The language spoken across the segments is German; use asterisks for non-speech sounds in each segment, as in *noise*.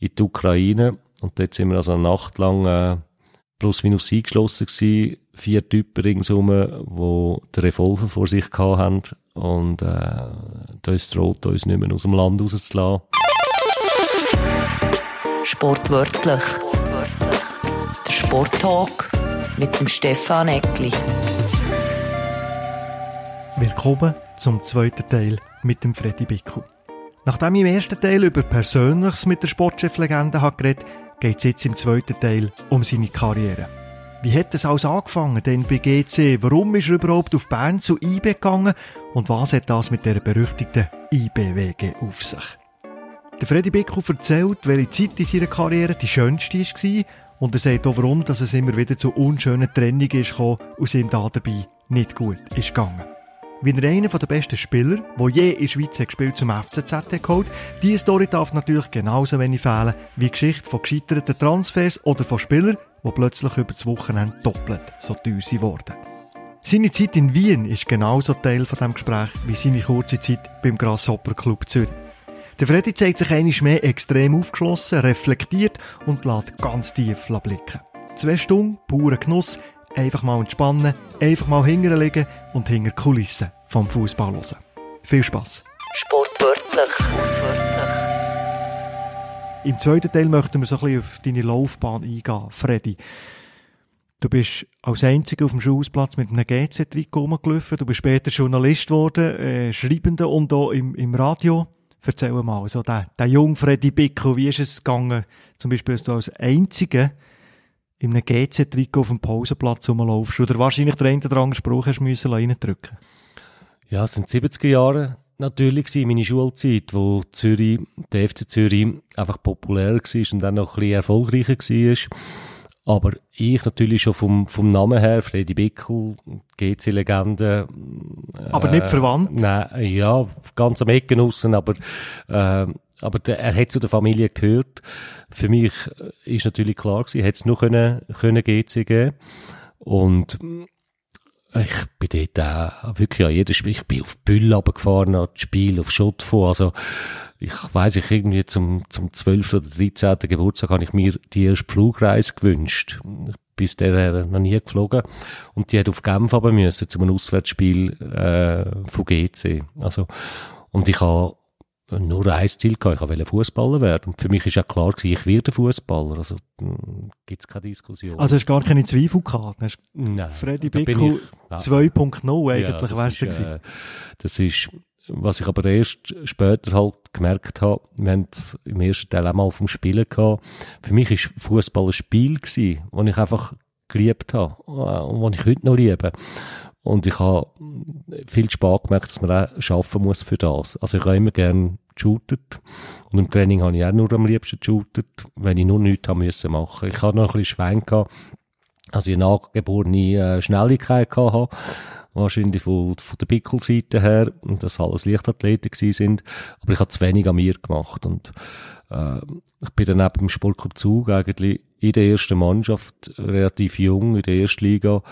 in die Ukraine. Und dort sind wir also eine Nacht lang äh, plus minus eingeschlossen gewesen. Vier Typen ringsum, die den Revolver vor sich gehabt haben. Und äh, das droht uns nicht mehr aus dem Land rauszulassen. Sportwörtlich. Der Sporttalk mit dem Stefan Eckli. Willkommen zum zweiten Teil mit dem Freddy Bickel. Nachdem ich im ersten Teil über Persönliches mit der Sportcheflegende geredet geht es jetzt im zweiten Teil um seine Karriere. Wie hat es alles angefangen denn bei GC? Warum ist er überhaupt auf Bern zu IB gegangen? Und was hat das mit der berüchtigten IB-WG auf sich? Der Freddy Bickel erzählt, welche Zeit in seiner Karriere die schönste war und er sagt auch, warum dass es immer wieder zu unschönen Trennungen ist und ihm da dabei nicht gut ist gegangen. Wie er einer der besten Spieler, der je in der Schweiz gespielt zum FCZ geholt diese Story darf natürlich genauso wenig fehlen wie die Geschichte von gescheiterten Transfers oder von Spielern, die plötzlich über das Wochenende doppelt so teuer wurden. Seine Zeit in Wien ist genauso Teil von dem Gespräch wie seine kurze Zeit beim Grasshopper Club Zürich. Der Freddy zeigt sich einmal mehr extrem aufgeschlossen, reflektiert und lässt ganz tief blicken. Zwei Stunden, purer Genuss, einfach mal entspannen, einfach mal hinterlegen und hinter Kulissen vom Fußball hören. Viel Spaß. Sportwörtlich. Im zweiten Teil möchten wir so ein bisschen auf deine Laufbahn eingehen, Freddy. Du bist als Einziger auf dem Schulhausplatz mit einem GZ-Trikot rumgelaufen. Du bist später Journalist geworden, äh, Schreibender und auch im, im Radio. Erzähl mal, so der, der junge Freddy Bickel, wie ist es gegangen? Zum Beispiel, dass du als Einziger in einem GC-Trikot auf dem Pausenplatz rumlaufst oder wahrscheinlich den einen oder anderen Spruch hast müssen reindrücken Ja, es sind die 70er Jahre natürlich gewesen, meine Schulzeit, wo Zürich, der FC Zürich einfach populärer war und dann noch ein bisschen erfolgreicher war. Aber ich natürlich schon vom, vom Namen her, Freddy Bickel, GC-Legende. Aber äh, nicht verwandt? Nein, ja, ganz am Ecken aussen, aber, äh, aber der, er hat zu der Familie gehört. Für mich ist natürlich klar gewesen, hätte es nur können, können GC geben. Und ich bin dort auch wirklich an jedes Spiel, ich bin auf Büll runtergefahren, an das Spiel, auf Schottfonds, also ich weiß ich irgendwie zum, zum 12. oder 13. Geburtstag habe ich mir die erste Flugreise gewünscht. Bis der noch nie geflogen. Und die hat auf Genf aber müssen, zu einem Auswärtsspiel, äh, von GC. Also, und ich habe nur ein Ziel gehabt, ich wollte Fußballer werden. Und für mich ist ja klar gewesen, ich werde Fußballer. Also, hm, gibt's keine Diskussion. Also, hast du gar keine Zweifel gehabt? Hast Nein. Freddy Bickel 2.0 eigentlich, ja, weißt du, äh, das ist, was ich aber erst später halt gemerkt habe, wir haben es im ersten Teil auch mal vom Spielen gehabt. Für mich ist Fußball ein Spiel gewesen, das ich einfach geliebt habe äh, und das ich heute noch liebe. Und ich habe viel spät gemerkt, dass man auch arbeiten muss für das. Also ich habe immer gerne geshootet. Und im Training habe ich auch nur am liebsten geshootet, wenn ich nur nichts haben müssen machen. Ich hatte noch ein bisschen Schwein gehabt, also eine angeborene äh, Schnelligkeit hatte wahrscheinlich von, von der Pickelseite her, und dass alles Leichtathleten gewesen sind, aber ich habe zu wenig an mir gemacht und äh, ich bin dann neben dem Sportclub Zug eigentlich in der ersten Mannschaft, relativ jung, in der ersten Liga,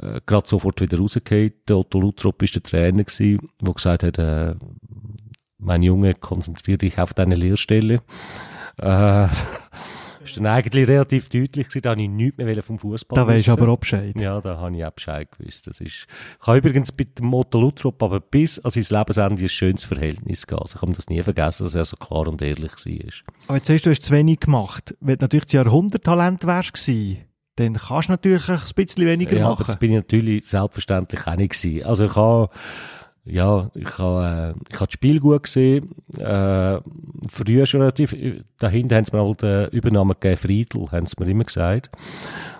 äh, gerade sofort wieder. Der Otto Lutrop war der Trainer gewesen, der gesagt hat, äh, mein Junge, konzentriere dich auf deine Lehrstelle. Äh, *laughs* ist dann eigentlich relativ deutlich gewesen, da habe ich nichts mehr vom Fußball Da weisst du aber auch Bescheid. Ja, da habe ich auch Bescheid gewusst. Das ist, ich habe übrigens mit dem Motto Lutrop aber bis an sein Lebensende ein schönes Verhältnis gehabt. Also ich habe das nie vergessen, dass er so klar und ehrlich war. Aber jetzt hast du, hast zu wenig gemacht. Wenn du natürlich das Jahrhunderttalent wärst gewesen, dann kannst du natürlich ein bisschen weniger ja, machen. aber das bin ich natürlich selbstverständlich auch nicht gewesen. Also ich habe ja, ich habe, äh, ich habe das Spiel gut gesehen. Äh, früher schon relativ, dahinter haben sie mir halt den Übernahme gegeben, Friedel, haben sie mir immer gesagt.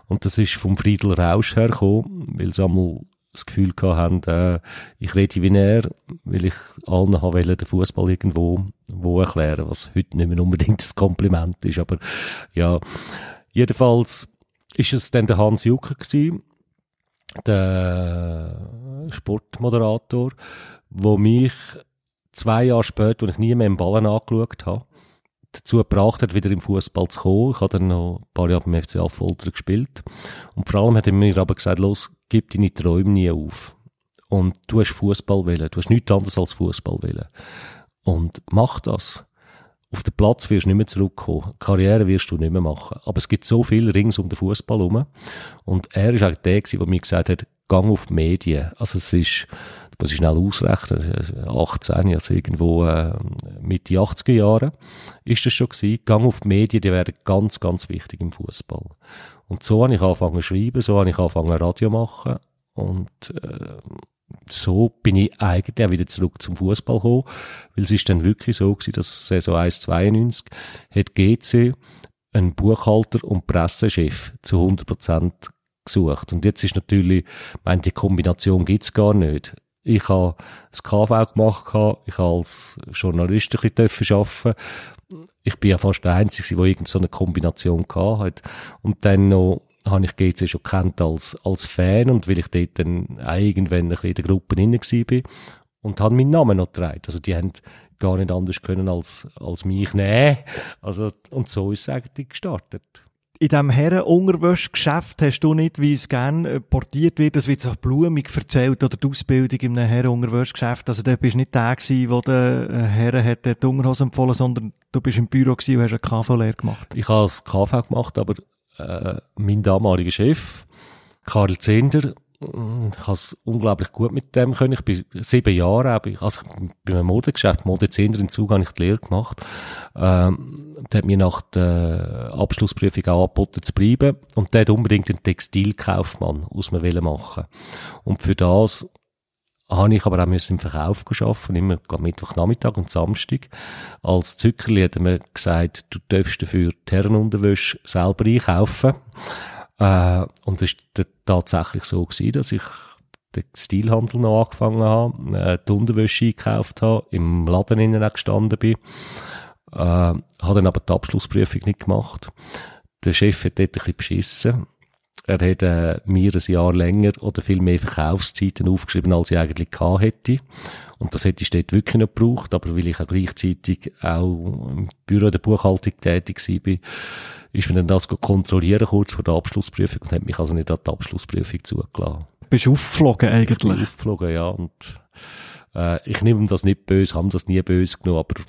Und das ist vom Friedel Rausch hergekommen, weil sie einmal das Gefühl haben, äh, ich rede wie er, weil ich allen wollen, den Fußball irgendwo wo erklären, was heute nicht mehr unbedingt das Kompliment ist. Aber ja, jedenfalls ist es dann der Hans Jucker gewesen, der Sportmoderator, wo mich zwei Jahre später, als ich nie mehr im Ballen angeschaut habe, dazu gebracht hat, wieder im Fußball zu kommen. Ich habe dann noch ein paar Jahre beim FC Affolter gespielt. Und vor allem hat er mir aber gesagt, los, gib deine Träume nie auf. Und du hast Fußball wählen. Du hast nichts anderes als Fußball wählen. Und mach das. Auf den Platz wirst du nicht mehr zurückkommen. Karriere wirst du nicht mehr machen. Aber es gibt so viel rings um den Fußball herum. Und er ist eigentlich der der mir gesagt hat, gang auf die Medien. Also es ist, du musst schnell ausrechnen, 18, also irgendwo äh, Mitte 80er Jahre ist das schon gewesen. Gang auf die Medien, die wären ganz, ganz wichtig im Fußball. Und so habe ich angefangen zu schreiben, so habe ich angefangen Radio machen. Und äh, so bin ich eigentlich auch wieder zurück zum Fußball gekommen, weil es ist dann wirklich so gewesen, dass Saison 1 92 hat GC einen Buchhalter und Pressechef zu 100 Prozent gesucht. Und jetzt ist natürlich, ich meine, die Kombination gibt's gar nicht. Ich habe das KV gemacht, ich habe als Journalist ein bisschen arbeiten Ich bin ja fast der Einzige, der irgendeine so Kombination hatte. Und dann noch habe ich GC schon kennt als, als Fan und weil ich dort dann irgendwann ein bisschen in der Gruppe drin war und habe meinen Namen noch getragen. Also die haben gar nicht anders können als, als mich nehmen. Also, und so ist es eigentlich gestartet. In diesem Herrenunterwäschgeschäft hast du nicht, wie es gerne äh, portiert wird, das wird so blumig erzählt, oder die Ausbildung in einem Herrenunterwäschgeschäft. Also, da bist du nicht der gewesen, der den äh, Herren hat die Unterhose empfohlen, sondern du bist im Büro gewesen und hast eine KV-Lehre gemacht. Ich habe das KV gemacht, aber äh, mein damaliger Chef, Karl Zender, mm, ich habe es unglaublich gut mit dem können. Ich bin sieben Jahre, also bei einem Modegeschäft, Mode Zehnder in Zug, habe ich die Lehre gemacht. Ähm, der hat mir nach der Abschlussprüfung auch angeboten zu bleiben und der hat unbedingt einen Textilkaufmann aus mir machen Und für das habe ich aber auch müssen im Verkauf arbeiten, immer Mittwochnachmittag und Samstag. Als Zückerli hat mir gesagt, du darfst dafür die Herrenunterwäsche selber einkaufen. Äh, und es war tatsächlich so gewesen, dass ich den Stilhandel noch angefangen habe, äh, die Unterwäsche eingekauft habe, im Laden innen auch gestanden bin, äh, habe dann aber die Abschlussprüfung nicht gemacht. Der Chef hat dort ein bisschen beschissen er hat äh, mir ein Jahr länger oder viel mehr Verkaufszeiten aufgeschrieben, als ich eigentlich gehabt hätte. Und das hätte ich dort wirklich nicht gebraucht, aber weil ich auch gleichzeitig auch im Büro der Buchhaltung tätig war, ist mir dann das kontrollieren kurz vor der Abschlussprüfung und hat mich also nicht an die Abschlussprüfung zugelassen. Bist du aufgeflogen eigentlich? Ich bin aufgeflogen, ja. Und äh, ich nehme das nicht böse, haben das nie böse genommen, aber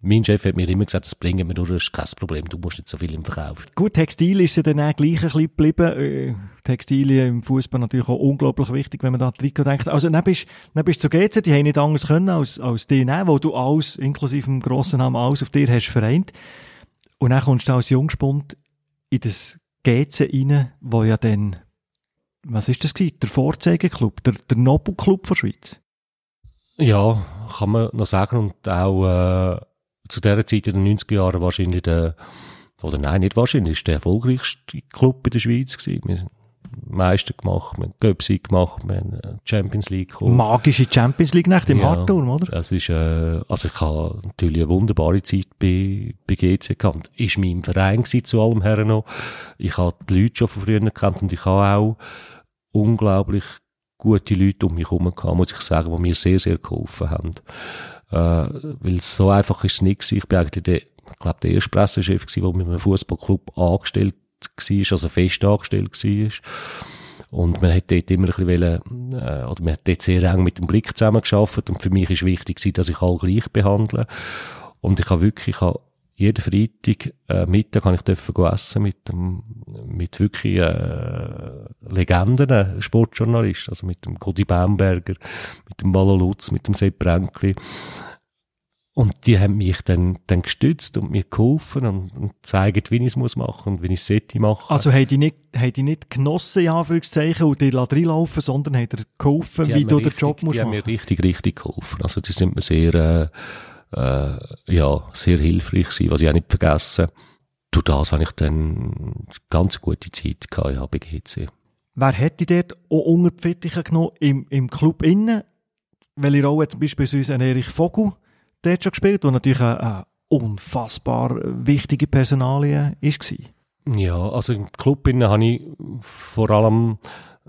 mein Chef hat mir immer gesagt, das bringen wir nur, das ist kein Problem, du musst nicht so viel im Verkauf. Gut, Textil ist ja dann auch gleich ein bisschen geblieben. Äh, Textilien im Fußball natürlich auch unglaublich wichtig, wenn man da an Trikot denkt. Also, dann bist, dann bist du zu GZ, die haben nicht anders können als, als die wo du alles, inklusive dem grossen Namen, alles auf dir hast vereint. Und dann kommst du als Jungspund in das GZ rein, wo ja dann, was ist das gewesen? Der Vorzeigeklub, der, der Nobelclub der Schweiz. Ja, kann man noch sagen und auch, äh zu dieser Zeit in den 90er Jahren wahrscheinlich der, oder nein, nicht wahrscheinlich, ist der erfolgreichste Club in der Schweiz gewesen. Wir haben Meister gemacht, wir haben Göpsi gemacht, wir haben äh, Champions League geholt. Magische Champions League Nacht im ja, Hartturm, oder? Das ist, äh, also ich habe natürlich eine wunderbare Zeit bei, bei GC gehabt. Ist mein Verein gewesen, zu allem her noch. Ich habe die Leute schon von früher gekannt und ich habe auch unglaublich gute Leute um mich herum gehabt, muss ich sagen, die mir sehr, sehr geholfen haben. Äh, weil so einfach ist es nicht gewesen. Ich bin eigentlich der, ich glaube, der erste Pressechef gewesen, der mit einem Fußballclub angestellt war, also fest angestellt war. Und man hat dort immer ein bisschen wollen, äh, oder man hat dort sehr eng mit dem Blick zusammengearbeitet und für mich ist wichtig dass ich alle gleich behandle. Und ich habe wirklich, ich habe jeden Freitag äh, Mittag kann ich dürfen essen mit dem, mit wirklich äh, Legenden, äh, Sportjournalisten, also mit dem Godi Baumberger, mit dem Valo Lutz, mit dem Sepp Bränkli. Und die haben mich dann, dann gestützt und mir geholfen und, und gezeigt, wie ich es muss machen und wie ich es machen. Also haben die nicht, haben die nicht genossen, ja, Anführungszeichen, und die reinlaufen, sondern haben dir geholfen, die wie du richtig, den Job musst die machen? Die haben mir richtig, richtig geholfen. Also die sind mir sehr, äh, äh, ja, sehr hilfreich gewesen, was ich auch nicht vergessen. Durch das habe ich dann ganz gute Zeit gehabt, ja, bei GC. Wer hätte dort auch unter die Fittiche genommen im, im Club innen? Welche Rolle hat beispielsweise ein Erich Vogel dort schon gespielt, der natürlich eine, eine unfassbar wichtige Personalie war? Ja, also im Club innen habe ich vor allem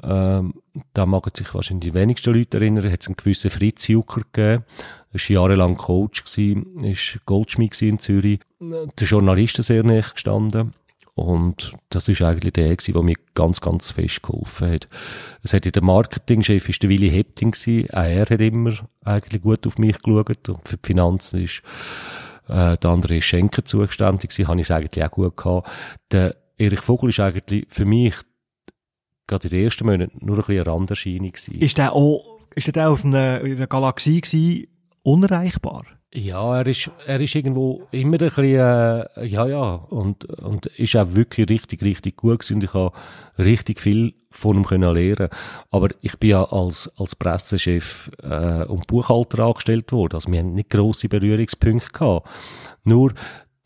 ähm, da mag sich wahrscheinlich die wenigsten Leute erinnern, hat es einen gewissen Fritz Jucker gegeben. War jahrelang Coach, gewesen, ist Goldschmied in Zürich, der Journalisten sehr näher gestanden. Und das ist eigentlich der, gewesen, der mir ganz, ganz fest geholfen hat. Es hat der Marketingchef ist der Willi Hepting gewesen. Auch er hat immer eigentlich gut auf mich geschaut. Und für die Finanzen ist, äh, der andere Schenker zuständig gewesen, habe ich es eigentlich auch gut gehabt. Der Erich Vogel ist eigentlich für mich gerade in den ersten Monaten nur ein bisschen eine Randerscheinung gewesen. Ist der auch, ist der auch auf einer, in einer Galaxie gewesen, unerreichbar? Ja, er ist, er ist irgendwo immer ein bisschen, äh, ja, ja, und, und ist auch wirklich richtig, richtig gut gewesen. Ich habe richtig viel von ihm können lernen. Aber ich bin ja als, als Pressechef, äh, und Buchhalter angestellt worden. Also wir haben nicht grosse Berührungspunkte gehabt. Nur,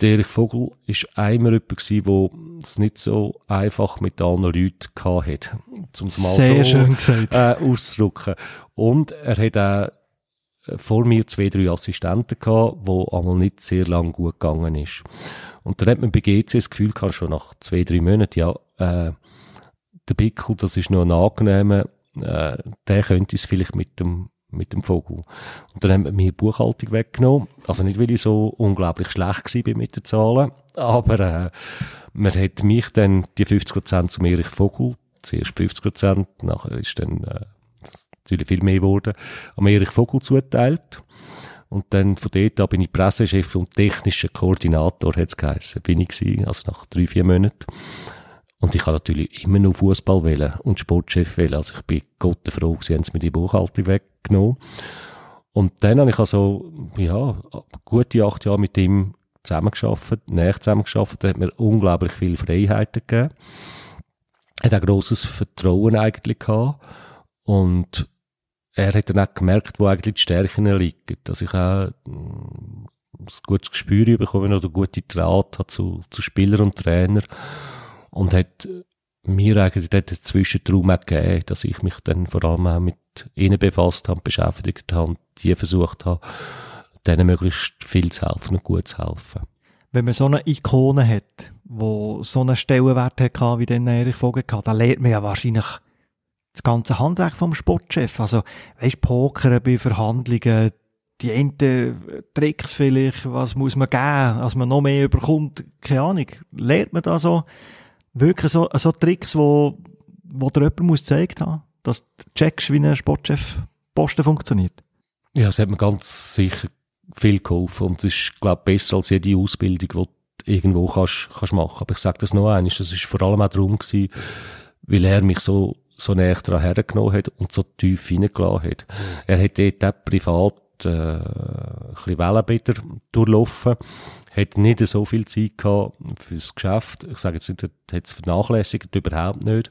der Erich Vogel ist einmal jemand gewesen, der es nicht so einfach mit anderen Leuten gehabt hat. Um es mal Sehr so, schön gesagt. Äh, auszudrücken. Und er hat auch vor mir zwei, drei Assistenten gehabt, wo einmal nicht sehr lang gut gegangen ist. Und dann hat man bei GC das Gefühl gehabt, schon nach zwei, drei Monaten, ja, äh, der Bickel, das ist noch ein angenehmer, äh, der könnte es vielleicht mit dem, mit dem Vogel. Und dann haben wir mir Buchhaltung weggenommen. Also nicht, weil ich so unglaublich schlecht bin mit den Zahlen, aber, äh, man hat mich dann die 50% zum Erich Vogel, zuerst 50%, nachher ist dann, äh, natürlich viel mehr geworden, am Erich Vogel zugeteilt. Und dann von dort an bin ich Pressechef und technischer Koordinator, hat's geheissen, bin ich gewesen, also nach drei, vier Monaten. Und ich habe natürlich immer noch Fußball wählen und Sportchef wählen. Also ich bin Gott froh, sie haben mir die Buchhaltung weggenommen. Und dann habe ich also, ja, gute acht Jahre mit ihm zusammengearbeitet, näher zusammengearbeitet, hat mir unglaublich viele Freiheiten gegeben. Hat auch grosses Vertrauen eigentlich gehabt. Und er hat dann auch gemerkt, wo eigentlich die Stärken liegen. Dass ich auch mm, ein gutes Gespür bekommen oder gute Draht habe zu, zu Spieler und Trainer. Und hat mir eigentlich dort den Zwischentraum gegeben, dass ich mich dann vor allem auch mit ihnen befasst habe, beschäftigt habe und die versucht habe, denen möglichst viel zu helfen und gut zu helfen. Wenn man so eine Ikone hat, wo so einen Stellenwert hat, wie den Erich Vogel hatte, dann lernt man ja wahrscheinlich das ganze Handwerk vom Sportchef. Also, weißt, Poker bei Verhandlungen, die einen Tricks vielleicht, was muss man geben, als man noch mehr überkommt, keine Ahnung. Lernt man da so, wirklich so, so Tricks, wo, wo dir jemand muss gezeigt haben, dass du checkst, wie ein Sportchef Posten funktioniert? Ja, es hat mir ganz sicher viel geholfen und es ist, glaube ich, besser als jede Ausbildung, die du irgendwo kannst, kannst machen. Aber ich sage das noch einmal, das ist vor allem auch darum gewesen, weil er mich so so näher daran hergenommen hat und so tief hineingelassen hat. Er hat dort auch privat äh, ein bisschen Wellenbäder durchlaufen, hat nicht so viel Zeit gehabt fürs Geschäft. Ich sage jetzt nicht, er hat es vernachlässigt, überhaupt nicht.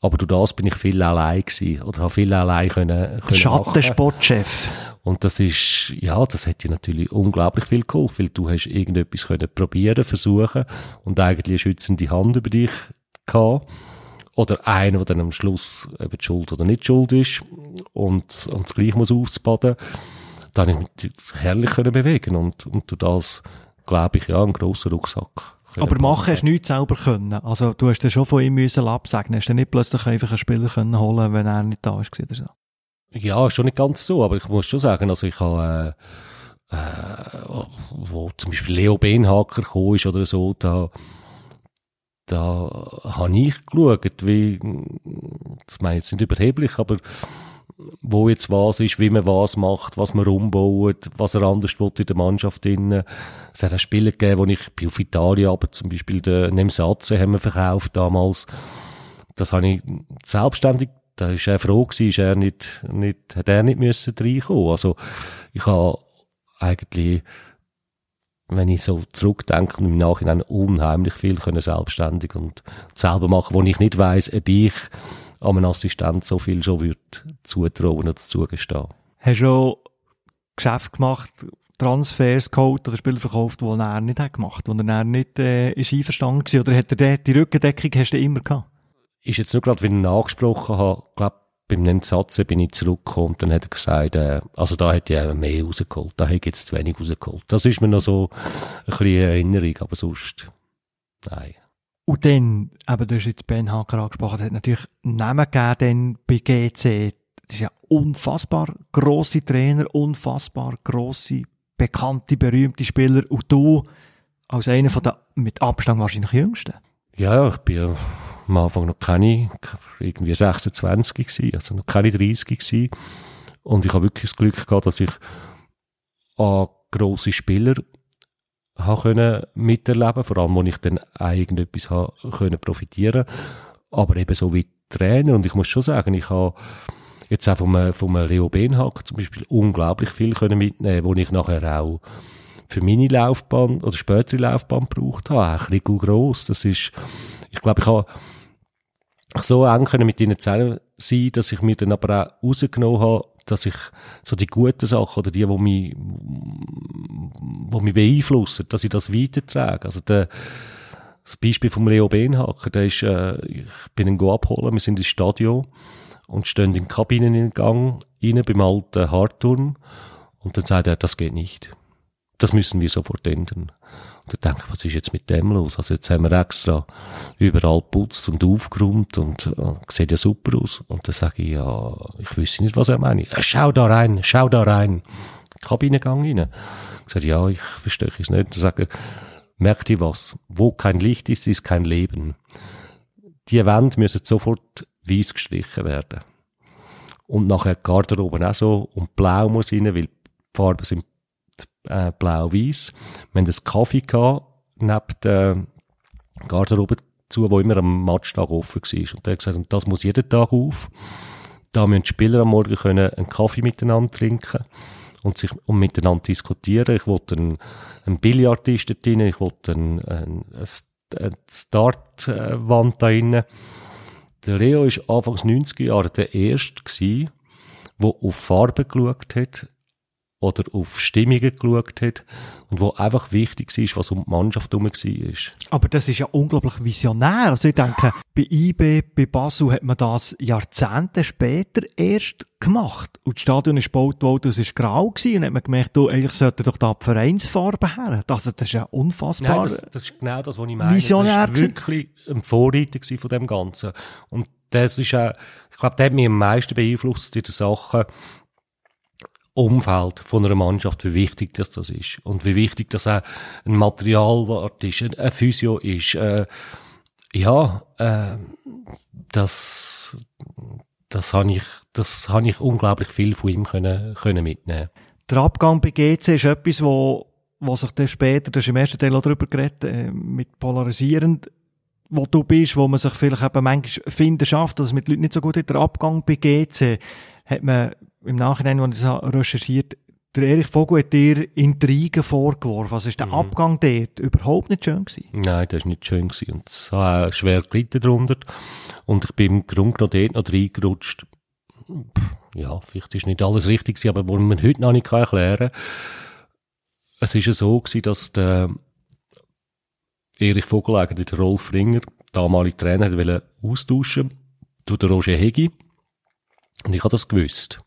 Aber durch das bin ich viel allein gewesen, oder habe viel allein können, können Schattensportchef. Und das ist, ja, das hat dir natürlich unglaublich viel geholfen, weil du hast irgendetwas können probieren, versuchen und eigentlich eine schützende Hand über dich gehabt oder einer, der dann am Schluss eben Schuld oder nicht Schuld ist und, und das gleich muss ausbaden, dann habe ich mich herrlich können bewegen und, und durch das, glaube ich, ja, einen grossen Rucksack. Aber machen hast du nichts selber können. Also, du hast ja schon von ihm müssen absagen. Hast du nicht plötzlich einfach einen Spieler können holen, wenn er nicht da ist, oder so? Ja, schon nicht ganz so, aber ich muss schon sagen, also ich habe, äh, äh, wo zum Beispiel Leo Benhaker gekommen ist oder so, da, da habe ich geschaut, wie, das meine ich jetzt nicht überheblich, aber wo jetzt was ist, wie man was macht, was man umbaut, was er anders will in der Mannschaft drin. Es hat auch Spiele gegeben, wo ich bin auf Italien, aber zum Beispiel den Nemsatze haben wir verkauft damals. Das habe ich selbstständig, da ist er froh gewesen, ist er nicht, nicht, hat er nicht müssen reinkommen. Also, ich habe eigentlich, wenn ich so zurückdenke und im Nachhinein unheimlich viel können selbstständig und selber machen, wo ich nicht weiss, ob ich an einem Assistent so viel schon würde zutrauen oder zugestehen. Hast du auch Geschäft gemacht, Transfers geholt oder Spieler verkauft, die er nicht hat gemacht, wo er nicht äh, ist einverstanden war? Oder hat er die, die Rückendeckung hast du immer gehabt? Ist jetzt nur gerade, wie ich ihn angesprochen habe, glaube beim Nennsatz bin ich zurückgekommen und dann hat er gesagt, äh, also da hätte ich mehr rausgeholt, da hätte ich jetzt zu wenig rausgeholt. Das ist mir noch so ein bisschen Erinnerung, aber sonst, nein. Und dann, eben, du hast jetzt Ben Hacker angesprochen, es hat natürlich Namen gegeben bei GC. Das ist ja unfassbar grosse Trainer, unfassbar grosse, bekannte, berühmte Spieler. Und du, als einer von der mit Abstand wahrscheinlich jüngsten. Ja, ich bin ja am Anfang noch keine, irgendwie 26 gewesen, also noch keine 30 gewesen. Und ich habe wirklich das Glück gehabt, dass ich an grosse Spieler habe können miterleben, vor allem, wo ich dann irgendetwas habe können profitieren. Aber eben so wie Trainer. Und ich muss schon sagen, ich habe jetzt auch vom, vom Leo Benhack zum Beispiel unglaublich viel können mitnehmen, wo ich nachher auch für meine Laufbahn oder spätere Laufbahn gebraucht habe. Auch ein gross. Das ist, ich glaube, ich habe so eng können mit ihnen zusammen sein, dass ich mir dann aber auch rausgenommen habe, dass ich so die guten Sachen oder die, die mich, die mich beeinflussen, dass ich das weitertrage. Also der, das Beispiel vom Leo Benhacker, der ist, äh, ich bin ihn abholen, wir sind ins Stadion und stehen in den Kabinengang rein beim alten Hardturm und dann sagt er, das geht nicht. Das müssen wir sofort ändern. Und ich denke, was ist jetzt mit dem los? Also jetzt haben wir extra überall putzt und aufgeräumt und äh, sieht ja super aus. Und dann sage ich, ja, ich wüsste nicht, was er meint. Ja, schau da rein, schau da rein. Kabinengang rein. Ich sage, ja, ich verstehe es nicht. Ich sage, merkt ihr was? Wo kein Licht ist, ist kein Leben. Die Wände müssen sofort weiß gestrichen werden. Und nachher die Garderobe auch so. Und blau muss rein, weil die Farben sind äh, blau-weiß. Wir haben einen Kaffee gehabt, neben der Garderobe zu, wo immer am Matchtag offen war. Und der hat gesagt, und das muss jeden Tag auf. Da müssen die Spieler am Morgen können einen Kaffee miteinander trinken und sich und miteinander diskutieren. Ich wollte einen, einen Billardtisch dort drin, ich wollte einen, einen, eine Startwand da drin. Der Leo war Anfangs 90er Jahre der Erste der auf Farben geschaut hat, oder auf Stimmungen geschaut hat und wo einfach wichtig ist, was um die Mannschaft herum war. Aber das ist ja unglaublich visionär. Also ich denke, bei IB, bei Basel hat man das Jahrzehnte später erst gemacht. Und das Stadion ist gebaut worden, es war grau gewesen, und hat man gemerkt, du, eigentlich sollte doch da die Vereinsfarbe her. Das, das ist ja unfassbar. Nein, das, das, ist genau das, was ich meine. Visionär das war wirklich ein Vorreiter von dem Ganzen. Und das ist auch, ich glaube, der hat mich am meisten beeinflusst in den Sachen, Umfeld von einer Mannschaft, wie wichtig das, das ist. Und wie wichtig das auch ein Materialwart ist, ein Physio ist. Äh, ja, äh, das, das habe ich, das habe ich unglaublich viel von ihm können, können mitnehmen. Der Abgang bei GC ist etwas, wo, wo sich dann später, das ist im ersten Teil auch darüber geredet, äh, mit polarisierend, wo du bist, wo man sich vielleicht eben manchmal finden schafft, dass es mit Leuten nicht so gut ist. Der Abgang bei GC hat man im Nachhinein, als ich es recherchiert der Erich Vogel hat dir Intrigen vorgeworfen. Was ist der mhm. Abgang dort überhaupt nicht schön gewesen? Nein, das war nicht schön gewesen. Und es war schwer gelitten darunter. Und ich bin im Grunde noch dort noch reingerutscht. Ja, vielleicht ist nicht alles richtig gewesen, aber wo man heute noch nicht erklären kann. Es war ja so gewesen, dass der Erich Vogel eigentlich den Rolf Ringer, damalige Trainer, wollte austauschen, durch den Roger Hegi. Und ich habe das gewusst.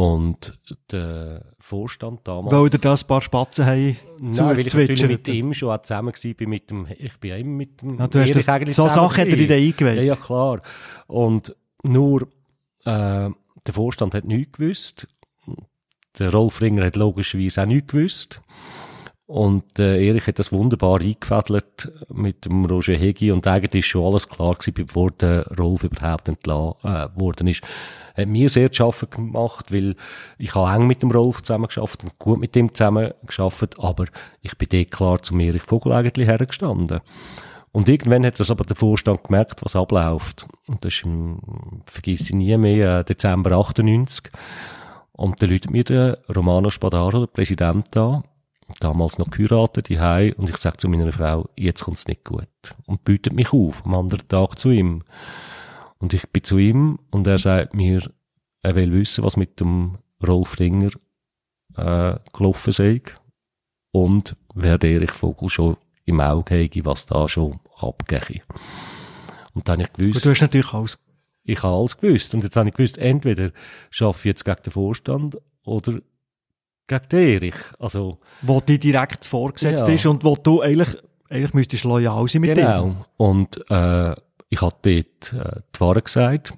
Und der Vorstand damals... Weil ihr das ein paar Spatzen haben Nein, weil ich natürlich mit ihm schon auch zusammen war, mit dem, ich bin ja immer mit dem... Ja, du hast das, so Sachen hat er in den eingewählt. Ja, ja, klar. Und nur, äh, der Vorstand hat nichts gewusst. Der Rolf Ringer hat logischerweise auch nichts gewusst. Und äh, Erich hat das wunderbar eingefädelt mit dem Roger Hegi und eigentlich ist schon alles klar gewesen, bevor der Rolf überhaupt entlassen äh, worden ist hat mir sehr zu schaffen gemacht, weil ich habe eng mit dem Rolf zusammen geschafft und gut mit ihm zusammen geschafft, aber ich bin dort klar zum Erich Vogel eigentlich hergestanden. Und irgendwann hat das aber der Vorstand gemerkt, was abläuft. Und das ist im, vergiss ich nie mehr, äh, Dezember 98. Und dann läutet mir der Romano Spadaro, der Präsident, da, damals noch geheiratet, die Hei, und ich sage zu meiner Frau, jetzt kommt's nicht gut. Und bietet mich auf, am anderen Tag zu ihm. Und ich bin zu ihm und er sagt mir, er will wissen, was mit dem Rolf Ringer äh, gelaufen sei und wer der Erich Vogel schon im Auge hätte, was da schon abgehe. Und dann habe ich gewusst... Und du hast natürlich alles... Ich habe alles gewusst. Und jetzt habe ich gewusst, entweder schaffe ich jetzt gegen den Vorstand oder gegen den Erich. Also... Wo die direkt vorgesetzt ja. ist und wo du eigentlich, eigentlich müsstest loyal sein mit genau. dem. Genau. Und äh, ich habe dort äh, die Wahrheit gesagt,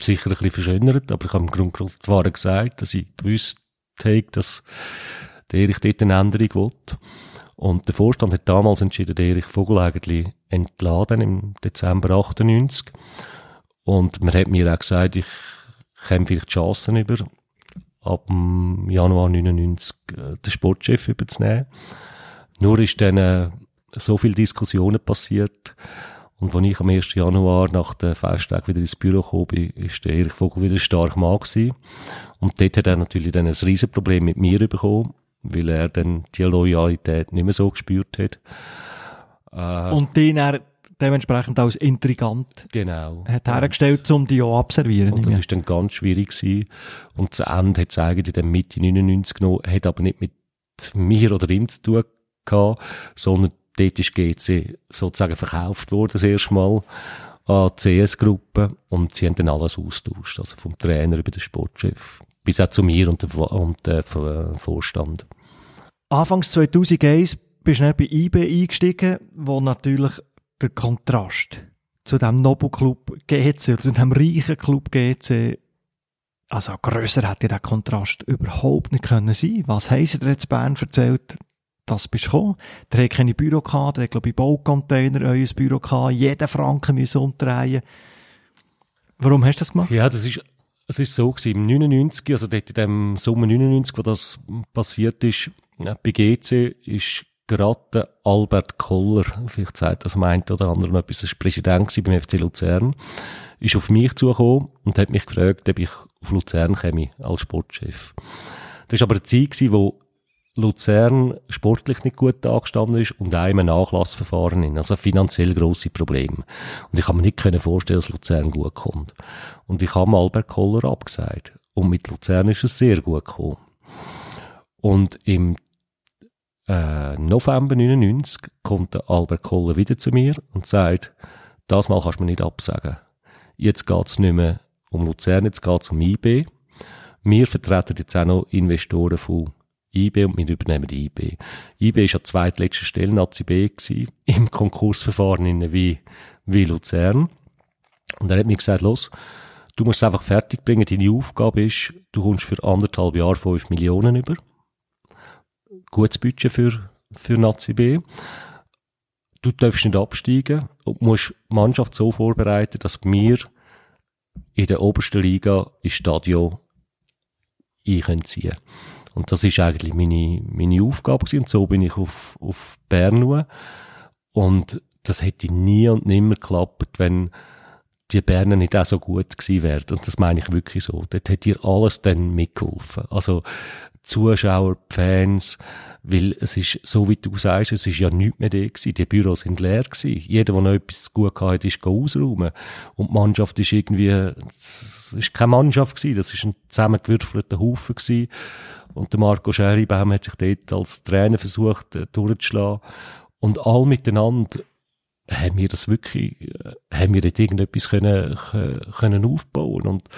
sicher ein bisschen verschönert, aber ich habe im Grunde die Wahrheit gesagt, dass ich gewusst habe, dass der Erich dort eine Änderung will. Und der Vorstand hat damals entschieden, der Erich Vogel eigentlich entladen im Dezember 98. Und man hat mir auch gesagt, ich käme vielleicht Chancen über, ab dem Januar 99 äh, den Sportchef überzunehmen. Nur ist dann äh, so viel Diskussionen passiert. Und als ich am 1. Januar nach dem Festtag wieder ins Büro gekommen bin, ist der Erich Vogel wieder stark Mann gewesen. Und dort hat er natürlich dann ein Riesenproblem mit mir bekommen, weil er dann die Loyalität nicht mehr so gespürt hat. Äh, und den er dementsprechend als intrigant genau. hat hergestellt, um die auch abservieren. Und das ist dann ganz schwierig gewesen. Und das Ende hat es eigentlich dann Mitte 99 genommen, hat aber nicht mit mir oder ihm zu tun gehabt, sondern dort ist GC sozusagen verkauft worden, das erste Mal an die CS-Gruppe und sie haben dann alles austauscht, also vom Trainer über den Sportchef bis auch zu mir und dem Vorstand. Anfangs 2001 bist du bei IB eingestiegen, wo natürlich der Kontrast zu dem Nobelclub GC, zu dem reichen Club GC, also grösser hätte der Kontrast überhaupt nicht können sein. Was haben sie dir jetzt Bern erzählt? Das bist gekommen. Der hat keine Büro gehabt, der hat, glaube ich, Baucontainer euer Büro gehabt, jeden Franken müssen umdrehen. Warum hast du das gemacht? Ja, das ist, es ist so gewesen, im 99, also dort in dem Sommer 99, wo das passiert ist, bei GC ist gerade Albert Koller, vielleicht sagt das meint oder andere etwas, ist Präsident beim FC Luzern, ist auf mich zugekommen und hat mich gefragt, ob ich auf Luzern käme als Sportchef. Das war aber eine Zeit, gewesen, wo Luzern sportlich nicht gut angestanden ist und einem ein Nachlassverfahren in, also finanziell grosse Probleme. Und ich kann mir nicht vorstellen, dass Luzern gut kommt. Und ich habe Albert Koller abgesagt. Und mit Luzern ist es sehr gut gekommen. Und im äh, November 99 kommt der Albert Koller wieder zu mir und sagt, das Mal kannst du mir nicht absagen. Jetzt geht's nicht mehr um Luzern, jetzt geht's um IB. Wir vertreten jetzt auch noch Investoren von IB und wir übernehmen die IB. IB ist an zweitletzter Stelle ACB gewesen, *laughs* im Konkursverfahren in wie, wie Luzern. Und er hat mir gesagt, los, du musst es einfach fertig bringen. Deine Aufgabe ist, du kommst für anderthalb Jahre fünf Millionen über gutes Budget für, für Nazi B. Du darfst nicht absteigen und musst die Mannschaft so vorbereiten, dass wir in der obersten Liga ins Stadion ein ziehen Und das ist eigentlich meine, meine Aufgabe gewesen. Und so bin ich auf, auf Bern gekommen. Und das hätte nie und nimmer geklappt, wenn die Berner nicht auch so gut gewesen wären. Und das meine ich wirklich so. Dort hat ihr alles dann mitgeholfen. Also, Zuschauer, Fans, weil es ist, so wie du sagst, es ist ja nichts mehr da gewesen. Die Büros sind leer gewesen. Jeder, der noch etwas zu gut hatte, ist ausräumen. Und die Mannschaft ist irgendwie, es ist keine Mannschaft gewesen. Das ist ein zusammengewürfelter Haufen gewesen. Und der Marco Scheribaum hat sich dort als Trainer versucht, äh, durchzuschlagen. Und all miteinander haben wir das wirklich, äh, haben wir dort irgendetwas können, können aufbauen. Und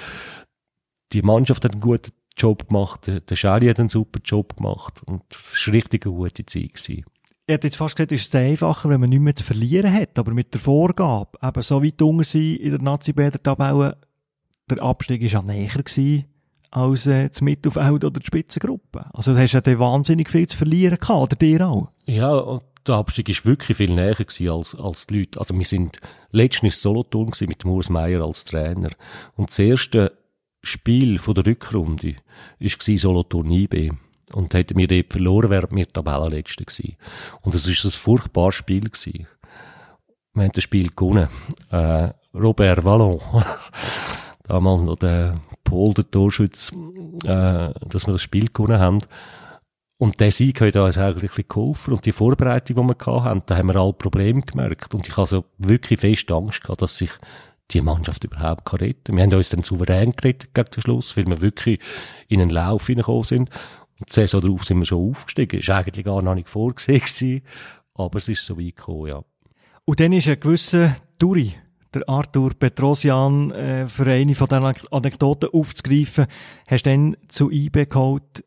die Mannschaft hat einen guten Job gemacht, der Schali hat einen super Job gemacht und es war richtig eine gute Zeit. Gewesen. Ich hätte jetzt fast gesagt, es ist einfacher, wenn man nichts mehr zu verlieren hat, aber mit der Vorgabe, eben so weit unten sein in der Nazi-Bäder-Tabelle, der Abstieg war ja näher gewesen als äh, das Mittelfeld oder die Spitzengruppe. Also du hast ja wahnsinnig viel zu verlieren gehabt, oder dir auch? Ja, der Abstieg war wirklich viel näher gewesen als, als die Leute. Also wir sind letztens Solothurn mit Urs Meier als Trainer. Und das erste Spiel von der Rückrunde war Solothurn IB. Und hätten wir dort verloren, wären wir Tabellenletzte gewesen. Und es war ein furchtbares Spiel gewesen. Wir haben das Spiel gewonnen. Äh, Robert Vallon, *laughs* damals noch der Pol, der Torschütz, äh, dass wir das Spiel gewonnen haben. Und der Sieg hat uns eigentlich geholfen. Und die Vorbereitung, die wir hatten, da haben wir alle Probleme gemerkt. Und ich habe so wirklich fest Angst gehabt, dass sich die Mannschaft überhaupt kann retten. Wir haben uns dann souverän gerettet gegen den Schluss, weil wir wirklich in einen Lauf hineingekommen sind. Und die Saison darauf sind wir schon aufgestiegen. Ist eigentlich gar noch nicht vorgesehen gewesen, aber es ist so weit gekommen, ja. Und dann ist ein gewisser Duri, der Arthur Petrosian, äh, für eine von diesen Anekdoten aufzugreifen, hast du dann zu IB geholt.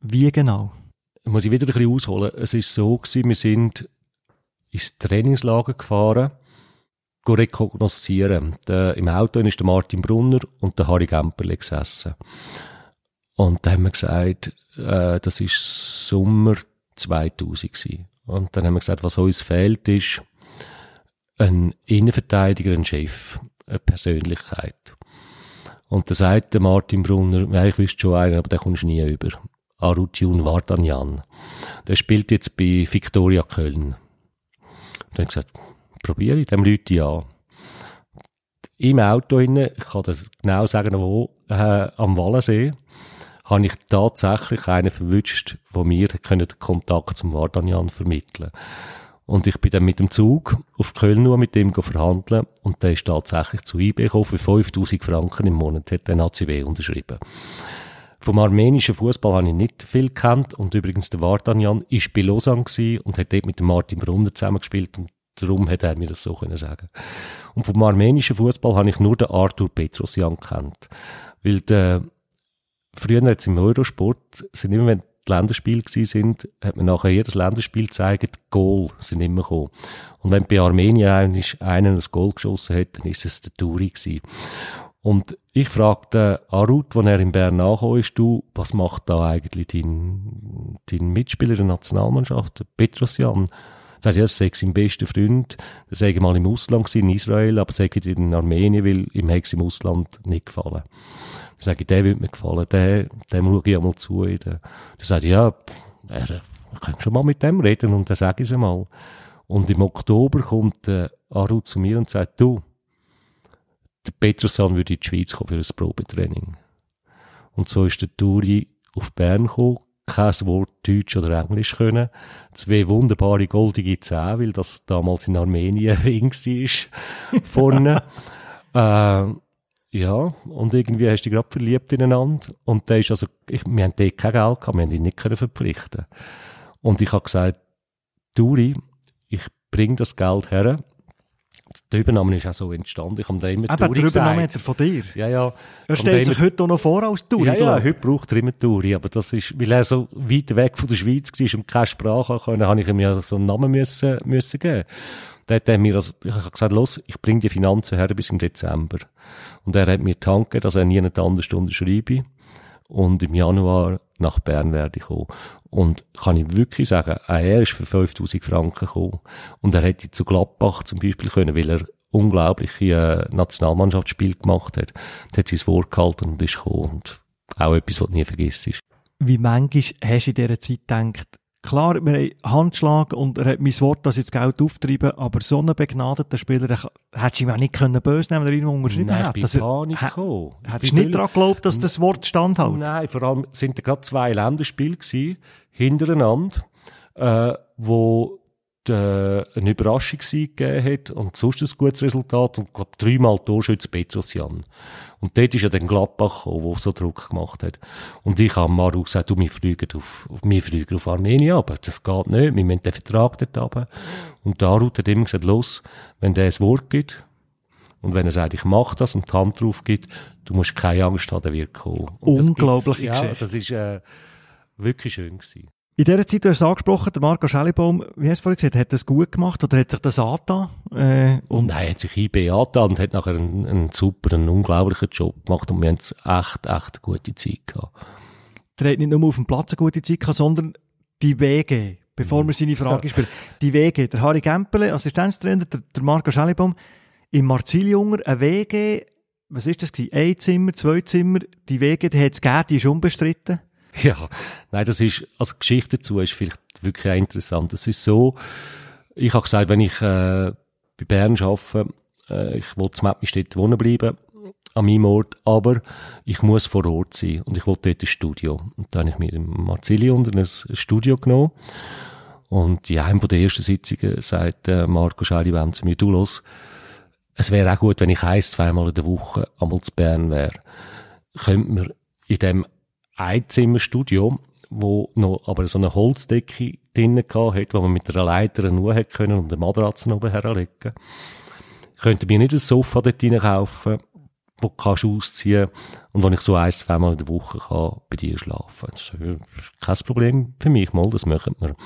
Wie genau? Muss ich wieder ein bisschen ausholen. Es ist so gewesen, wir sind ins Trainingslager gefahren rekognoszieren. Der, Im Auto ist der Martin Brunner und der Harry Gemperle gesessen. Und da haben wir gesagt, äh, das ist Sommer 2000 gewesen. Und dann haben wir gesagt, was uns fehlt, ist ein Innenverteidiger, ein Chef, eine Persönlichkeit. Und da sagt der Martin Brunner, ja, ich wüsste schon einen, aber den kommst du nie über. Arutjun Vardanyan. Der spielt jetzt bei Victoria Köln. Und dann gesagt, probiere ich, dem Leute an. Im Auto hinein, ich kann das genau sagen, wo, äh, am Wallensee, habe ich tatsächlich einen verwünscht, wo mir den Kontakt zum Vardanyan vermitteln Und ich bin dann mit dem Zug auf Köln nur mit dem verhandeln und der ist tatsächlich zu IB gekommen für 5000 Franken im Monat, hat der ACW unterschrieben. Vom armenischen Fußball habe ich nicht viel gekannt und übrigens der Vardanyan war bei Lausanne und hat dort mit dem Martin Brunner zusammengespielt und darum hat er mir das so können sagen. Und vom armenischen Fußball habe ich nur den Arthur Petrosyan gekannt. Weil der, früher jetzt im Eurosport sind immer, wenn die Länderspiele sind, hat man nachher jedes Länderspiel gezeigt, Goal sind immer gekommen. Und wenn bei Armenien einer ein Goal geschossen hat, dann ist es der Turi gewesen. Und ich fragte Arut, als er in Bern angekommen ist, du, was macht da eigentlich dein, dein Mitspieler der Nationalmannschaft, Petrosyan? Er sagt, ja, das sei sein bester Freund, er sei mal im Ausland gewesen, in Israel, aber sei in Armenien, weil ihm hat es im Ausland nicht gefallen. Dann sage ich, der würde mir gefallen, der, dem schaue ich einmal zu. Dann sagt ja, er, ich kann schon mal mit dem reden und dann sage ich es mal. Und im Oktober kommt äh, Arut zu mir und sagt, du, der Petrosyan würde in die Schweiz kommen für ein Probetraining. Und so ist der Turi auf Bern gekommen, kein Wort Deutsch oder Englisch können. Zwei wunderbare goldige Zähne, weil das damals in Armenien *laughs* eng war, vorne. *laughs* äh, ja, und irgendwie hast du dich gerade verliebt ineinander. Und da ist also, ich, wir haben dort kein Geld gehabt, wir haben ihn nicht können verpflichten. Und ich habe gesagt, Turi, ich bring das Geld her, der Übernahme ist auch so entstanden. Ich habe da immer Eben, Turi der Übernahme hat er von dir. Ja, ja. Er stellt sich da heute auch noch vor als immer, ja, ja, heute braucht er immer Turi, aber das ist, weil er so weit weg von der Schweiz war und keine Sprache konnte, habe ich ihm ja so einen Namen müssen, müssen geben. Da hat mir also, ich habe gesagt, los, ich bringe die Finanzen her bis im Dezember. Und er hat mir danke, dass er nie eine andere Stunde schreibe. Und im Januar nach Bern werde ich kommen. Und kann ich wirklich sagen, auch er ist für 5000 Franken gekommen. Und er hätte zu Gladbach zum Beispiel können, weil er unglaubliche äh, Nationalmannschaftsspiele gemacht hat. Und hat sein Wort gehalten und ist gekommen. Und auch etwas, was du nie vergisst. Wie manchmal hast du in dieser Zeit gedacht, klar, wir haben Handschlag und er hat mein Wort, dass ich das Geld auftreibe, aber so einen begnadeter Spieler, der hättest du ihm auch nicht können böse nehmen, wenn er ihn unterschrieben Nein, hat. er- Panik gekommen. Hättest du nicht daran geglaubt, dass das Wort standhält? Nein, vor allem sind da gerade zwei Länderspiele gewesen, hintereinander, äh, wo der, eine Überraschungssieg gegeben hat und sonst ein gutes Resultat und glaub dreimal Torschütze Petrosjan. Und dort ist ja dann Gladbach gekommen, wo so Druck gemacht hat. Und ich habe Maru gesagt, du, wir fliegen auf, wir fliegen auf Armenien aber das geht nicht, wir müssen den Vertrag dort haben. Und der Arut hat immer gesagt, los, wenn der ein Wort gibt, und wenn er sagt, ich mache das und die Hand drauf gibt, du musst keine Angst haben, der wird kommen. Und das Unglaubliche gibt's- Ja, Geschichte. das ist äh, wirklich schön gewesen. In dieser Zeit, du hast es angesprochen, der Marco Schellibaum, wie hast du vorhin gesagt, hat das gut gemacht oder hat sich das angetan? Äh, Und nein, er hat sich IB angetan und hat nachher einen, einen super, einen unglaublichen Job gemacht und wir haben echt, echt eine gute Zeit gehabt. der hat nicht nur auf dem Platz eine gute Zeit gehabt, sondern die Wege, bevor wir seine Frage spielen. Die Wege, der Harry Gempele, Assistenztrainer, der, der Marco Schellibaum, im Marziliunger, ein WG, was ist das gewesen? Ein Zimmer, zwei Zimmer, die Wege, die hat es gegeben, die ist unbestritten. *laughs* Ja, nein, das ist, also Geschichte dazu ist vielleicht wirklich auch interessant. Es ist so, ich habe gesagt, wenn ich äh, bei Bern arbeite, äh, ich will zu Mettmistedt wohnen bleiben, an meinem Ort, aber ich muss vor Ort sein und ich will dort ein Studio. Und dann habe ich mir im Marzili unter ein Studio genommen und in einem der ersten Sitzungen sagt äh, Marco Scheilibaum zu mir, du los, es wäre auch gut, wenn ich ein, zweimal in der Woche einmal zu Bern wäre. Könnte man in dem Einzimmerstudio, wo noch aber so eine Holzdecke drinnen hat, wo man mit einer Leiter nur hätte können und eine Matratze oben herlegen. Könnte mir nicht ein Sofa dort rein kaufen, wo du kannst ausziehen und wo ich so ein, zweimal in der Woche kann bei dir schlafen. Ja, das ist kein Problem für mich mal, das machen wir.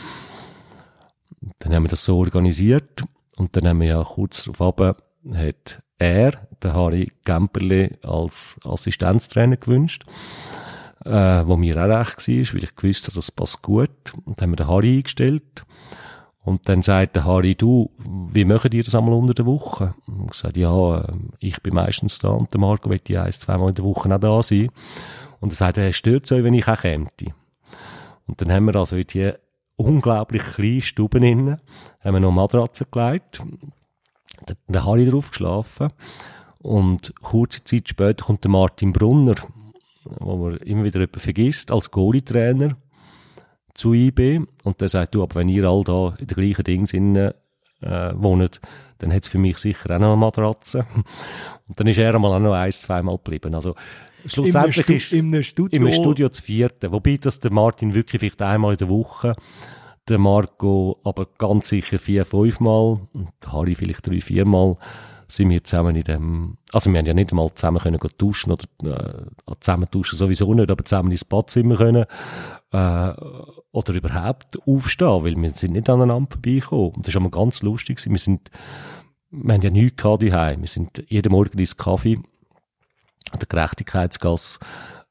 Dann haben wir das so organisiert und dann haben wir ja kurz darauf ab, hat er, der Harry Gemperle, als Assistenztrainer gewünscht äh, wo mir auch recht war, weil ich gewusst habe, das passt gut. Und dann haben wir den Harry eingestellt. Und dann sagt der Harry, du, wie machen ihr das einmal unter der Woche? Und ich sagte, ja, äh, ich bin meistens da und der Marco wird ja ein, zweimal in der Woche auch da sein. Und er sagt, er stört euch, wenn ich auch käme. Und dann haben wir also in die unglaublich kleinen Stuben innen, haben wir noch Matratzen gelegt. Dann, ich drauf geschlafen. Und kurze Zeit später kommt der Martin Brunner, wo man immer wieder jemanden vergisst, als Goalie-Trainer zu IB. Und der sagt, du, aber wenn ihr all da in den gleichen Dingen äh, wohnt, dann hat es für mich sicher auch noch eine Matratze. Und dann ist er einmal auch noch ein, zweimal geblieben. Also, schlussendlich ist im Studio. im Studio zu vierten. Wobei das der Martin wirklich vielleicht einmal in der Woche, der Marco aber ganz sicher vier, fünfmal und Harry vielleicht drei, viermal sind wir zusammen in dem, also wir haben ja nicht einmal zusammen können duschen oder äh, zusammen duschen sowieso nicht, aber zusammen ins Badzimmer können äh, oder überhaupt aufstehen, weil wir sind nicht aneinander vorbeigekommen. Das war aber ganz lustig. Wir sind, wir haben ja nichts gehabt daheim. Wir sind jeden Morgen ins Kaffee an der Gerechtigkeitsgasse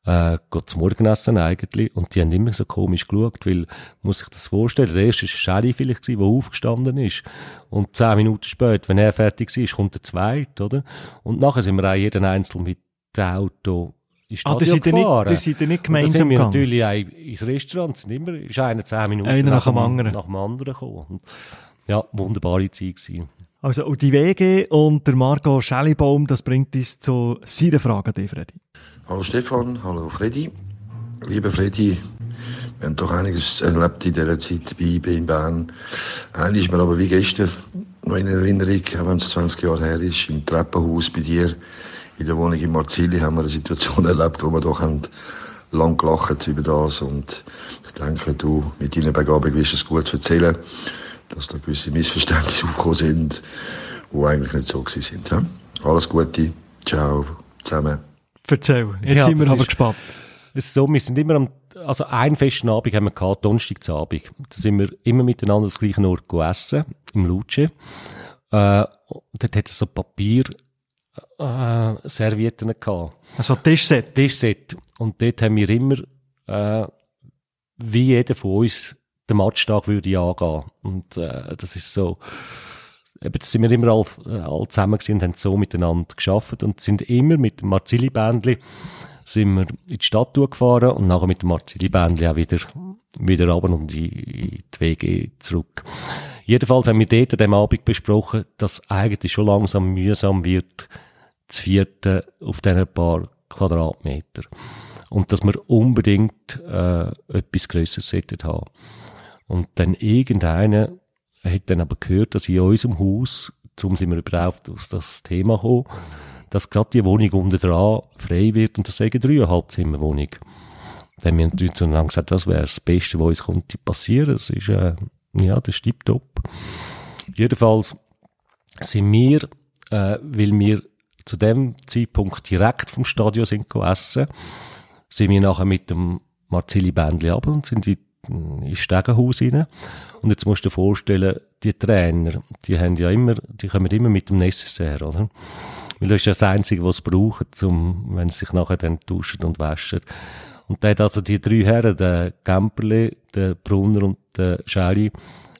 äh, geht zum Morgenessen eigentlich. Und die haben immer so komisch geschaut, weil, muss ich das vorstellen, der erste war Shelly vielleicht gewesen, der aufgestanden ist. Und zehn Minuten später, wenn er fertig ist, kommt der zweite, oder? Und nachher sind wir auch jeden Einzelnen mit dem Auto ins Ah, das seid ihr nicht, gefahren. das ihr nicht gemeinsam sind wir natürlich auch ins Restaurant, sind immer, ist einer zehn Minuten Einer nach dem anderen. nach dem anderen gekommen. Und, ja, wunderbare Zeit gewesen. Also, und die WG und der Marco Schellibaum, das bringt uns zu seiner Frage Freddy. Hallo Stefan, hallo Freddy. Lieber Freddy, wir haben doch einiges erlebt in dieser Zeit bei IB in Bern. Eigentlich ist mir aber wie gestern noch in Erinnerung, auch wenn es 20 Jahre her ist, im Treppenhaus bei dir in der Wohnung in Marzili haben wir eine Situation *laughs* erlebt, wo wir doch haben lang gelacht über das und ich denke, du mit deiner Begabung wirst es gut erzählen, dass da gewisse Missverständnisse *laughs* aufgekommen sind, die eigentlich nicht so gewesen sind. Alles Gute, ciao zusammen. Erzähl, jetzt Ja, sind wir aber ist- gespannt. Es ist so, wir sind immer am, also einen festen Abend haben wir gehabt, Donnerstagabend. Da sind wir immer miteinander das gleiche Ort gegessen, im Luce. Äh, dort hat es so Papier, äh, Servietten gehabt. Also, Tischset. Tischset. Und dort haben wir immer, äh, wie jeder von uns den Matchtag würde angehen. Und, äh, das ist so, eben, sind wir immer alle, äh, alle zusammen gewesen und haben so miteinander geschafft und sind immer mit dem Marzili-Bändli sind wir in die Stadt gefahren und nachher mit dem Marzili-Bändli auch wieder, wieder runter und in, in die WG zurück. Jedenfalls haben wir dort an dem Abend besprochen, dass eigentlich schon langsam mühsam wird, das vierte auf diesen paar Quadratmeter. Und dass wir unbedingt äh, etwas Grösseres sollten haben. Und dann irgendeiner hat dann aber gehört, dass in unserem Haus, darum sind wir überhaupt aus das Thema gekommen, dass gerade die Wohnung unten dran frei wird und das eine dreieinhalb Zimmer Wohnung. Dann haben wir natürlich zueinander gesagt, das wäre das Beste, was uns konnte passieren. Das ist, äh, ja, das ist tipptopp. Jedenfalls sind wir, äh, weil wir zu dem Zeitpunkt direkt vom Stadion sind go essen, sind wir nachher mit dem Marzili Bändli ab und sind in, ins Stegenhaus rein. Und jetzt musst du dir vorstellen, die Trainer, die haben ja immer, die kommen immer mit dem Necessaire, oder? Weil das ist ja das Einzige, was sie brauchen, zum, wenn sie sich nachher dann duschen und waschen. Und da hat also die drei Herren, der Gemperle, der Brunner und der Schäli,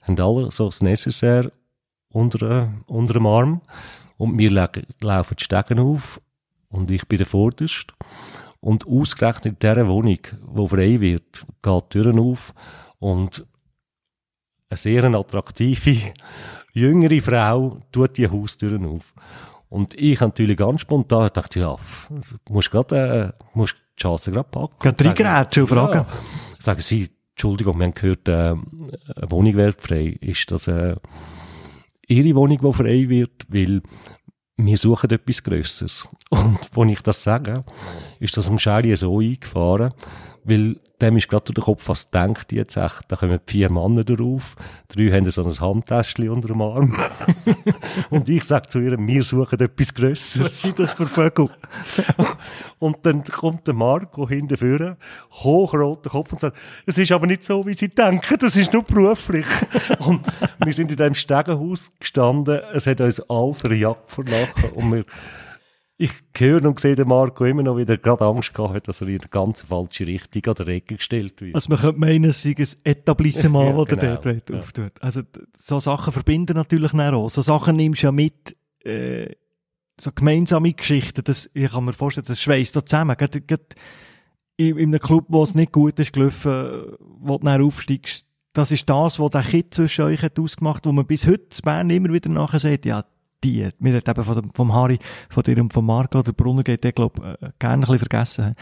haben alle so das Necessaire unter, äh, unter dem Arm. Und wir laufen die Stegen auf. Und ich bin der Vorderste. Und ausgerechnet in dieser Wohnung, die frei wird, geht die Türen auf. Und eine sehr attraktive, *laughs* jüngere Frau tut die Haustüren auf. Und ich natürlich ganz spontan dachte, ja, du musst gerade, äh, musst die Chance gerade packen. Gerade reingrätschen und fragen. Ja, sagen Sie, Entschuldigung, wir haben gehört, äh, eine Wohnung wird frei. Ist das äh, Ihre Wohnung, die frei wird? Weil wir suchen etwas Grösseres. *laughs* Und als ich das sage, ist das am Schäli so eingefahren, weil dem ist gerade durch den Kopf, was denkt die jetzt echt? Da kommen vier Männer drauf, drei haben so ein Handtäschchen unter dem Arm. *laughs* und ich sage zu ihr, wir suchen etwas Was Grösseres. sind das für Vögel? *laughs* Und dann kommt der Marco hinten vorne, hochroter Kopf und sagt, es ist aber nicht so, wie Sie denken, das ist nur beruflich. *laughs* und wir sind in diesem Stegenhaus gestanden, es hat uns all verjagt vor Lachen und wir, ich höre und sehe den Marco immer noch, wie er gerade Angst gehabt hat, dass er in eine ganz falsche Richtung an der Ecke gestellt wird. Also man könnte meinen, es sei ein Etablissement, *laughs* Ja, das genau, der dort ja. auftut. Also so Sachen verbinden natürlich auch. So Sachen nimmst du ja mit, äh, so gemeinsame Geschichten, das, ich kann mir vorstellen, das schweißt da zusammen. Gerade, gerade in, in einem Club, wo es nicht gut ist gelaufen, wo du dann aufsteigst, das ist das, was der Kit zwischen euch hat ausgemacht, wo man bis heute in Bern immer wieder nachher sagt, ja, die, wir hat eben von vom Harry, von dir und von Marco, der Brunner geht, der glaub, äh, gerne ein bisschen vergessen.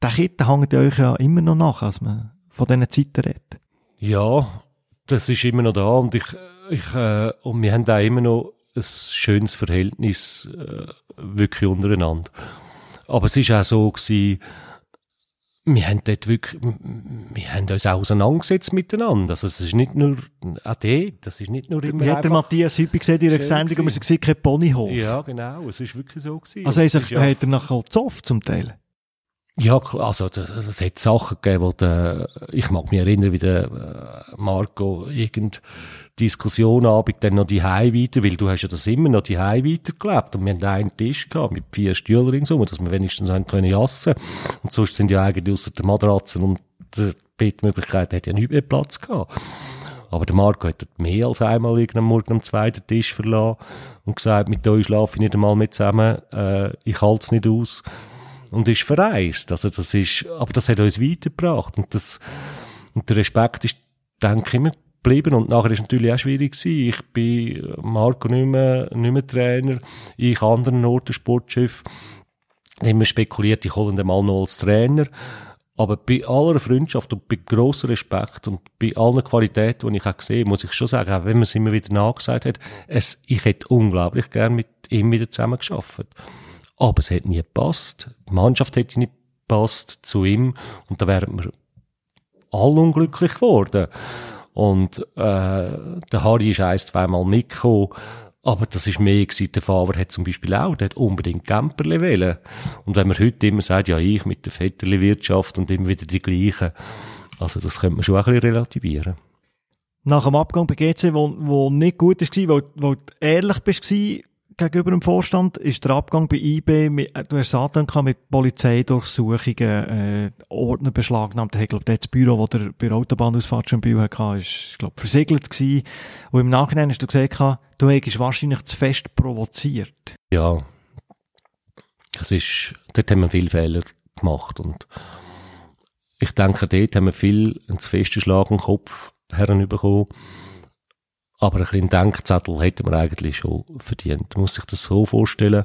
Der Kit hängt euch ja immer noch nach, als man von diesen Zeiten redet. Ja, das ist immer noch da und ich, ich, äh, und wir haben da immer noch ein schönes Verhältnis, äh, wirklich untereinander. Aber es ist auch so gewesen, wir haben dort wirklich, wir haben uns auch auseinandergesetzt miteinander. Also es ist nicht nur, dort, das ist nicht nur immer Wie hat der Matthias Hüppi gesehen in der Schön Sendung, und man gewesen. sieht kein Ponyhof. Ja, genau, es ist wirklich so gewesen. Also Und hat, sich, ja, hat er nachher gezofft zum Teil. Ja, also es hat Sachen gegeben, wo der, ich mag mich erinnern, wie der äh, Marco irgend Diskussion Abend dann noch die Hause weiter, weil du hast ja das immer noch die Hause weitergelebt und wir haben einen Tisch gehabt mit vier Stühlen ringsum, dass wir wenigstens haben können jassen und sonst sind ja eigentlich ausser der Matratzen und der Bettmöglichkeit hat ja nicht mehr Platz gehabt. Aber der Marco hat mehr als einmal irgendeinen Morgen am zweiten Tisch verlassen und gesagt, mit euch schlafe ich nicht einmal mit zusammen, äh, ich halte es nicht aus. Und ist verreist. Also das ist, aber das hat uns weitergebracht. Und das, und der Respekt ist, denke ich, immer geblieben. Und nachher ist natürlich auch schwierig gewesen. Ich bin Marco nicht mehr, nicht mehr Trainer. Ich an anderen Orten Sportchef. Immer spekuliert, ich hole ihn mal noch als Trainer. Aber bei aller Freundschaft und bei grossem Respekt und bei allen Qualitäten, die ich auch gesehen muss ich schon sagen, auch wenn man es immer wieder nachgesagt hat, es, ich hätte unglaublich gern mit ihm wieder zusammengearbeitet. Aber es hat nie gepasst. Die Mannschaft hätte nicht gepasst zu ihm und da wären wir alle unglücklich geworden. Und äh, der Harry ist ein, zweimal mitgekommen, aber das ist mehr gewesen. Der Favre hat zum Beispiel auch, der hat unbedingt Camperle wählen. Und wenn man heute immer sagt, ja, ich mit der Vetterli-Wirtschaft und immer wieder die gleichen, also das könnte man schon ein bisschen relativieren. Nach dem Abgang bei GC, wo, wo nicht gut war, wo, wo du ehrlich bist gegenüber dem Vorstand, ist der Abgang bei IB, mit, äh, du hast es mit Polizeidurchsuchungen, äh, Ordner beschlagnahmt. Ich glaube, das Büro, das der bei der Autobahnausfahrt schon Büro hatte, ist, glaube versiegelt gewesen. Und im Nachhinein hast du gesagt, du hättest wahrscheinlich zu fest provoziert. Ja, es ist, dort haben wir viele Fehler gemacht und ich denke, dort haben wir viel einen zu festen Schlag im Kopf herbekommen. Aber ein bisschen Denkzettel hätten wir eigentlich schon verdient. Man muss sich das so vorstellen.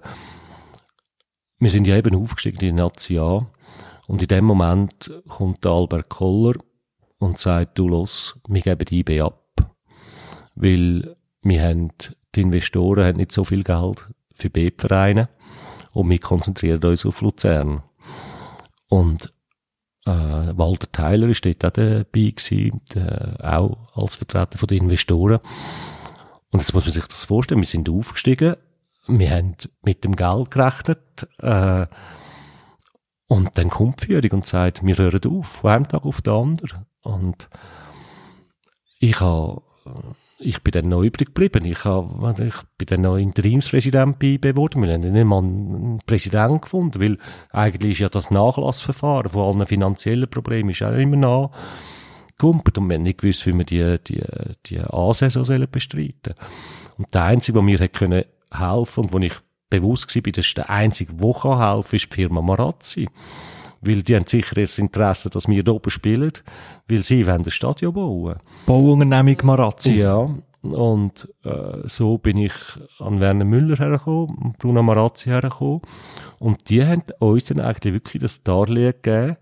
Wir sind ja eben aufgestiegen in die Nazi. Und in dem Moment kommt Albert Koller und sagt, du los, wir geben die IB ab. Weil wir haben, die Investoren haben nicht so viel Geld für B-Vereine und wir konzentrieren uns auf Luzern. Und äh, Walter Tyler ist dort auch dabei gewesen, der, auch als Vertreter von den Investoren. Und jetzt muss man sich das vorstellen, wir sind aufgestiegen, wir haben mit dem Geld gerechnet, äh, und dann kommt die Führung und sagt, wir hören auf, von einem Tag auf den anderen. Und ich habe, ich bin dann noch übrig geblieben. Ich, habe, ich bin dann noch Interimspräsident bei IB geworden. Wir haben nicht mal einen Präsidenten gefunden, weil eigentlich ist ja das Nachlassverfahren von allen finanziellen Problemen ist auch immer noch gekumpelt und wir haben nicht gewusst, wie wir die, die, die A-Saison bestreiten Und der Einzige, der mir hat können helfen und wo ich bewusst war, das ist der Einzige, der kann helfen ist die Firma Marazzi. Weil die haben sicher das Interesse, dass wir da oben spielen, weil sie wollen das Stadion bauen. Bauunternehmung Marazzi. Ja, und äh, so bin ich an Werner Müller hergekommen, Bruno Marazzi hergekommen. Und die haben uns dann eigentlich wirklich das Darlehen gegeben,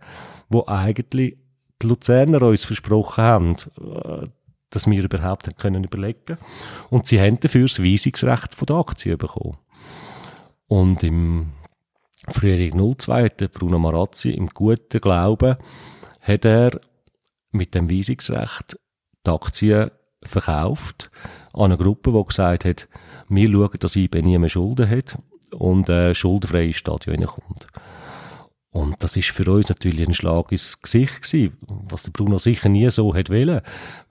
wo eigentlich die Luzerner uns versprochen haben, äh, dass wir überhaupt nicht können überlegen Und sie haben dafür das Weisungsrecht von der Aktie bekommen. Und im Frühling 02 hat Bruno Marazzi im guten Glauben, hat er mit dem Weisungsrecht die Aktien verkauft an eine Gruppe, die gesagt hat, wir schauen, dass IB nie mehr Schulden hat und äh, schuldenfrei ins Stadion reinkommt. Und das ist für uns natürlich ein Schlag ins Gesicht gewesen, was der Bruno sicher nie so hat wollen,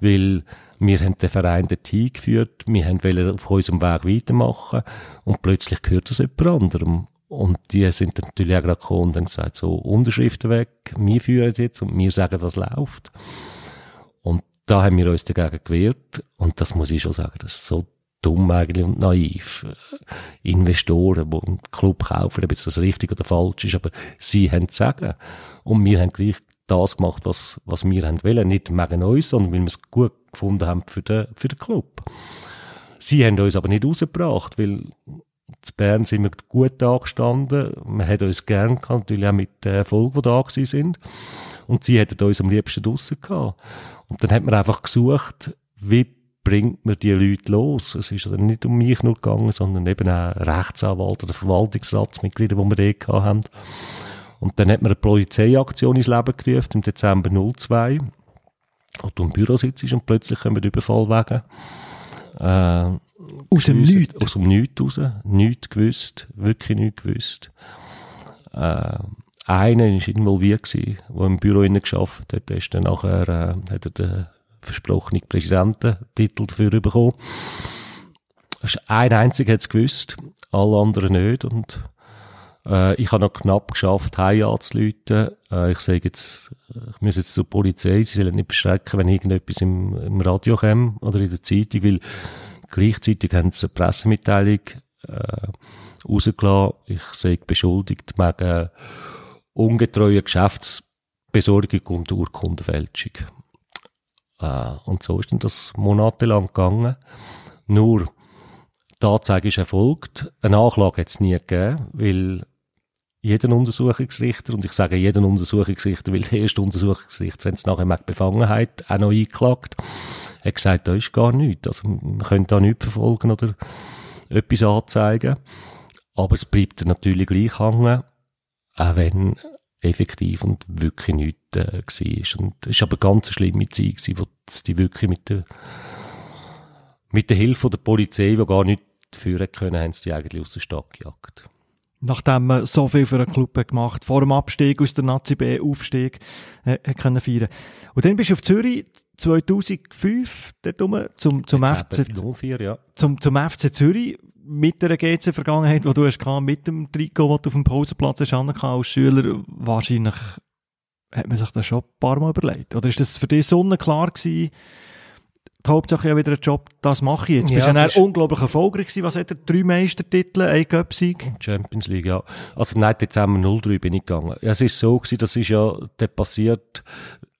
weil wir haben den Verein dort hingeführt, wir haben auf unserem Weg weitermachen und plötzlich gehört das jemand anderem. Und die sind dann natürlich auch gerade gekommen und haben gesagt, so, Unterschriften weg, wir führen jetzt und wir sagen, was läuft. Und da haben wir uns dagegen gewehrt und das muss ich schon sagen, das ist so dumm eigentlich und naiv. Investoren, die einen Club kaufen, ob jetzt das richtig oder falsch ist, aber sie haben zu sagen. Und wir haben gleich das gemacht, was, was wir haben wollen. Nicht wegen uns, sondern weil wir es gut gefunden haben für den, für den Club. Sie haben uns aber nicht rausgebracht, weil in Bern sind wir gut angestanden. Man hat uns gern gehabt, natürlich auch mit den Erfolg, die da gewesen sind. Und sie hätten uns am liebsten draussen gehabt. Und dann hat man einfach gesucht, wie bringt man die Leute los? Es ist dann nicht um mich nur gegangen, sondern eben auch Rechtsanwalt oder Verwaltungsratsmitglieder, die wir dort haben. Und dann hat man eine Polizeiaktion ins Leben gerufen im Dezember 02. Und du im Büro sitzt und plötzlich kommen Überfallwagen. Äh, Aus dem Nichts? Aus dem Nichts raus. Nichts gewusst. Wirklich nichts gewusst. Äh, einer war involviert gewesen, der im Büro geschafft hat. Der ist dann nachher, äh, hat er den versprochenen Präsidententitel dafür bekommen. Ein einziger hat es gewusst, alle anderen nicht. Und äh, ich habe noch knapp geschafft, heim anzuleuten. Äh, ich sage jetzt, ich muss jetzt zur Polizei, sie sollen nicht beschrecken, wenn irgendetwas im, im Radio kommt oder in der Zeitung, weil gleichzeitig haben sie eine Pressemitteilung äh, rausgelassen. Ich sage beschuldigt wegen ungetreuer Geschäftsbesorgung und Urkundenfälschung. Äh, und so ist dann das monatelang gegangen. Nur, die Anzeige ist erfolgt. Eine Anklage hat es nie gegeben, weil jeder Untersuchungsrichter, und ich sage jeden Untersuchungsrichter, weil der erste Untersuchungsrichter, wenn es nachher mit Befangenheit auch noch eingeklagt, hat gesagt, da ist gar nichts. Also, man könnte da nichts verfolgen oder etwas anzeigen. Aber es bleibt natürlich gleich hängen, auch wenn effektiv und wirklich nichts äh, war. Und es war aber eine ganz schlimme Zeit, gewesen, wo die wirklich mit der, mit der Hilfe der Polizei, die gar nicht führen können, haben sie die eigentlich aus der Stadt gejagt. Nachdem man so viel für einen Club hat gemacht, vor dem Abstieg aus der Nazi B, Aufstieg, äh, hat können feiern. Und dann bist du auf Zürich 2005 dort rum, zum, zum, FC, 04, ja. zum, zum FC Zürich mit der GC-Vergangenheit, die du hast gehabt, mit dem Trikot, das du auf dem Pausenplatz hast, als Schüler, wahrscheinlich hat man sich das schon ein paar Mal überlegt. Oder ist das für dich sonnenklar gewesen, die Hauptsache ja wieder ein Job, das mache ich jetzt. Ja, bist ja es dann ist- unglaublich erfolgreich gewesen. Was hat er? Drei Meistertitel, ein Cup-Sieg? Champions League, ja. Also nein, Dezember 03 bin ich gegangen. Es ist so gewesen, das ist ja dann passiert,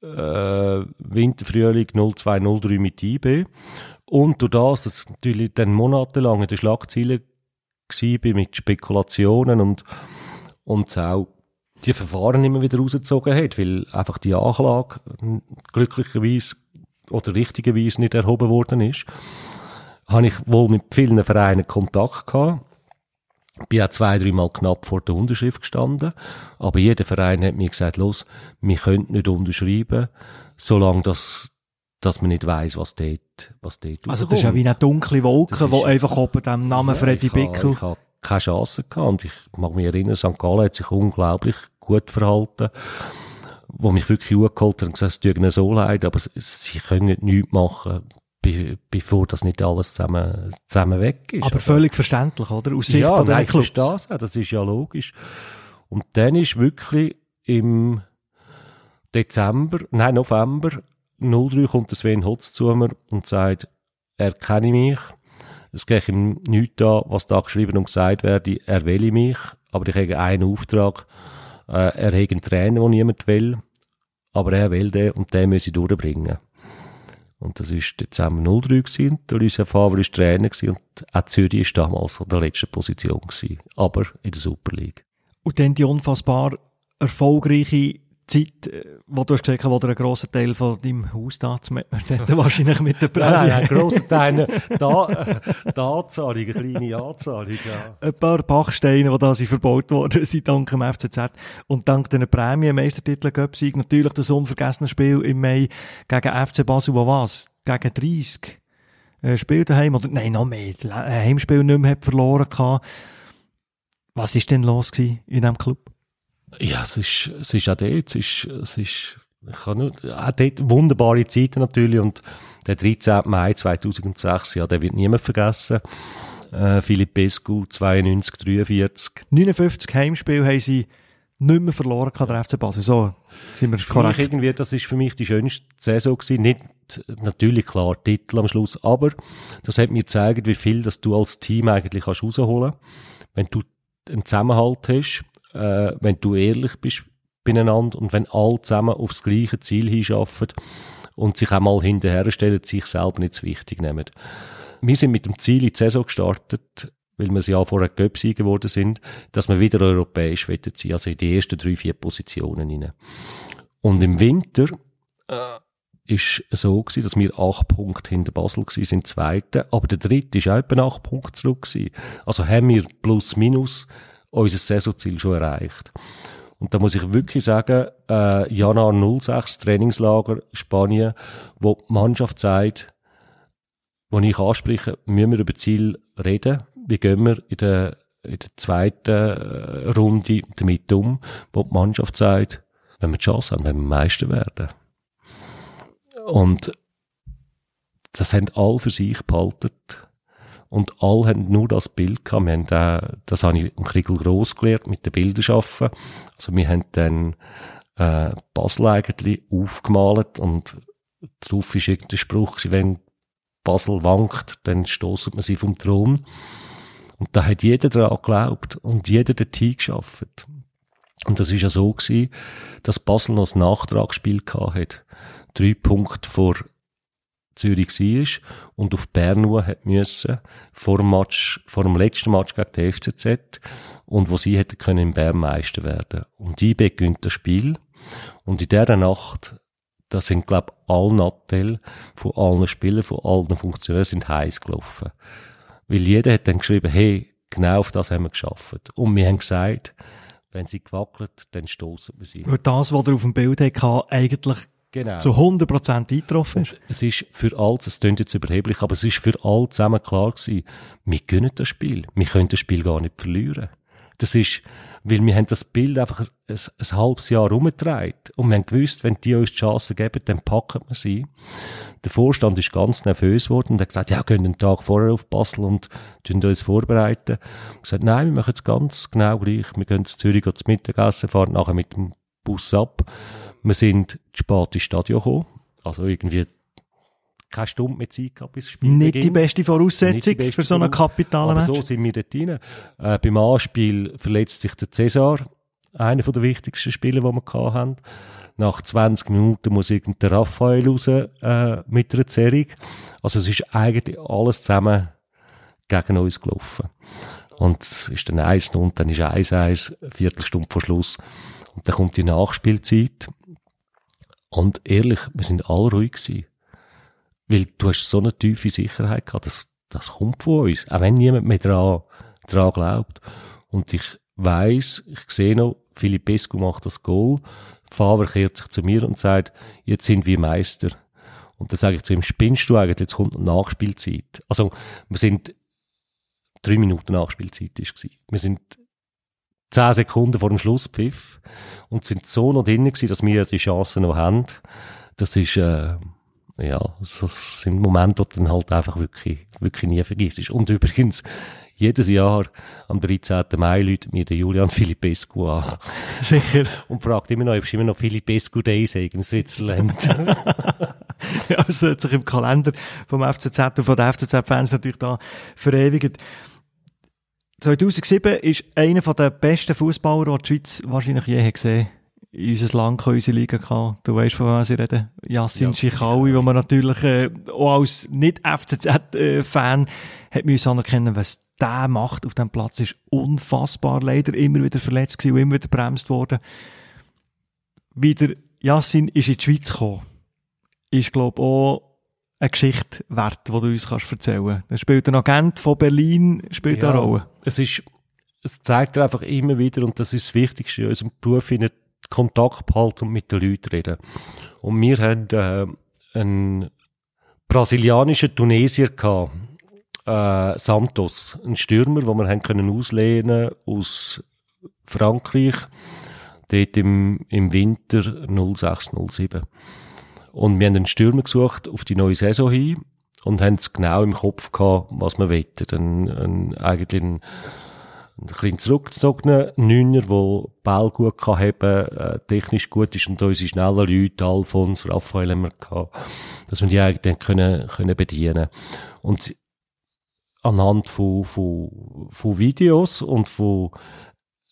äh, Winterfrühling 02, 03 mit IB. Und durch das, dass natürlich dann monatelang in den Schlagzeilen bin mit Spekulationen und, und es auch die Verfahren immer wieder rausgezogen hat, weil einfach die Anklage glücklicherweise oder richtigerweise nicht erhoben worden ist, habe ich wohl mit vielen Vereinen Kontakt gehabt bin auch zwei, dreimal knapp vor der Unterschrift gestanden. Aber jeder Verein hat mir gesagt, los, wir können nicht unterschreiben, solange das, dass man nicht weiss, was dort, was dort Also das ist ja wie eine dunkle Wolke, die einfach oben dem Namen Freddy ich habe- Bickel... Ich habe keine Chance gehabt. Und ich mag mich erinnern, St. Gallen hat sich unglaublich gut verhalten. Wo mich wirklich angeholt hat und gesagt, es tut ihnen so leid, aber sie können nichts machen, be- bevor das nicht alles zusammen, zusammen weg ist. Aber Also- völlig verständlich, oder? Aus Sicht ja, von nein, ich verstehe auch, das ist ja logisch. Und dann ist wirklich im Dezember, nein, November 03 kommt der Sven Hotz zu mir und sagt, er kenne mich, es geht ihm nichts an, was da geschrieben und gesagt werde, er will mich, aber ich habe einen Auftrag, äh, er hat Trainer, den niemand will, aber er will den und den ich durchbringen. Und das ist Dezember 03 gewesen. Der Lucien Favre war Trainer und auch Zürich ist damals an der letzten Position gewesen. Aber in der Super League. Und dann die unfassbar erfolgreiche Zeit, äh, wo du hast gesagt hast, wo du einen grossen Teil von deinem Haus da zu *laughs* wahrscheinlich mit der Prämie. Nein, nein, ein grosser *laughs* Teil, da, äh, die Anzahlung, eine kleine Anzahlung, ja. ein paar Bachsteine, die da sind verbaut worden sind, dank dem FCZ. Und dank den Prämie, Meistertitel, Göpsieg, natürlich das unvergessene Spiel im Mai gegen FC Basel, wo was? Gegen 30 äh, Spiel daheim, oder, nein, noch mehr, Heimspiel nicht mehr hat verloren gehabt. Was ist denn los gewesen in diesem Club? Ja, es ist, es ist auch dort, es ist, es ist, ich kann nur, auch dort wunderbare Zeiten natürlich und der 13. Mai 2006, ja, der wird niemand vergessen. Äh, Philipp Bescu, 92, 43. 59 Heimspiel haben sie nicht mehr verloren kann, der FC Basel. So sind wir korrekt. irgendwie, das ist für mich die schönste Saison gewesen. Nicht, natürlich klar, Titel am Schluss, aber das hat mir gezeigt, wie viel, dass du als Team eigentlich kannst rausholen. Wenn du einen Zusammenhalt hast, äh, wenn du ehrlich bist beieinander und wenn alle zusammen aufs gleiche Ziel hinschaffen und sich einmal hinterher stellen, sich selber nicht zu wichtig nehmen. Wir sind mit dem Ziel in die Saison gestartet, weil wir ja vorher Göpsi geworden sind, dass wir wieder europäisch wollen sein, also in die ersten drei, vier Positionen rein. Und im Winter äh, ist so gewesen, dass wir acht Punkte hinter Basel gewesen sind, zweite, aber der dritte ist auch etwa acht Punkte zurück gewesen. Also haben wir plus minus unser Saisonziel schon erreicht. Und da muss ich wirklich sagen, äh, Januar 06, Trainingslager Spanien, wo die Mannschaft sagt, wo ich anspreche, müssen wir über Ziel reden. Wie gehen wir in der, in der zweiten äh, Runde damit um, wo die Mannschaft sagt, wenn wir die Chance haben, wenn wir Meister werden. Und das haben alle für sich behalten. Und alle haben nur das Bild gehabt. Wir haben da, das habe ich im Kriegel gross gelernt, mit den Bildern arbeiten. Also wir haben dann, äh, Basel eigentlich aufgemalt und drauf ist irgendein Spruch gewesen, wenn Basel wankt, dann stoßen man sie vom Thron. Und da hat jeder daran geglaubt und jeder dort hingeschafft. Und das ist ja so gewesen, dass Basel noch ein Nachtragsspiel gehabt hat. Drei Punkte vor Zürich war und auf Bern hat müssen, vor dem Match, vor dem letzten Match gegen die FCZ, und wo sie hätten können in Bern Meister werden. Und IB gewinnt das Spiel. Und in dieser Nacht, da sind, glaub alle Nattel von allen Spielern, von allen Funktionären sind heiß gelaufen. Weil jeder hat dann geschrieben, hey, genau auf das haben wir geschafft. Und wir haben gesagt, wenn sie gewackelt, dann stoßen wir sie. Weil das, was er auf dem Bild hatte, eigentlich Genau. zu 100% eingetroffen ist. Und es ist für alle, es klingt jetzt überheblich, aber es ist für alle zusammen klar gewesen, wir gönnen das Spiel. Wir können das Spiel gar nicht verlieren. Das ist, weil wir haben das Bild einfach ein, ein, ein halbes Jahr rumgetragen. Und wir haben gewusst, wenn die uns die Chance geben, dann packen wir sie. Der Vorstand ist ganz nervös geworden und hat gesagt, ja, gehen einen Tag vorher auf Basel und tun uns vorbereiten. Und gesagt, nein, wir machen es ganz genau gleich. Wir gehen zu Zürich zum Mittagessen, fahren nachher mit dem Bus ab. Wir sind zu spät ins Stadion gekommen. Also irgendwie keine Stunde mehr Zeit gehabt, bis das Spiel Nicht die beginnt. beste Nicht Voraussetzung die beste für so einen kapitalen Match. so sind wir dort rein. Äh, beim Anspiel verletzt sich der Cäsar, einer der wichtigsten Spieler, die wir hatten. Nach 20 Minuten muss irgendein Raphael raus äh, mit einer Zerrung. Also es ist eigentlich alles zusammen gegen uns gelaufen. Und es ist dann 1 und dann ist 1-1, eine Viertelstunde vor Schluss. Und dann kommt die Nachspielzeit. Und ehrlich, wir sind alle ruhig gewesen. Weil du hast so eine tiefe Sicherheit gehabt, das, das kommt von uns. Auch wenn niemand mehr dran, dran glaubt. Und ich weiss, ich sehe noch, Philipp Pescu macht das Goal. Favre kehrt sich zu mir und sagt, jetzt sind wir Meister. Und dann sage ich zu ihm, spinnst du eigentlich, jetzt kommt Nachspielzeit. Also, wir sind, drei Minuten Nachspielzeit ist gewesen. Wir sind zehn Sekunden vor dem Schlusspfiff und sind so noch drinnen gewesen, dass wir die Chancen noch haben. Das ist, äh, ja, das sind Momente, die du dann halt einfach wirklich, wirklich nie vergisst. Und übrigens, jedes Jahr am 13. Mai läutet mir der Julian *laughs* Filipescu an *laughs* Sicher. und fragt immer noch, ob es immer noch Filipescu Day sei im Switzerland. *laughs* Ja, es hat sich im Kalender vom FCZ und von den FCZ-Fans natürlich da verewigt. 2007 ist einer der besten Fußballer, die die Schweiz wahrscheinlich je hat gesehen in unser Land, in unsere Liga. Du weißt, von was ich rede. Yassin Ja. Schichaui, wo man natürlich äh, auch als Nicht-FCZ-Fan hat müssen anerkennen, was der macht auf dem Platz, ist unfassbar. Leider immer wieder verletzt gewesen und immer wieder bremst worden. Wieder Yassin ist in die Schweiz gekommen ist, glaube ich, auch eine Geschichte wert, die du uns kannst erzählen kannst. Spielt ein Agent von Berlin spielt Ja. eine Rolle. es ist, es zeigt einfach immer wieder, und das ist das Wichtigste in unserem Beruf, in Kontakt behalten und mit den Leuten reden. Und wir haben, äh, einen brasilianischen Tunesier gehabt, äh, Santos, ein Stürmer, den wir haben können auslehnen aus Frankreich, dort im, im Winter 06, 07. Und wir haben einen Stürmer gesucht auf die neue Saison hin und haben es genau im Kopf gehabt, was wir wollten. Ein, ein, eigentlich ein, Ein bisschen zurückgezogener Neuner, der Ball gut kann haben, äh, technisch gut ist und unsere schnellen Leute, Alfons, Raphael haben wir gehabt, dass wir die eigentlich können, können bedienen. Und anhand von, von, von Videos und von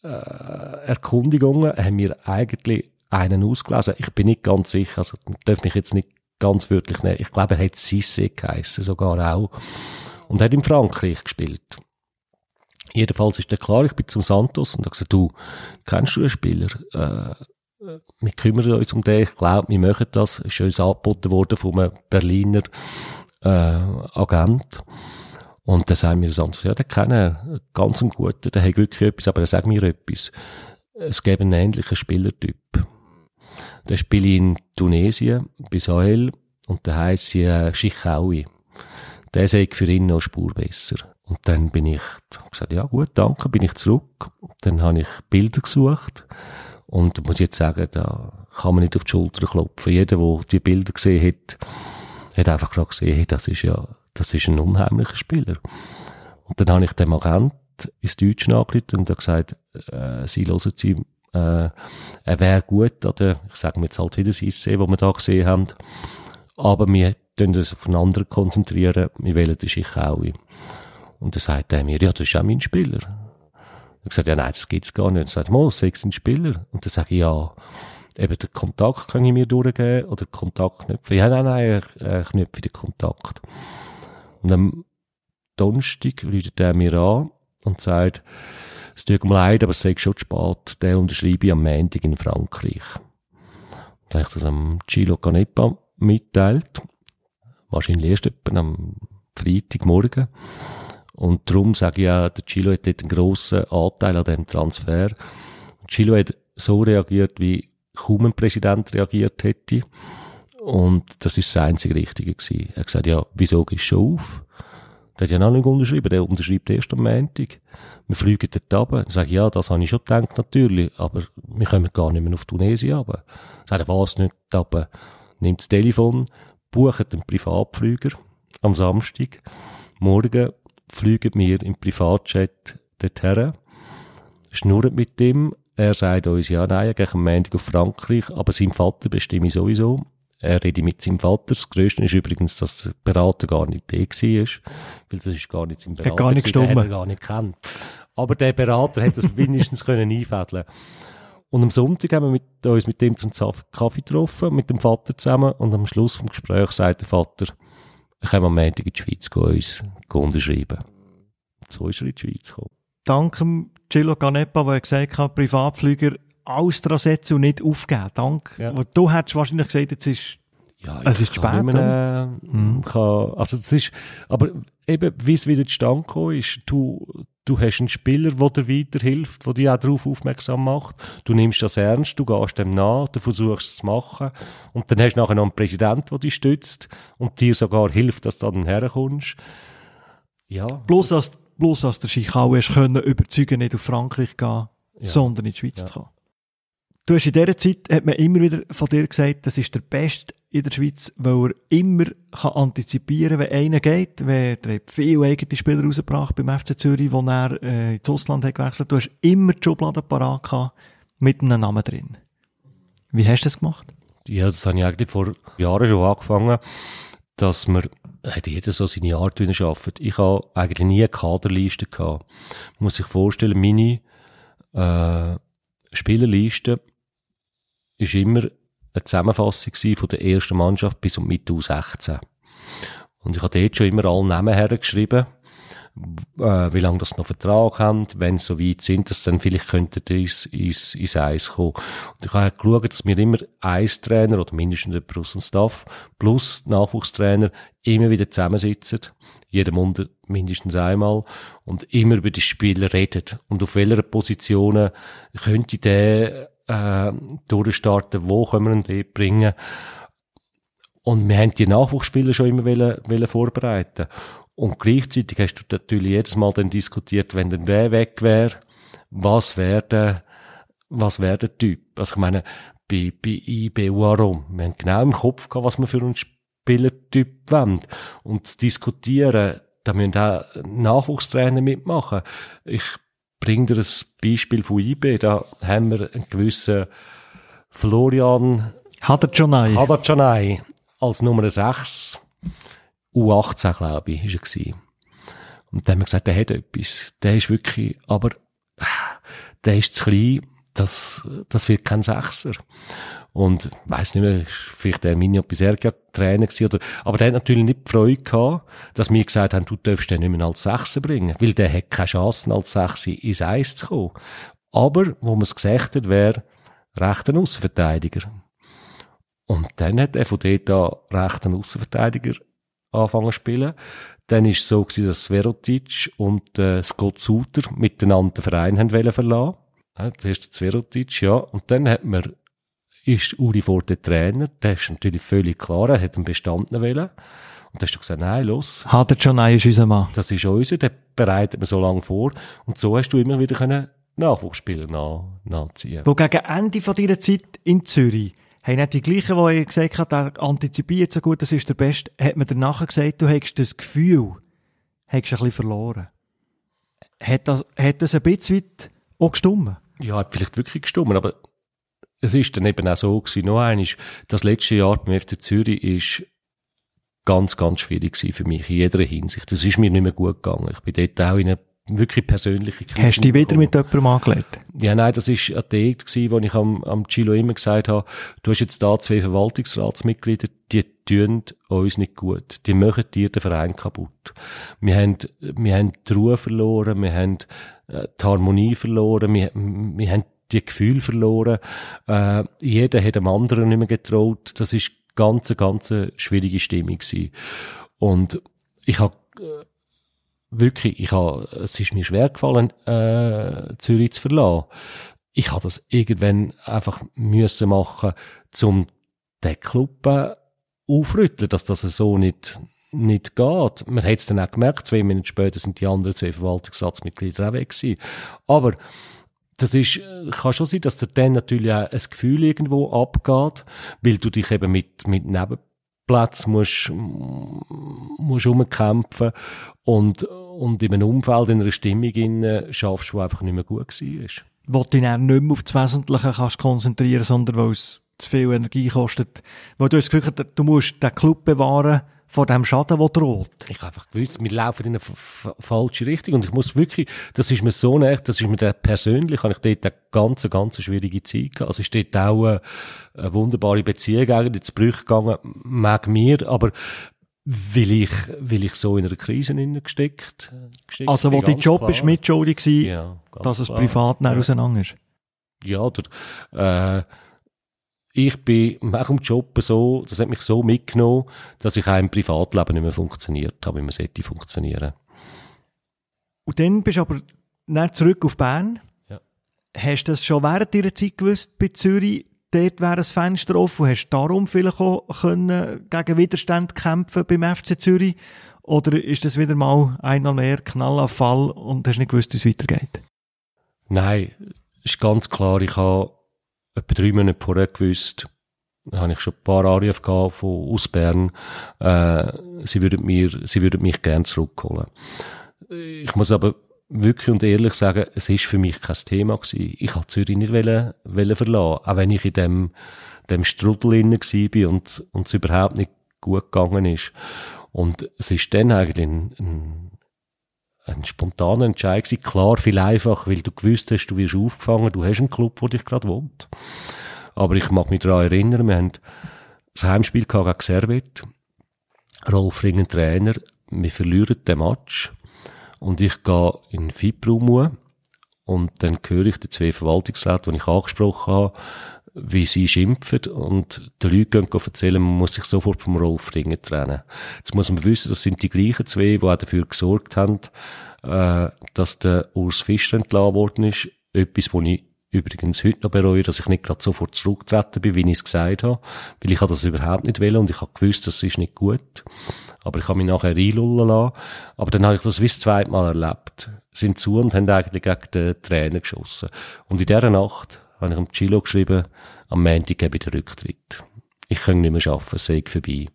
äh, Erkundigungen haben wir eigentlich einen ausgelesen. Ich bin nicht ganz sicher, also darf mich jetzt nicht ganz wörtlich nehmen. Ich glaube, er hat Sisse geheissen, sogar auch. Und hat in Frankreich gespielt. Jedenfalls ist der klar, ich bin zum Santos und habe gesagt, du, kennst du einen Spieler? Äh, wir kümmern uns um den, ich glaube, wir machen das. Ist uns angeboten worden von einem Berliner äh, Agent. Und dann sagen wir Santos, ja, den kennen wir, ganz einen guten, der hat wirklich etwas, aber er sagt mir etwas. Es gäbe einen ähnlichen Spielertyp. Der spielt in Tunesien, bei Sahel, und der heisst äh, Schichaui. Der sagt für ihn noch Spur besser. Und dann bin ich gesagt, ja gut, danke, bin ich zurück. Dann habe ich Bilder gesucht. Und da muss ich jetzt sagen, da kann man nicht auf die Schulter klopfen. Jeder, der die Bilder gesehen hat, hat einfach gerade gesehen, hey, das ist ja, das ist ein unheimlicher Spieler. Und dann habe ich dem Agent ins Deutsche angerufen und gesagt, äh, sie hören sie, äh, er wäre gut oder ich sage mir jetzt halt wieder Sisse, wo wir da gesehen haben. Aber wir tun uns auf einen anderen konzentrieren, wir wählen den Schichaui. Und dann sagt er mir, ja, das ist auch mein Spieler. Ich gesagt, ja, nein, das gibt's gar nicht. Er sagt, mal, sechs sind Spieler. Und dann sage ich, ja, eben den Kontakt kann ich mir durchgeben oder Kontaktknöpfe. Ja, nein, nein, er knüpfe den Kontakt. Und am Donnerstag ruft er mir an und sagt, es tut mir leid, aber es sei schon zu spät. Den unterschreibe ich am Montag in Frankreich. Dann habe ich das am Gilo Canepa mitteilt. Wahrscheinlich erst etwa am Freitagmorgen. Und darum sage ich ja, der Chilo hat dort einen grossen Anteil an diesem Transfer. Chilo hat so reagiert, wie kaum ein Präsident reagiert hätte. Und das ist das einzige Richtige gewesen. Er hat gesagt, ja, wieso gehst du schon auf? Der hat ja noch nicht unterschrieben, der unterschreibt erst am Montag. Wir fliegen dort runter. Sage, ja, das habe ich schon gedacht, natürlich, aber wir kommen gar nicht mehr auf Tunesien runter. Sagt er, was nicht, aber nimmt das Telefon, bucht einen Privatflüger am Samstag. Morgen fliegen wir im Privatjet dorthin, schnurren mit dem. Er sagt uns, ja, nein, er geht am Montag auf Frankreich, aber sein Vater bestimme ich sowieso. Er redet mit seinem Vater. Das Größte ist übrigens, dass der Berater gar nicht der war. Weil das ist gar nicht sein Berater. Gar nicht den er gar nicht kennt. Aber der Berater hat das wenigstens *laughs* können einfädeln. Und am Sonntag haben wir mit, uns mit dem zum Kaffee getroffen, mit dem Vater zusammen. Und am Schluss vom Gespräch sagt der Vater, ich komme am Montag in die Schweiz gehen, uns unterschreiben. So ist er in die Schweiz gekommen. Dank Gilo Canepa, der gesagt hat, Privatflüger alles dran setzen und nicht aufgeben. Dank. Ja. Weil Du hättest wahrscheinlich gesagt, jetzt ist, Ja, Es ist spät, mehr, äh, kann, also das ist, aber eben, wie es wieder zustande gekommen ist, du, du hast einen Spieler, der dir weiterhilft, der dich auch darauf aufmerksam macht, du nimmst das ernst, du gehst dem nach, du versuchst es zu machen und dann hast du nachher noch einen Präsident, der dich stützt und dir sogar hilft, dass du dann herkommst. Ja, bloß als, bloß als der Schichau hast können überzeugen, nicht auf Frankreich gehen, sondern in die Schweiz Ja. zu kommen. Du hast in dieser Zeit, hat man immer wieder von dir gesagt, das ist der Beste in der Schweiz, weil er immer kann antizipieren wenn einer geht. Wenn, er hat viele eigene Spieler rausgebracht beim FC Zürich, wo er äh, ins Ausland hat gewechselt. Du hast immer die Schublade parat mit einem Namen drin. Wie hast du das gemacht? Ja, das habe ich eigentlich vor Jahren schon angefangen, dass man, hat jeder so seine Art, wie arbeitet. Ich habe eigentlich nie eine Kaderliste gehabt. Man muss sich vorstellen, meine äh, Spielerliste ist immer eine Zusammenfassung von der ersten Mannschaft bis um Mitte U16. Und ich habe dort schon immer alle Namen hergeschrieben, äh, wie lange das noch Vertrag haben, wenn sie so weit sind, dass dann vielleicht könnten ins, ins, ins Eis kommen. Und ich habe geschaut, dass wir immer Eistrainer oder mindestens jemand aus dem Staff plus Nachwuchstrainer immer wieder zusammensitzen, jeden Monat mindestens einmal und immer über die Spieler reden und auf welcher Positionen könnte der äh, durchstarten, wo können wir ihn bringen. Und wir haben die Nachwuchsspieler schon immer wollen, wollen vorbereiten. Und gleichzeitig hast du natürlich jedes Mal dann diskutiert, wenn dann der weg wäre, was wäre der, was wäre der Typ? Also ich meine, bei, bei IB Uarom, wir haben genau im Kopf gehabt, was wir für einen Spielertyp wollen. Und zu diskutieren, da müssen auch Nachwuchstrainer mitmachen. Ich bringe dir ein Beispiel von IB. Da haben wir einen gewissen Florian Hadertschonai. Hadertschanei als Nummer 6. U18, glaube ich, ist er. Und dann haben wir gesagt, der hat etwas. Der ist wirklich, aber, der ist zu klein, das, das wird kein Sechser. Und, weiss nicht mehr, vielleicht der Minio Bisergia Trainer gewesen, oder, aber der hat natürlich nicht die Freude gehabt, dass wir gesagt haben, du darfst den nicht mehr als Sechser bringen, weil der hat keine Chancen als Sechser ins Eis zu kommen. Aber, wo man es gesagt hat, wäre rechter Außenverteidiger. Und dann hat er von dort an rechten Außenverteidiger angefangen zu spielen. Dann ist es so gewesen, dass Sverotic und äh, Scott Suter miteinander den Verein haben wollen verlassen. Ja, zuerst Sverotic, ja. Und dann hat man, ist Uri vor der Trainer. Der ist natürlich völlig klar, er hat einen bestanden wollen. Und da hast du gesagt, nein, los, Hadertschonai ist unser Mann. das ist unser, den bereitet man so lange vor. Und so hast du immer wieder können Nachwuchsspieler nach, nachziehen. Wo gegen Ende von deiner Zeit in Zürich haben nicht die gleichen, die ich gesagt habe, der antizipiert so gut, das ist der Beste, hat man danach gesagt, du hättest das Gefühl, hättest ein bisschen verloren. Hat das, hat das ein bisschen weit auch gestummen? Ja, hat vielleicht wirklich gestummen, aber es ist dann eben auch so gewesen, noch einmal, das letzte Jahr beim FC Zürich ist ganz, ganz schwierig gewesen für mich, in jeder Hinsicht. Das ist mir nicht mehr gut gegangen. Ich bin dort auch in eine wirklich persönliche Krise Hast du dich wieder gekommen. mit jemandem angelegt? Ja, nein, das ist ein Date gewesen, wo ich am, am Chilo immer gesagt habe, du hast jetzt da zwei Verwaltungsratsmitglieder, die tun uns nicht gut. Die machen dir den Verein kaputt. Wir haben, wir haben die Ruhe verloren, wir haben äh, die Harmonie verloren, wir, wir haben die Gefühle verloren. Äh, jeder hat dem anderen nicht mehr getraut. Das ist ganz, ganz schwierige Stimmung gewesen. Und ich habe wirklich, ich habe, es ist mir schwer gefallen, äh, Zürich zu verlassen. Ich habe das irgendwann einfach müssen machen, zum den Club äh, aufrütteln, dass das so nicht, nicht geht. Man hat es dann auch gemerkt, zwei Minuten später sind die anderen zwei Verwaltungsratsmitglieder auch weg gewesen. Aber das ist, kann schon sein, dass dir dann natürlich auch ein Gefühl irgendwo abgeht, weil du dich eben mit, mit Nebenplätzen musst, musst umkämpfen und, und in einem Umfeld, in einer Stimmung schaffst, die einfach nicht mehr gut war. Wo du dich dann nicht mehr auf das Wesentliche kannst konzentrieren, sondern weil es zu viel Energie kostet. Weil du hast das Gefühl, du musst den Club bewahren vor dem Schaden, der droht. Ich habe einfach gewusst, wir laufen in eine falsche Richtung und ich muss wirklich, das ist mir so näher, das ist mir der persönlich, habe ich dort eine ganz, ganz schwierige Zeit gehabt. Also ist dort auch eine, eine wunderbare Beziehung eigentlich zu Brüche gegangen, mag mir, aber weil ich, weil ich so in einer Krise gesteckt, gesteckt Also, wo dein Job klar. ist mitschuldig gewesen, ja, dass es privat Ja. auseinander ist. Ja, oder, äh, ich bin auch im Job so, das hat mich so mitgenommen, dass ich auch im Privatleben nicht mehr funktioniert habe, wie man sollte funktionieren. Und dann bist du aber dann zurück auf Bern. Ja. Hast du das schon während deiner Zeit gewusst bei Zürich? Dort wäre ein Fenster offen. Hast du darum vielleicht auch können gegen Widerstand kämpfen beim FC Zürich? Oder ist das wieder mal einmal mehr Knall auf Fall und hast nicht gewusst, wie es weitergeht? Nein, ist ganz klar, ich habe etwa drei Monate vorher gewusst, da habe ich schon ein paar Anrufe gehabt von, aus Bern, äh, sie würden mir, sie würden mich gern zurückholen. Ich muss aber wirklich und ehrlich sagen, es ist für mich kein Thema gewesen. Ich wollte Zürich nicht wollen, wollen verlassen, auch wenn ich in dem, dem Strudel innen war und, und es überhaupt nicht gut gegangen ist. Und es ist dann eigentlich ein, ein ein spontaner Entscheid gewesen. Klar, viel einfach, weil du gewusst hast, du wirst aufgefangen, du hast einen Club, wo dich gerade wohnt. Aber ich mag mich daran erinnern, wir haben das Heimspiel gegen Servet. Rolf Ringen Trainer. Wir verlieren den Match. Und ich gehe in den und dann höre ich die zwei Verwaltungsräte, die ich angesprochen habe, wie sie schimpfen und die Leute gehen erzählen, man muss sich sofort vom Rolf Ringen trennen. Jetzt muss man wissen, das sind die gleichen zwei, die auch dafür gesorgt haben, äh, dass der Urs Fischer entlassen worden ist. Etwas, wo ich übrigens heute noch bereue, dass ich nicht gerade sofort zurückgetreten bin, wie ich es gesagt habe, weil ich habe das überhaupt nicht will und ich habe gewusst, das ist nicht gut. Aber ich habe mich nachher einlullen lassen. Aber dann habe ich das wie das zweite Mal erlebt. Sind zu und haben eigentlich gegen den Trainer geschossen. Und in dieser Nacht habe ich am Chilo geschrieben, am Montag gebe ich den Rücktritt. Ich kann nicht mehr arbeiten, sei vorbei.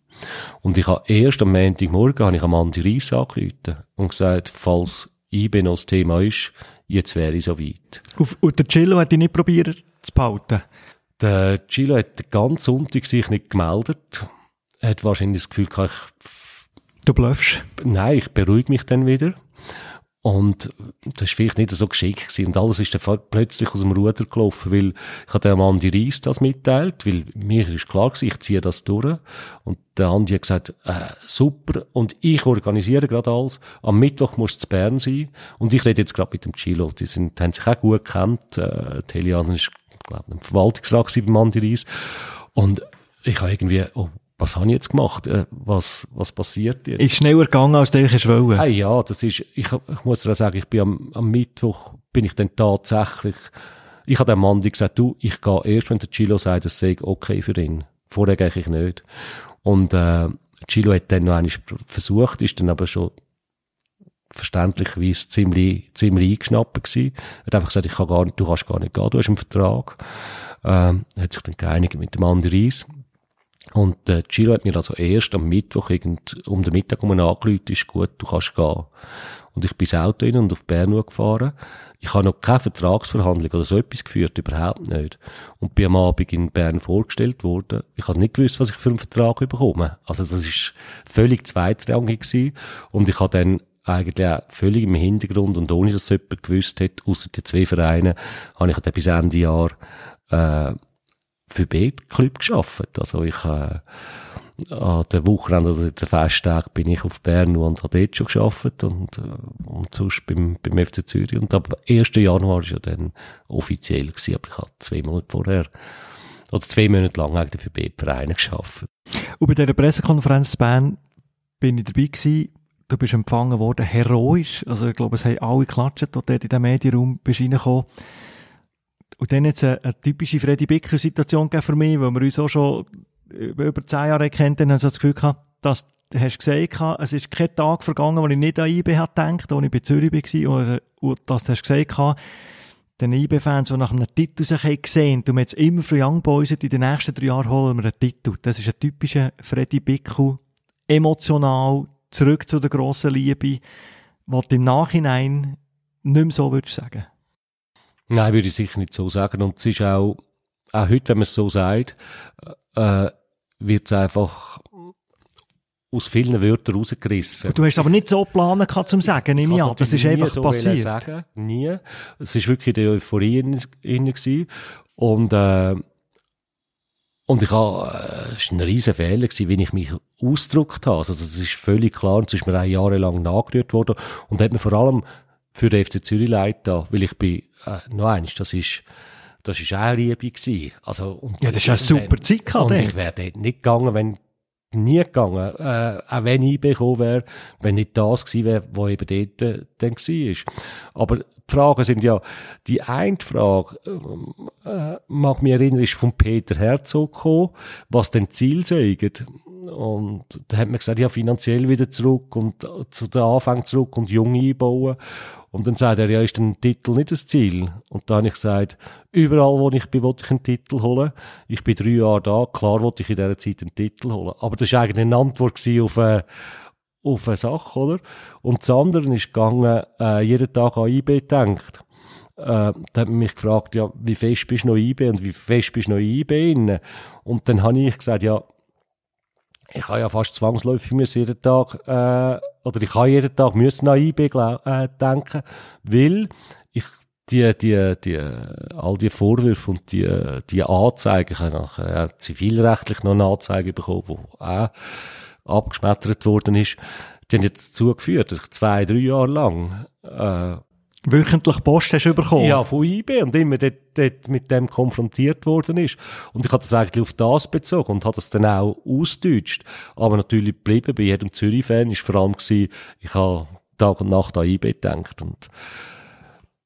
Und ich habe erst am Montagmorgen habe ich am Andi Reis angerufen und gesagt, falls IB noch das Thema ist, jetzt wäre ich so weit. Und der Chilo hat dich nicht probiert zu behalten? Der Chilo hat den ganzen Sonntag sich nicht gemeldet. Er hat wahrscheinlich das Gefühl gehabt, ich, Du bluffst. nein, ich beruhige mich dann wieder. Und das war vielleicht nicht so geschickt gewesen. Und alles ist dann plötzlich aus dem Ruder gelaufen, weil ich habe dem Andi Reis das mitteilt, weil mir ist klar gewesen, ich ziehe das durch. Und der Andi hat gesagt, äh, super, und ich organisiere gerade alles. Am Mittwoch muss es zu Bern sein. Und ich rede jetzt gerade mit dem Chilo. Die sind, haben sich auch gut gekannt. Äh, Telian ist, glaube ich, im Verwaltungsrat beim Andi Reis. Und ich habe irgendwie, oh, was habe ich jetzt gemacht? Äh, was, was passiert jetzt? Ist schneller gegangen, als du eigentlich wollen. Hey, ja, das ist, ich, ich muss dir sagen, ich bin am, am Mittwoch, bin ich dann tatsächlich, ich habe dem Mann gesagt, du, ich gehe erst, wenn der Chilo sagt, es sei okay für ihn. Vorher gehe ich nicht. Und, äh, Chilo hat dann noch einmal versucht, ist dann aber schon verständlicherweise ziemlich, ziemlich eingeschnappt gewesen. Er hat einfach gesagt, ich kann gar nicht, du kannst gar nicht gehen, du hast einen Vertrag. Ähm, hat sich dann geeinigt mit dem Andi Reis. Und äh, Giro hat mir also erst am Mittwoch irgend, um den Mittag um angerufen, ist gut, du kannst gehen. Und ich bin ins Auto hin und auf Bern gefahren. Ich habe noch keine Vertragsverhandlung oder so etwas geführt, überhaupt nicht. Und bin am Abend in Bern vorgestellt worden. Ich habe nicht gewusst, was ich für einen Vertrag bekomme. Also das ist völlig zweitrangig gewesen. Und ich habe dann eigentlich auch völlig im Hintergrund und ohne, dass jemand gewusst hat, außer die zwei Vereine, habe ich dann bis Ende Jahr äh, für B-Club geschafft. Also ich äh, an den Wochenende oder den Festtag bin ich auf Bern und habe dort schon geschafft und, äh, und sonst beim, beim FC Zürich. Und ab 1. Januar ist ja dann offiziell gewesen, aber ich habe zwei Monate vorher oder zwei Monate lang eigentlich für B-Vereine geschafft. Und bei dieser Pressekonferenz in Bern bin ich dabei gewesen. Du bist empfangen worden, heroisch. Also ich glaube, es haben alle geklatscht, als du in den Medienraum bist reingekommen. Und dann es eine, eine typische Freddy Bicker-Situation für mich, weil wir uns auch schon über zehn Jahre kennt, dann habe ich das Gefühl gehabt, dass du hast gesagt, es ist kein Tag vergangen, wo ich nicht an IB hat gedacht, als ich bei Zürich war, und dass du hast gesagt, den IB-Fans, die nach einem Titel sich haben gesehen, du jetzt immer für Young Boys in den nächsten drei Jahren holen wir einen Titel. Das ist ein typischer Freddy Bickel, emotional, zurück zu der grossen Liebe, was du im Nachhinein nicht mehr so würdest sagen. Nein, würde ich sicher nicht so sagen. Und es ist auch, auch heute, wenn man es so sagt, äh, wird es einfach aus vielen Wörtern rausgerissen. Du hast aber nicht so planen gehabt, zum sagen, nehme ich an. Das ist einfach so passiert. Sagen. Nie. Es ist wirklich die Euphorie in, in gewesen. Und, äh, und ich habe, äh, es war ein riesen Fehler gewesen, wie ich mich ausgedrückt habe. Also, das ist völlig klar. Und es ist mir auch jahrelang nachgerührt worden. Und hat mir vor allem für den FC Zürich leid da, weil ich bin, äh, noch eins, das ist, das ist auch Liebe gewesen. Also, und, ja, das ist eine super Zeit gehabt, Und ich wäre dort nicht gegangen, wenn, nie gegangen, äh, auch wenn ich bekommen wäre, wenn nicht das gewesen wäre, was eben dort äh, dann war. Aber die Fragen sind ja, die eine Frage, äh, mag mich erinnern, ist von Peter Herzog gekommen, was denn Ziel sagen. Und da hat man gesagt, ja, finanziell wieder zurück und zu den Anfang zurück und jung einbauen. Und dann sagt er, ja, ist ein Titel nicht das Ziel? Und dann habe ich gesagt, überall, wo ich bin, wollte ich einen Titel holen. Ich bin drei Jahre da, klar wollte ich in dieser Zeit einen Titel holen. Aber das war eigentlich eine Antwort auf eine, auf eine Sache, oder? Und das andere ist gegangen, äh, jeden Tag an IB denkt. Äh, da hat man mich gefragt, ja, wie fest bist du noch IB und wie fest bist du noch IB inne? Und dann habe ich gesagt, ja, ich habe ja fast zwangsläufig müssen jeden Tag, äh, oder ich habe jeden Tag müssen an IB äh, denken, weil ich die, die, die, all die Vorwürfe und die, die Anzeigen, ich habe nachher äh, zivilrechtlich noch eine Anzeige bekommen, die auch abgeschmettert worden ist, die haben jetzt dazu geführt, dass ich zwei, drei Jahre lang, äh, wöchentlich Post hast du bekommen? Ja, von IB und immer dort, dort mit dem konfrontiert worden ist. Und ich habe das eigentlich auf das bezogen und habe das dann auch ausgedeutscht. Aber natürlich geblieben bei jedem Zürich-Fan ist vor allem gewesen, ich habe Tag und Nacht an IB gedacht und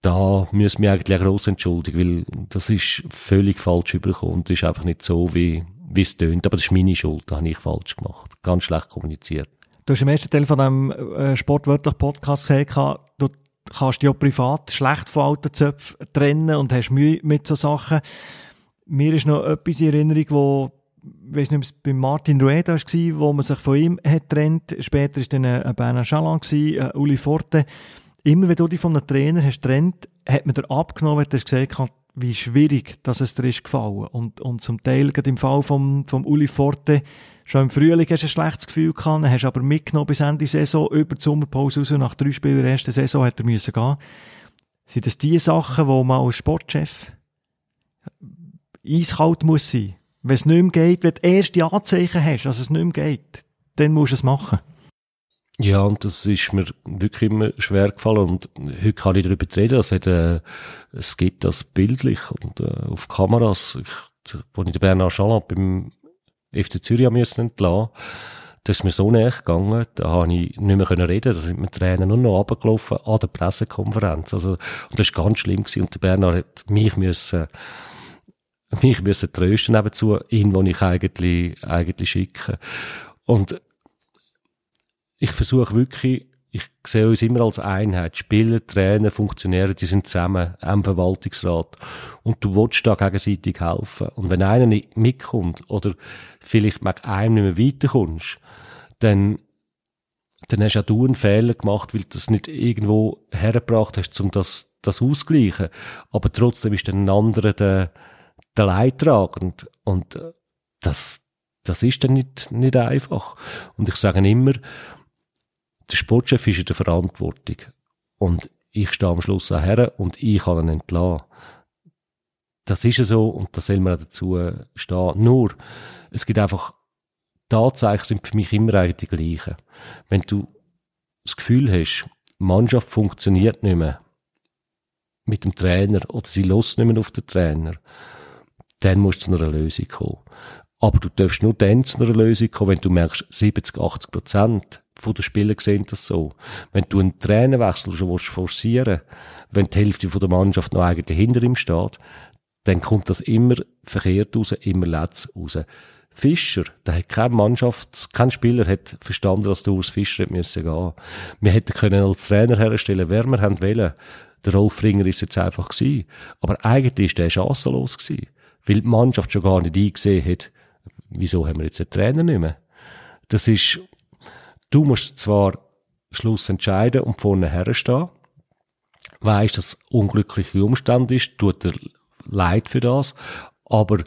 da müssen wir eigentlich gross entschuldigen, weil das ist völlig falsch übergekommen und das ist einfach nicht so, wie, wie es tönt. Aber das ist meine Schuld, da habe ich falsch gemacht. Ganz schlecht kommuniziert. Du hast im ersten Teil von diesem äh, sportwörtlich Podcast du kannst dich auch privat schlecht von alten Zöpfen trennen und hast Mühe mit so Sachen. Mir ist noch etwas in Erinnerung, wo ich weiß nicht, bei Martin Rueda war, wo man sich von ihm hat trennt. Später war dann ein Bernard Chaland, ein Uli Forte. Immer wenn du dich von einem Trainer hast trennt, hat mir der abgenommen, hat er gesagt, wie schwierig dass es dir ist gefallen. Und, und zum Teil, gerade im Fall vom, vom Uli Forte, schon im Frühling hast du ein schlechtes Gefühl gehabt, hast aber mitgenommen bis Ende Saison, über die Sommerpause raus, nach drei Spielen der ersten Saison hat er müssen gehen. Sind das die Sachen, wo man als Sportchef eiskalt muss sein? Wenn es nicht mehr geht, wenn du erste Anzeichen hast, dass es nicht mehr geht, dann musst du es machen. Ja, und das ist mir wirklich immer schwer gefallen. Und heute kann ich darüber reden. Es, hat, äh, es gibt das bildlich und äh, auf Kameras. Ich, wo ich den Bernard Schalat beim FC Zürich müssen entlassen das ist mir so näher gegangen, da habe ich nicht mehr können reden, da sind mir Tränen nur noch runtergelaufen an der Pressekonferenz. Also, und das war ganz schlimm gewesen. Und der Bernard hat mich müssen, mich müssen trösten nebenzu, ihn, wo ich eigentlich, eigentlich schicke. Und ich versuche wirklich, ich sehe uns immer als Einheit. Spieler, Trainer, Funktionäre, die sind zusammen am Verwaltungsrat. Und du willst da gegenseitig helfen. Und wenn einer nicht mitkommt oder vielleicht mit einem nicht mehr weiterkommst, dann, dann hast auch du einen Fehler gemacht, weil du das nicht irgendwo hergebracht hast, um das, das auszugleichen. Aber trotzdem ist dann ein anderer der, der Leidtragend. Und das, das ist dann nicht, nicht einfach. Und ich sage immer, der Sportchef ist in der Verantwortung. Und ich stehe am Schluss auch her und ich kann ihn entlassen. Das ist ja so und da soll man auch dazu stehen. Nur, es gibt einfach, Tatsachen sind für mich immer eigentlich die gleichen. Wenn du das Gefühl hast, die Mannschaft funktioniert nicht mehr mit dem Trainer oder sie lässt nicht mehr auf den Trainer, dann musst du zu einer Lösung kommen. Aber du darfst nur dann zu einer Lösung kommen, wenn du merkst, 70, 80 Prozent von den Spielern sehen das so. Wenn du einen Trainerwechsel schon forcieren willst, wenn die Hälfte von der Mannschaft noch eigentlich hinter ihm steht, dann kommt das immer verkehrt raus, immer letzt raus. Fischer, der hat keine Mannschaft, kein Spieler hat verstanden, dass du aus Fischer müssen gehen. Wir hätten können als Trainer herstellen, wer wir haben wollen. Der Rolf Ringer ist jetzt einfach gewesen. Aber eigentlich ist der chancenlos gewesen. Weil die Mannschaft schon gar nicht eingesehen hat, wieso haben wir jetzt einen Trainer nicht mehr? Das ist, Du musst zwar Schluss entscheiden und vorne herstehen, weißt, dass unglückliche Umstand ist, tut dir leid für das, aber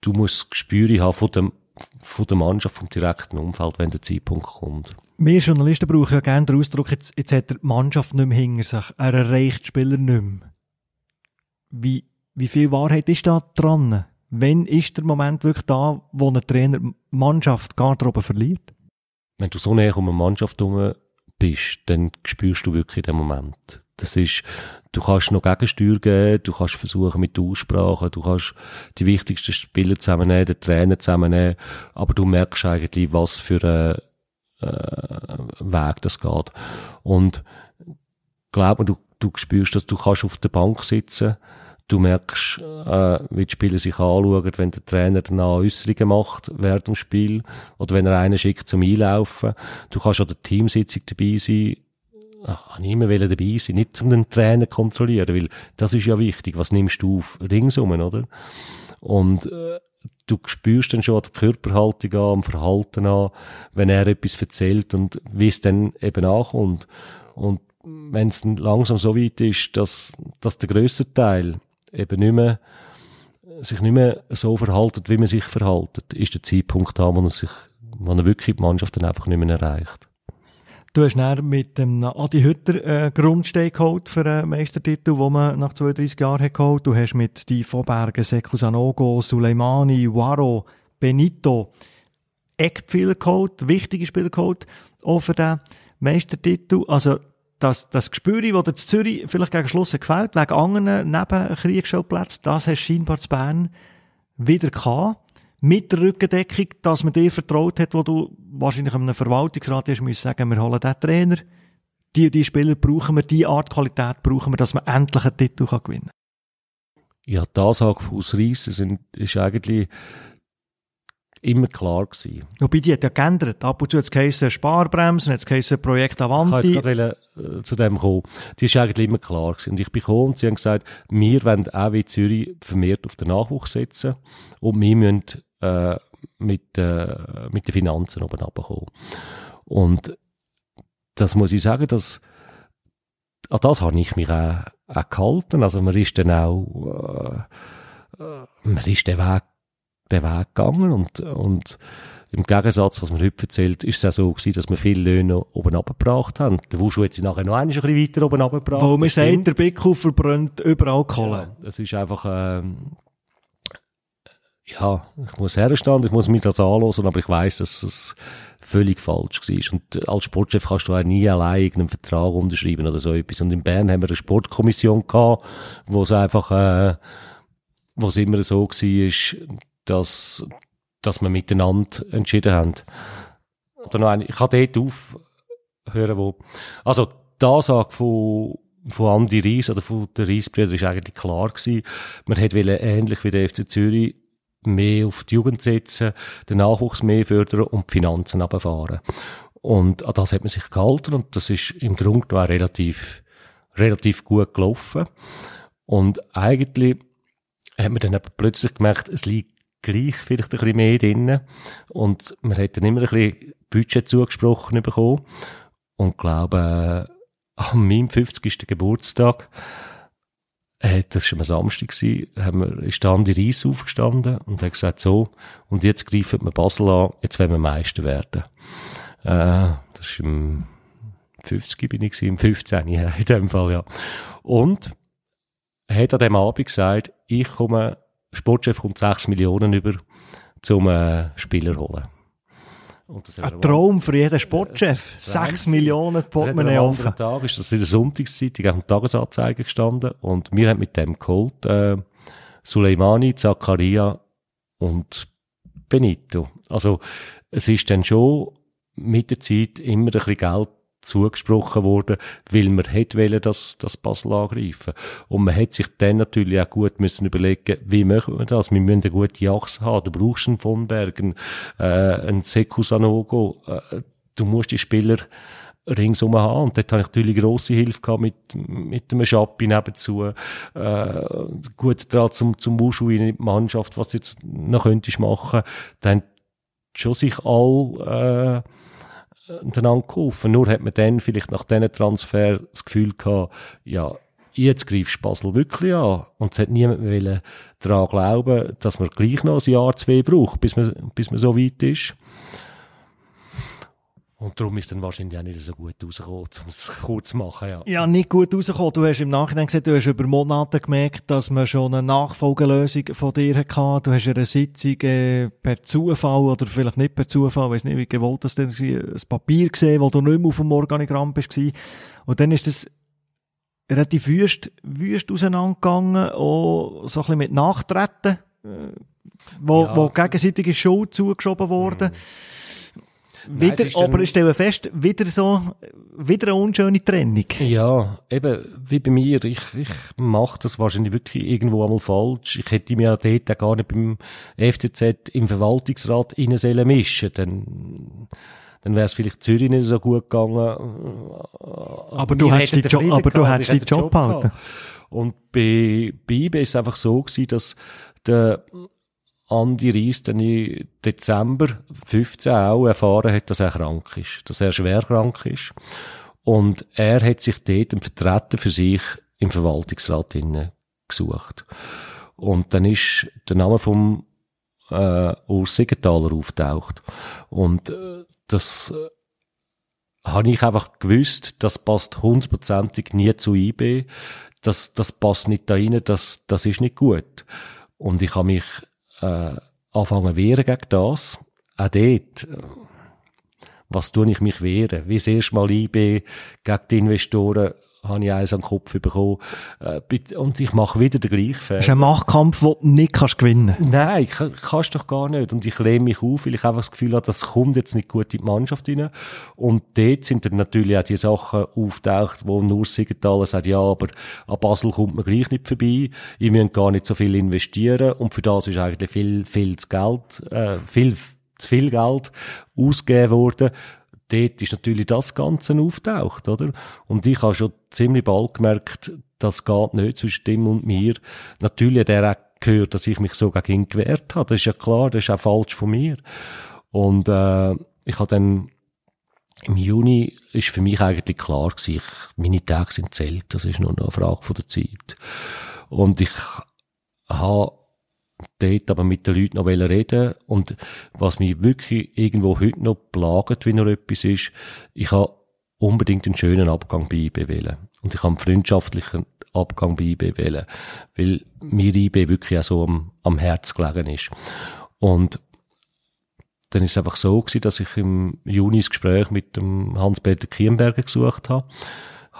du musst das Gespür haben von, dem, von der Mannschaft, vom direkten Umfeld, wenn der Zeitpunkt kommt. Wir Journalisten brauchen ja gerne den Ausdruck, jetzt, jetzt hat die Mannschaft nicht mehr hinter sich, er erreicht die Spieler nicht mehr. Wie, wie viel Wahrheit ist da dran? Wann ist der Moment wirklich da, wo ein Trainer Mannschaft gar darüber verliert? Wenn du so näher um eine Mannschaft herum bist, dann spürst du wirklich den Moment. Das ist, du kannst noch Gegensteuer geben, du kannst versuchen mit der Aussprache, du kannst die wichtigsten Spieler zusammennehmen, den Trainer zusammennehmen, aber du merkst eigentlich, was für ein äh, Weg das geht. Und glaub mir, du, du spürst, dass du kannst auf der Bank sitzen Du merkst, äh, wie die Spieler sich anschauen, wenn der Trainer dann Äußerungen macht während dem Spiel oder wenn er einen schickt zum Einlaufen. Du kannst an der Teamsitzung dabei sein. Ach, ich immer dabei sein, nicht um den Trainer zu kontrollieren, weil das ist ja wichtig. Was nimmst du auf ringsum, oder? Und äh, du spürst dann schon an der Körperhaltung an, am Verhalten an, wenn er etwas erzählt und wie es dann eben ankommt. Und wenn es dann langsam so weit ist, dass, dass der grösste Teil eben nicht mehr, sich nicht mehr so verhalten, wie man sich verhaltet, ist der Zeitpunkt da, wo er sich, wo er wirklich die Mannschaft dann einfach nicht mehr erreicht. Du hast dann mit dem Adi Hütter äh, Grundstein geholt für einen Meistertitel, den man nach 32 Jahren hat geholt. Du hast mit Steve Vorbergen, Sekou Sanogo, Suleimani, Waro, Benito Eckpfeiler geholt, wichtige Spieler geholt, auch für den Meistertitel. Also das, das Gespür, das dir Zürich vielleicht gegen Schluss gefällt, wegen anderen Nebenkriegsschauplätzen, das hast du scheinbar zu Bern wieder gehabt. Mit der Rückendeckung, dass man dir vertraut hat, wo du wahrscheinlich einem Verwaltungsrat hast müssen sagen, wir holen den Trainer. Die, die Spieler brauchen wir, die Art Qualität brauchen wir, dass man endlich einen Titel gewinnen kann. Ja, die Ansage von Ausreissen ist eigentlich immer klar gewesen. Wobei, die hat ja geändert. Ab und zu hat es geheißen Sparbremsen, hat es geheißen Projekt Avanti. Ich wollte äh, zu dem kommen. Die ist eigentlich immer klar gewesen. Und ich bin gekommen und sie haben gesagt, wir wollen auch wie Zürich vermehrt auf den Nachwuchs setzen und wir müssen äh, mit, äh, mit den Finanzen oben runterkommen. Und das muss ich sagen, dass an das habe ich mich auch, auch gehalten. Also man ist dann auch, äh, äh, man ist den Weg, den Weg gegangen und, und im Gegensatz, was man heute erzählt, ist es auch so gewesen, dass wir viele Löhne oben abgebracht haben. Der Wuschu hat sie nachher noch ein bisschen weiter oben abgebracht. Wo man stimmt. sagt, der Bickel verbrennt überall Kohle. Ja, es ist einfach, ähm, ja, ich muss herstehen, ich muss mich das anhören, aber ich weiß, dass es völlig falsch war. Und als Sportchef kannst du auch nie allein irgendeinen Vertrag unterschreiben oder so etwas. Und in Bern haben wir eine Sportkommission gehabt, wo es einfach, äh, wo es immer so war, dass, dass wir miteinander entschieden haben. Oder noch eine, ich kann dort aufhören, wo, also, die Ansage von, von Andi Reis oder von der Reisbrüder ist eigentlich klar gewesen. Man hätte ähnlich wie der FC Zürich mehr auf die Jugend setzen, den Nachwuchs mehr fördern und die Finanzen abfahren. Und an das hat man sich gehalten und das ist im Grunde genommen relativ, relativ gut gelaufen. Und eigentlich hat man dann aber plötzlich gemerkt, es liegt gleich vielleicht ein bisschen mehr drin und man hat dann immer ein bisschen Budget zugesprochen bekommen und glaube, äh, an meinem 50. Geburtstag äh, das war am Samstag, gewesen, haben wir, ist der Andi Reis aufgestanden und hat gesagt, so, und jetzt greifen wir Basel an, jetzt wollen wir Meister werden. Äh, das ist im 50 bin ich gewesen, im 15 ja, in dem Fall, ja. Und er hat an dem Abend gesagt, ich komme, Sportchef kommt 6 Millionen über, zum äh, Spieler holen. Ein Traum für jeden Sportchef. Sechs Wahnsinn. Millionen Portemonnaie am offen. anderen Tag ist das in der Sonntagszeitung auf dem Tagesanzeiger gestanden und wir haben mit dem geholt, äh, Suleimani, Zakaria und Benito. Also, es ist dann schon mit der Zeit immer ein bisschen Geld zugesprochen worden, weil man hätte wollen, dass das Basel angreifen. Und man hätte sich dann natürlich auch gut müssen überlegen, wie machen wir das? Wir müssen eine gute Achse haben. Du brauchst einen von Bergen, äh, einen Seku Sanogo. Äh, du musst die Spieler ringsum haben. Und dort habe ich natürlich grosse Hilfe gehabt mit, mit dem Schappi nebenzu. Äh, gut Draht zum, zum Wushu in die Mannschaft, was jetzt noch könntest machen. Dann schon sich all, äh, einander geholfen. Nur hat man dann vielleicht nach diesen Transfer das Gefühl gehabt, ja, jetzt greifst Basel wirklich an. Und es hat niemand mehr daran glauben, dass man gleich noch ein Jahr, zwei braucht, bis man, bis man so weit ist. Und darum ist dann wahrscheinlich auch nicht so gut rausgekommen, um es *laughs* kurz zu machen, ja. Ja, nicht gut rausgekommen. Du hast im Nachhinein gesagt, du hast über Monate gemerkt, dass man schon eine Nachfolgelösung von dir hatte. Du hast eine Sitzung äh, per Zufall oder vielleicht nicht per Zufall, weiß nicht, wie gewollt das denn war, ein Papier gesehen, wo du nicht mehr auf dem Organigramm bist. Und dann ist das relativ wüst, wüst auseinandergegangen, auch so ein bisschen mit Nachtreten, äh, wo, Ja. wo gegenseitig ist Schuld zugeschoben worden. Nein, Wieder, aber ich stelle fest, wieder so, wieder eine unschöne Trennung. Ja, eben, wie bei mir. Ich, ich mache das wahrscheinlich wirklich irgendwo einmal falsch. Ich hätte mich ja dort auch gar nicht beim FCZ im Verwaltungsrat rein sollen mischen. Dann, dann wäre es vielleicht Zürich nicht so gut gegangen. Aber du hättest hätten die Jo- Frieden aber du hättest hätte Job gehabt. behalten. Und bei, bei IB ist es einfach so gewesen, dass der Andi Reis dann im Dezember 15 auch erfahren hat, dass er krank ist, dass er schwer krank ist. Und er hat sich dort einen Vertreter für sich im Verwaltungsrat gesucht. Und dann ist der Name vom äh, Urs Siegenthaler auftaucht. Und äh, das äh, habe ich einfach gewusst, das passt hundertprozentig nie zu IB. Das, das passt nicht da rein, das, das ist nicht gut. Und ich habe mich äh, anfangen wehren gegen das. Auch dort. äh, Was tue ich mich wehren? Wie das erste Mal gegen die Investoren habe ich eins an den Kopf bekommen. Äh, und ich mache wieder den gleichen Fehler. Das ist ein Machtkampf, den du nicht kannst gewinnen Nein, ka- kannst doch gar nicht. Und ich lehne mich auf, weil ich einfach das Gefühl habe, das kommt jetzt nicht gut in die Mannschaft rein. Und dort sind dann natürlich auch die Sachen auftaucht, wo nur Siegenthaler sagt, ja, aber an Basel kommt man gleich nicht vorbei. Ihr müsst gar nicht so viel investieren. Und für das ist eigentlich viel, viel zu Geld, äh, viel zu viel Geld ausgegeben worden. Dort ist natürlich das Ganze auftaucht, oder? Und ich habe schon ziemlich bald gemerkt, das geht nicht zwischen dem und mir. Natürlich hat er auch gehört, dass ich mich so gegen ihn gewehrt habe. Das ist ja klar, das ist auch falsch von mir. Und äh, ich habe dann im Juni ist für mich eigentlich klar gewesen, ich, meine Tage sind zählt, das ist nur noch eine Frage von der Zeit. Und ich habe dort aber mit den Leuten noch reden und was mich wirklich irgendwo heute noch plagt, wie noch etwas ist, ich habe unbedingt einen schönen Abgang bei IB wählen. Und ich habe einen freundschaftlichen Abgang bei IB wählen, weil mir IB wirklich auch so am, am Herz gelegen ist. Und dann ist es einfach so gewesen, dass ich im Juni das Gespräch mit dem Hans-Peter Kienberger gesucht habe.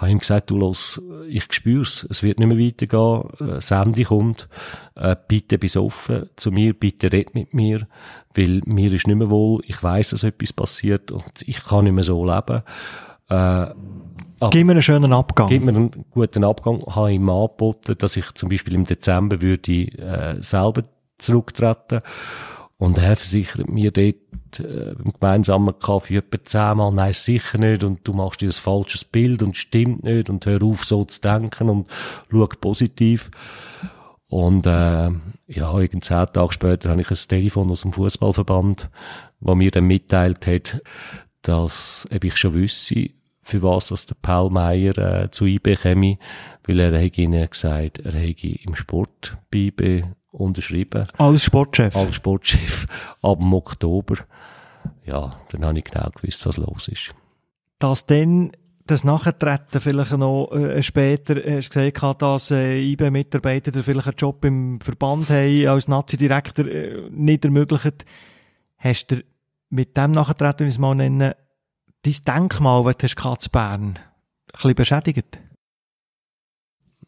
Ich habe ihm gesagt, du los, ich spür's, es wird nicht mehr weitergehen, äh, Sandy kommt, äh, bitte bis offen zu mir, bitte red mit mir, weil mir ist nicht mehr wohl, ich weiß, dass etwas passiert und ich kann nicht mehr so leben. Äh, Gib mir einen schönen Abgang. Gib mir einen guten Abgang. Habe ihm angeboten, dass ich zum Beispiel im Dezember würde äh, selber zurücktreten und er versichert mir dort äh, im gemeinsamen Kaffee etwa zehnmal, nein, sicher nicht. Und du machst dir ein falsches Bild und stimmt nicht. Und hör auf so zu denken und schau positiv. Und äh, ja, irgend zehn Tage später habe ich ein Telefon aus dem Fußballverband, wo mir dann mitteilt hat, dass ob ich schon wüsste, für was dass der Paul Meier äh, zu IB käme, weil er hat ihnen gesagt, er hätte im Sport bei IB unterschrieben. Als Sportchef? Als Sportchef *laughs* ab dem Oktober. Ja, dann habe ich genau gewusst, was los ist. Dass dann das Nachtreten vielleicht noch äh, später, äh, hast du gesagt, dass äh, IB-Mitarbeiter vielleicht einen Job im Verband haben, als Nazi-Direktor äh, nicht ermöglicht. Hast du mit dem Nachtreten, wie ich es mal nenne, dein Denkmal, das du hast, Bern, ein bisschen beschädigt?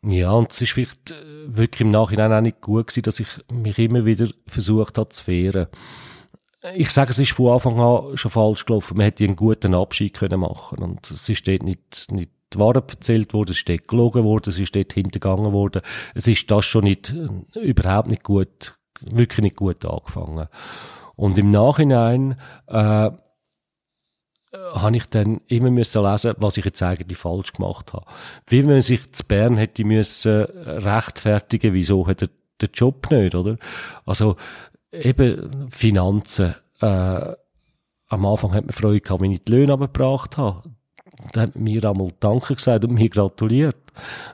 Ja, und es ist vielleicht äh, wirklich im Nachhinein auch nicht gut gewesen, dass ich mich immer wieder versucht habe zu wehren. Ich sage, es ist von Anfang an schon falsch gelaufen. Man hätte einen guten Abschied können machen und es ist dort nicht, nicht die Wahrheit erzählt worden, es ist dort gelogen worden, es ist dort hintergangen worden. Es ist das schon nicht, äh, überhaupt nicht gut, wirklich nicht gut angefangen. Und im Nachhinein, äh, habe ich dann immer müssen lesen, was ich jetzt eigentlich falsch gemacht habe. Wie man sich zu Bern hätte müssen rechtfertigen, wieso hat er den Job nicht, oder? Also, eben Finanzen, äh, am Anfang hat man Freude gehabt, wenn ich die Löhne abgebracht habe. Da hat mir einmal Danke gesagt und mir gratuliert.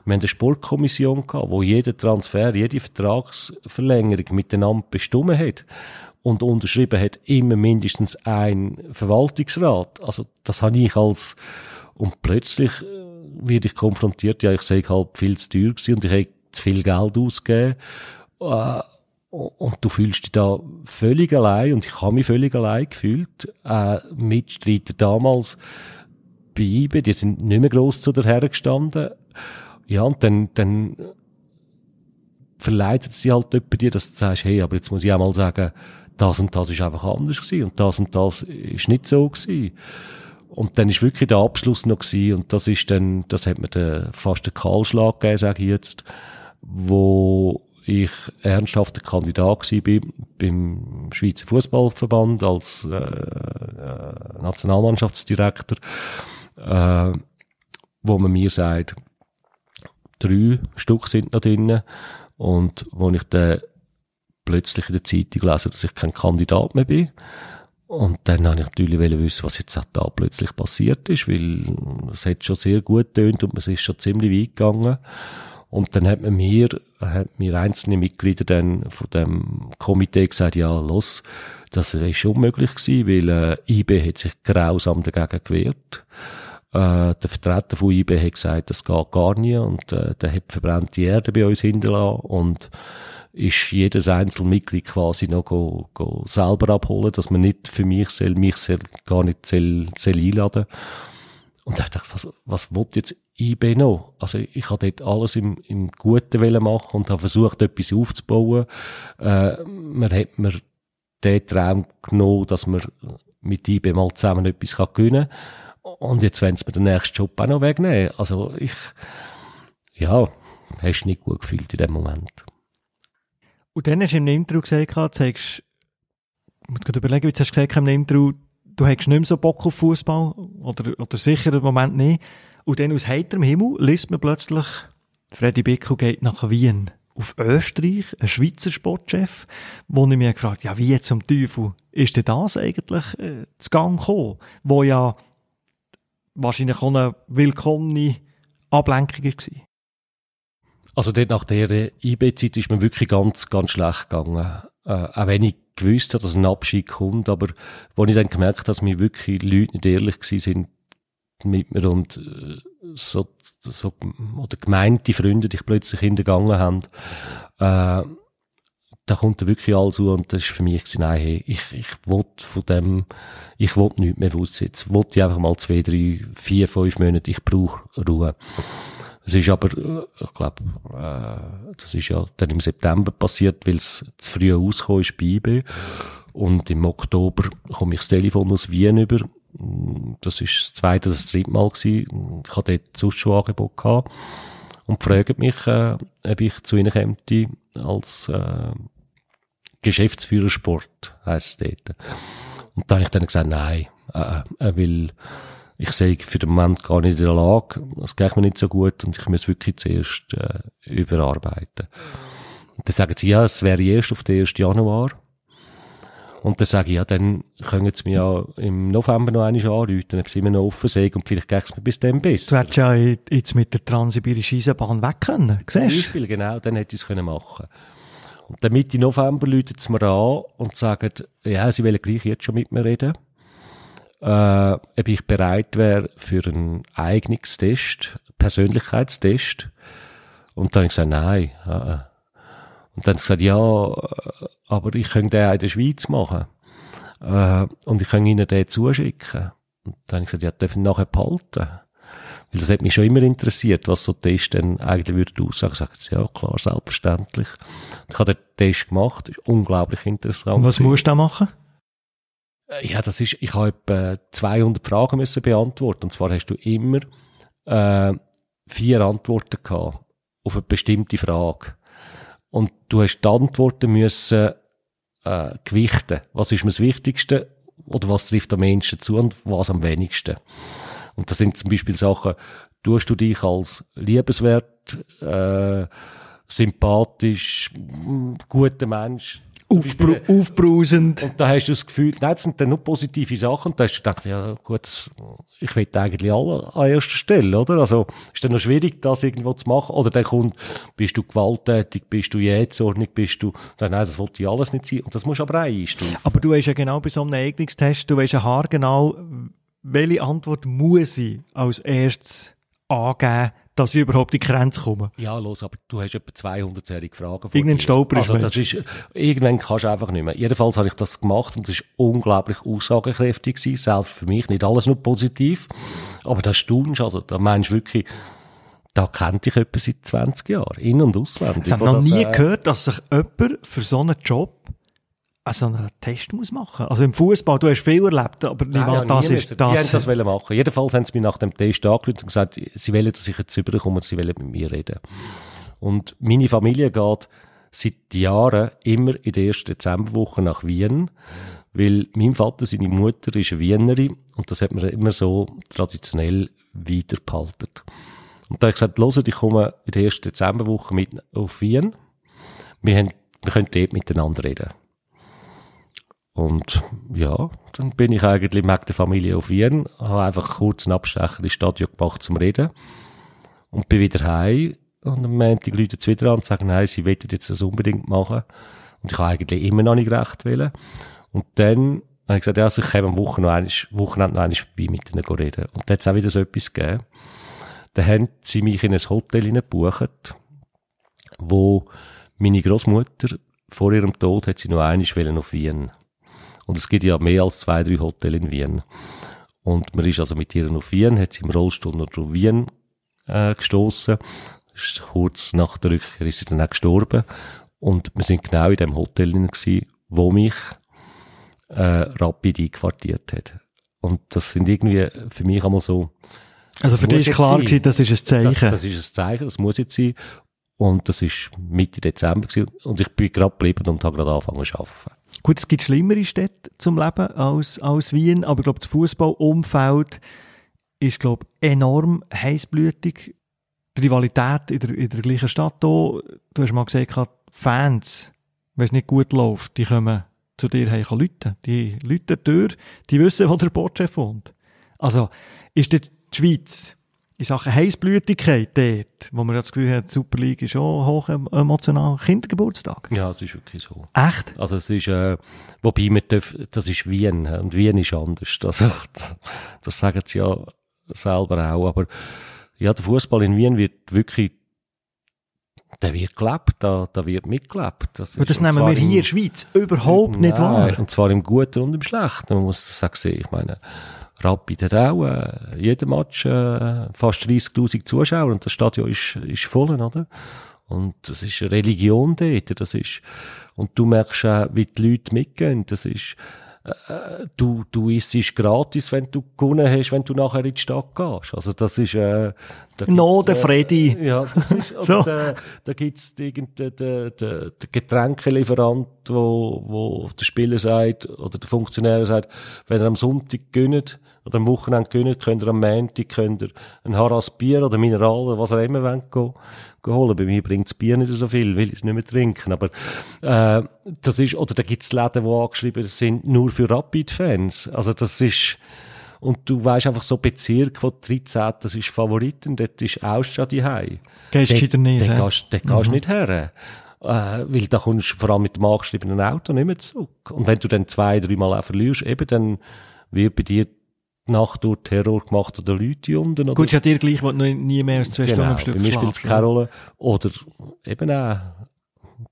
Wir haben eine Sportkommission gehabt, wo jeder Transfer, jede Vertragsverlängerung miteinander bestimmt hat und unterschrieben hat immer mindestens ein Verwaltungsrat. Also das habe ich als und plötzlich äh, werde ich konfrontiert, ja, ich sage halt viel zu teuer gewesen und ich habe zu viel Geld ausgegeben. Äh, und du fühlst dich da völlig allein und ich habe mich völlig allein gefühlt. Äh, Mitstreiter damals bei IBE, die sind nicht mehr gross zu der hergestanden. Ja, und dann, dann verleitet sie halt jemand dir, dass du sagst, hey, aber jetzt muss ich auch mal sagen, das und das ist einfach anders gewesen und das und das ist nicht so gewesen. Und dann ist wirklich der Abschluss noch gewesen und das ist dann, das hat mir den, fast einen Kahlschlag gegeben, sage ich jetzt, wo ich ernsthafter Kandidat gewesen bin beim Schweizer Fußballverband als äh, äh, Nationalmannschaftsdirektor, äh, wo man mir sagt, drei Stück sind noch drinnen und wo ich dann plötzlich in der Zeitung gelesen, dass ich kein Kandidat mehr bin. Und dann habe ich natürlich wissen, was jetzt da plötzlich passiert ist, weil es hat schon sehr gut tönt und es ist schon ziemlich weit gegangen. Und dann hat man mir, hat mir einzelne Mitglieder dann von dem Komitee gesagt, ja, los, das ist unmöglich gewesen, weil äh, IB hat sich grausam dagegen gewehrt. Äh, der Vertreter von IB hat gesagt, das geht gar nicht und äh, der hat verbrannte Erde bei uns hinterlassen und ist jedes Einzelmitglied quasi noch go, go selber abholen, dass man nicht für mich soll, mich soll, gar nicht soll, soll einladen. Und da dachte ich, was, was will jetzt IB noch? Also ich habe dort alles im, im Guten machen und habe versucht, etwas aufzubauen. Äh, man hat mir den Traum genommen, dass man mit IB mal zusammen etwas kann gewinnen kann. Und jetzt wollen sie mir den nächsten Job auch noch wegnehmen. Also ich, ja, hast nicht gut gefühlt in dem Moment. Und dann hast du im Intro gesagt, du hast, ich muss gerade überlegen, du hast gesagt im Intro, du hast nicht mehr so Bock auf Fußball oder, oder sicher im Moment nicht. Und dann aus heiterem Himmel liest man plötzlich, Freddy Bickel geht nach Wien. Auf Österreich, ein Schweizer Sportchef, wo ich mich gefragt ja, wie zum Teufel ist denn das eigentlich äh, zu Gang gekommen? Wo ja wahrscheinlich auch eine willkommene Ablenkung war. Also dort nach der IB-Zeit ist mir wirklich ganz, ganz schlecht gegangen. Äh, auch wenn ich gewusst habe, dass ein Abschied kommt, aber wo ich dann gemerkt habe, dass mir wirklich Leute nicht ehrlich gewesen sind mit mir und äh, so, so oder gemeinte Freunde dich plötzlich hintergangen haben, äh, da kommt da wirklich alles zu und das ist für mich gewesen, nein, hey, ich, ich will von dem, ich will nichts mehr wissen. Jetzt will ich einfach mal zwei, drei, vier, fünf Monate, ich brauche Ruhe. Es ist aber, ich glaube, äh, das ist ja dann im September passiert, weil es zu früh rausgekommen ist bei IB. Und im Oktober komme ich das Telefon aus Wien über. Das ist das zweite, das dritte Mal gewesen. Ich hatte dort sonst schon Angebot gehabt. Und fragen mich, äh, ob ich zu ihnen käme als äh, Geschäftsführer Sport, heisst es dort. Und da habe ich dann gesagt, nein, äh, äh, weil ich sehe für den Moment gar nicht in der Lage, das geht mir nicht so gut und ich muss wirklich zuerst äh, überarbeiten. Dann sagen sie, ja, es wäre erst auf den 1. Januar. Und dann sage ich, ja, dann können sie mir ja im November noch einmal anrufen, ob sie mir noch offen sind und vielleicht geht es mir bis dann besser. Du hättest ja jetzt mit der Transsibirischen Eisenbahn weg können, siehst du? Beispiel, genau, dann hätte ich es können machen Und dann Mitte November rufen sie mir an und sagen, ja, sie wollen gleich jetzt schon mit mir reden äh, ob ich bereit wäre für einen Eignungstest, Persönlichkeitstest. Und dann habe ich gesagt, nein. Äh. Und dann habe ich gesagt, ja, aber ich könnte den auch in der Schweiz machen. Äh, und ich kann Ihnen den zuschicken. Und dann habe ich gesagt, ja, ihn nachher behalten? Weil das hat mich schon immer interessiert, was so Test dann eigentlich würde aussagen. Ich sagte, ja, klar, selbstverständlich. Und ich habe den Test gemacht, ist unglaublich interessant. Und was musst du da machen? Äh, ja, das ist, ich habe etwa 200 Fragen müssen beantworten. Und zwar hast du immer äh, vier Antworten gehabt auf eine bestimmte Frage. Und du hast die Antworten müssen äh, gewichten. Was ist mir das Wichtigste oder was trifft am Menschen zu und was am wenigsten? Und das sind zum Beispiel Sachen, tust du dich als liebenswert, äh, sympathisch, guter Mensch, Aufbru aufbrausend. Und da hast du das Gefühl, nein, das sind dann nur positive Sachen. Und da hast du gedacht, ja gut, ich will eigentlich alle an erster Stelle, oder? Also ist dann noch schwierig, das irgendwo zu machen. Oder dann kommt, bist du gewalttätig, bist du jähzornig, bist du, dann, nein, das wollte ich alles nicht sein. Und das musst du aber einstellen. Aber du weißt ja genau bei so einem Eignungstest, du weißt ja haargenau, welche Antwort muss ich als erstes angeben, dass ich überhaupt in die Grenze komme. Ja, los, aber du hast etwa 200-jährige Fragen vor Irgendein ist Also das ist, irgendwann kannst du einfach nicht mehr. Jedenfalls habe ich das gemacht und das ist unglaublich aussagekräftig gewesen. Selbst für mich nicht alles nur positiv. Aber das staunst, also da meinst du wirklich, da kennt dich jemand seit 20 Jahren. In- und Ausland. Ich habe noch nie äh, gehört, dass sich jemand für so einen Job also einen Test muss machen. Also im Fußball, du hast viel erlebt, aber Nein, ja, das ist das. Die haben das wollen machen. Jedenfalls haben sie mich nach dem Test angerufen und gesagt, sie wollen, dass ich jetzt rüberkomme und sie wollen mit mir reden. Und meine Familie geht seit Jahren immer in der ersten Dezemberwoche nach Wien, weil mein Vater, seine Mutter ist eine Wienerin und das hat man immer so traditionell weitergehalten. Und da habe ich gesagt, hört, ich komme in der ersten Dezemberwoche mit auf Wien. Wir, haben, wir können dort miteinander reden. Und ja, dann bin ich eigentlich mit der Familie auf Wien, habe einfach kurz einen Abstecher ins Stadion gemacht zum Reden und bin wieder heim. Und am Montag Leute es wieder an und sagen, nein, sie wollen jetzt das unbedingt machen. Und ich habe eigentlich immer noch nicht recht wollen. Und dann habe ich gesagt, ja, also ich komme am Wochenende noch einmal, Wochenende noch einmal vorbei mit ihnen reden. Und da hat es auch wieder so etwas gegeben. Dann haben sie mich in ein Hotel gebucht, wo meine Großmutter vor ihrem Tod hat sie noch einmal auf Wien und es gibt ja mehr als zwei, drei Hotels in Wien. Und man ist also mit ihr auf Wien, hat sie im Rollstuhl noch durch Wien äh, gestoßen. Kurz nach der Rückkehr ist sie dann auch gestorben. Und wir sind genau in dem Hotel gewesen, wo mich äh, Rapid einquartiert hat. Und das sind irgendwie für mich einmal so. Also für dich ist klar gewesen, das ist ein Zeichen. Das, das ist ein Zeichen, das muss jetzt sein. Und das ist Mitte Dezember gewesen. Und ich bin gerade geblieben und habe gerade angefangen zu arbeiten. Gut, es gibt schlimmere Städte zum Leben als, als Wien, aber ich glaube, das Fußballumfeld ist, glaube enorm heißblütig. Die Rivalität in der, in der gleichen Stadt auch. Du hast mal gesagt, Fans, wenn es nicht gut läuft, die kommen zu dir heim Leute. Die Leute durch, die wissen, wo der Sportchef wohnt. Also, ist die Schweiz in Sachen Heißblütigkeit dort, wo man das Gefühl hat, die Super League ist schon hoch emotional, Kindergeburtstag? Ja, es ist wirklich so. Echt? Also es ist, äh, wobei man darf, das ist Wien und Wien ist anders. *laughs* Also, das sagen sie ja selber auch. Aber ja, der Fußball in Wien wird wirklich der wird gelebt, da, da wird mitgelebt. Das, und das nehmen wir hier in der Schweiz überhaupt nicht nein, wahr. Und zwar im Guten und im Schlechten, man muss das auch sehen. Ich meine, Rapid hat auch äh, jeden Match äh, fast 30'000 Zuschauer und das Stadion ist, ist voll, oder? Und das ist eine Religion dort, das ist, und du merkst auch, wie die Leute mitgehen, das ist, äh, du, du isst gratis, wenn du gewonnen hast, wenn du nachher in die Stadt gehst. Also das ist, äh, da No, der Freddy. Äh, ja, das ist, *laughs* so. da, da gibt's irgendeinen, den, den, den Getränkelieferant, wo, wo der Spieler sagt, oder der Funktionär sagt, wenn er am Sonntag gönnt, oder am Wochenende gönnt, könnt ihr am Montag, könnt ihr ein Haras Bier oder Mineral oder was er immer wollt, gehen, gehen holen. Bei mir bringt das Bier nicht so viel, will ich es nicht mehr trinken. Aber, äh, das ist, oder da gibt's Läden, die angeschrieben sind, nur für Rapid-Fans. Also das ist, und du weißt einfach so Bezirk, wo 13, das ist Favoriten, dort ist Ausstadt die Hei. Gehst du wieder nicht, Dort gehst, gehst mhm. nicht her. Äh, weil da kommst du vor allem mit dem angeschriebenen Auto nicht mehr zurück. Und wenn du dann zwei, dreimal auch verlierst, eben dann wird bei dir Nacht durch Terror gemacht oder Leute unten. Oder? Gut, ist ja dir gleich, du nie mehr als zwei genau, Stunden am Stück bei mir spielt es keine Rolle. Oder eben auch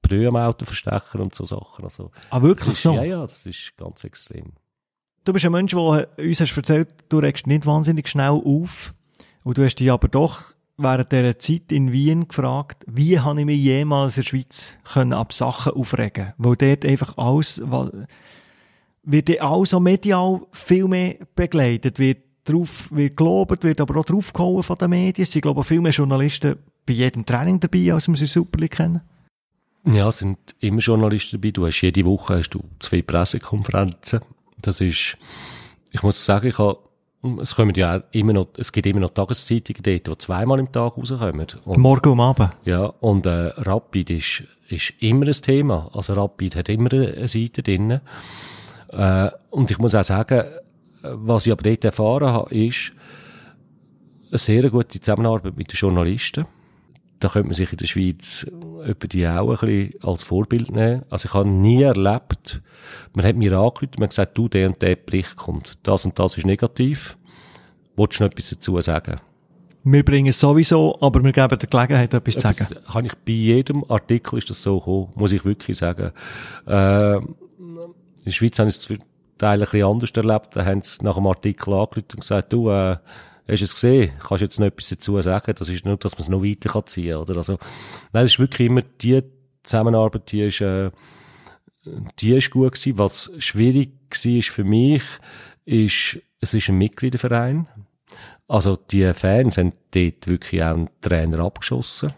Brühe am Auto verstechen und so Sachen. Also, ah, wirklich ist, so? Ja, ja, das ist ganz extrem. Du bist ein Mensch, der uns hast erzählt, du regst nicht wahnsinnig schnell auf. Und du hast dich aber doch während dieser Zeit in Wien gefragt, wie habe ich mich jemals in der Schweiz können ab Sachen aufregen Weil dort einfach alles, wird auch so medial viel mehr begleitet, wird drauf, wird gelobt, wird aber auch draufgehauen von den Medien. Es sind, glaube ich, viel mehr Journalisten bei jedem Training dabei, als wir sie Super League kennen. Ja, es sind immer Journalisten dabei. Du hast jede Woche hast du zwei Pressekonferenzen. Das ist, ich muss sagen, ich habe, es kommen ja immer noch, es gibt immer noch Tageszeitungen dort, die zweimal im Tag rauskommen. Und, Morgen und Abend. Ja, und äh, Rapid ist, ist immer ein Thema. Also Rapid hat immer eine Seite drin. Äh, und ich muss auch sagen, was ich aber dort erfahren habe, ist eine sehr gute Zusammenarbeit mit den Journalisten. Da könnte man sich in der Schweiz über die auch ein bisschen als Vorbild nehmen. Also ich habe nie erlebt, man hat mir angerufen, man hat gesagt, du, der und der Bericht kommt, das und das ist negativ. Wolltest du noch etwas dazu sagen? Wir bringen es sowieso, aber wir geben der Gelegenheit, etwas zu sagen. Habe ich bei jedem Artikel ist das so gekommen, muss ich wirklich sagen. Äh, in der Schweiz haben sie es zum ein bisschen anders erlebt. Da haben sie nach dem Artikel angerufen und gesagt, du, äh, hast du es gesehen? Kannst du jetzt noch etwas dazu sagen? Das ist nur, dass man es noch weiter kann ziehen oder? Also, nein, es ist wirklich immer die Zusammenarbeit, die ist, äh, die ist gut gewesen. Was schwierig war für mich, ist, es ist ein Mitgliederverein. Also, die Fans haben dort wirklich auch einen Trainer abgeschossen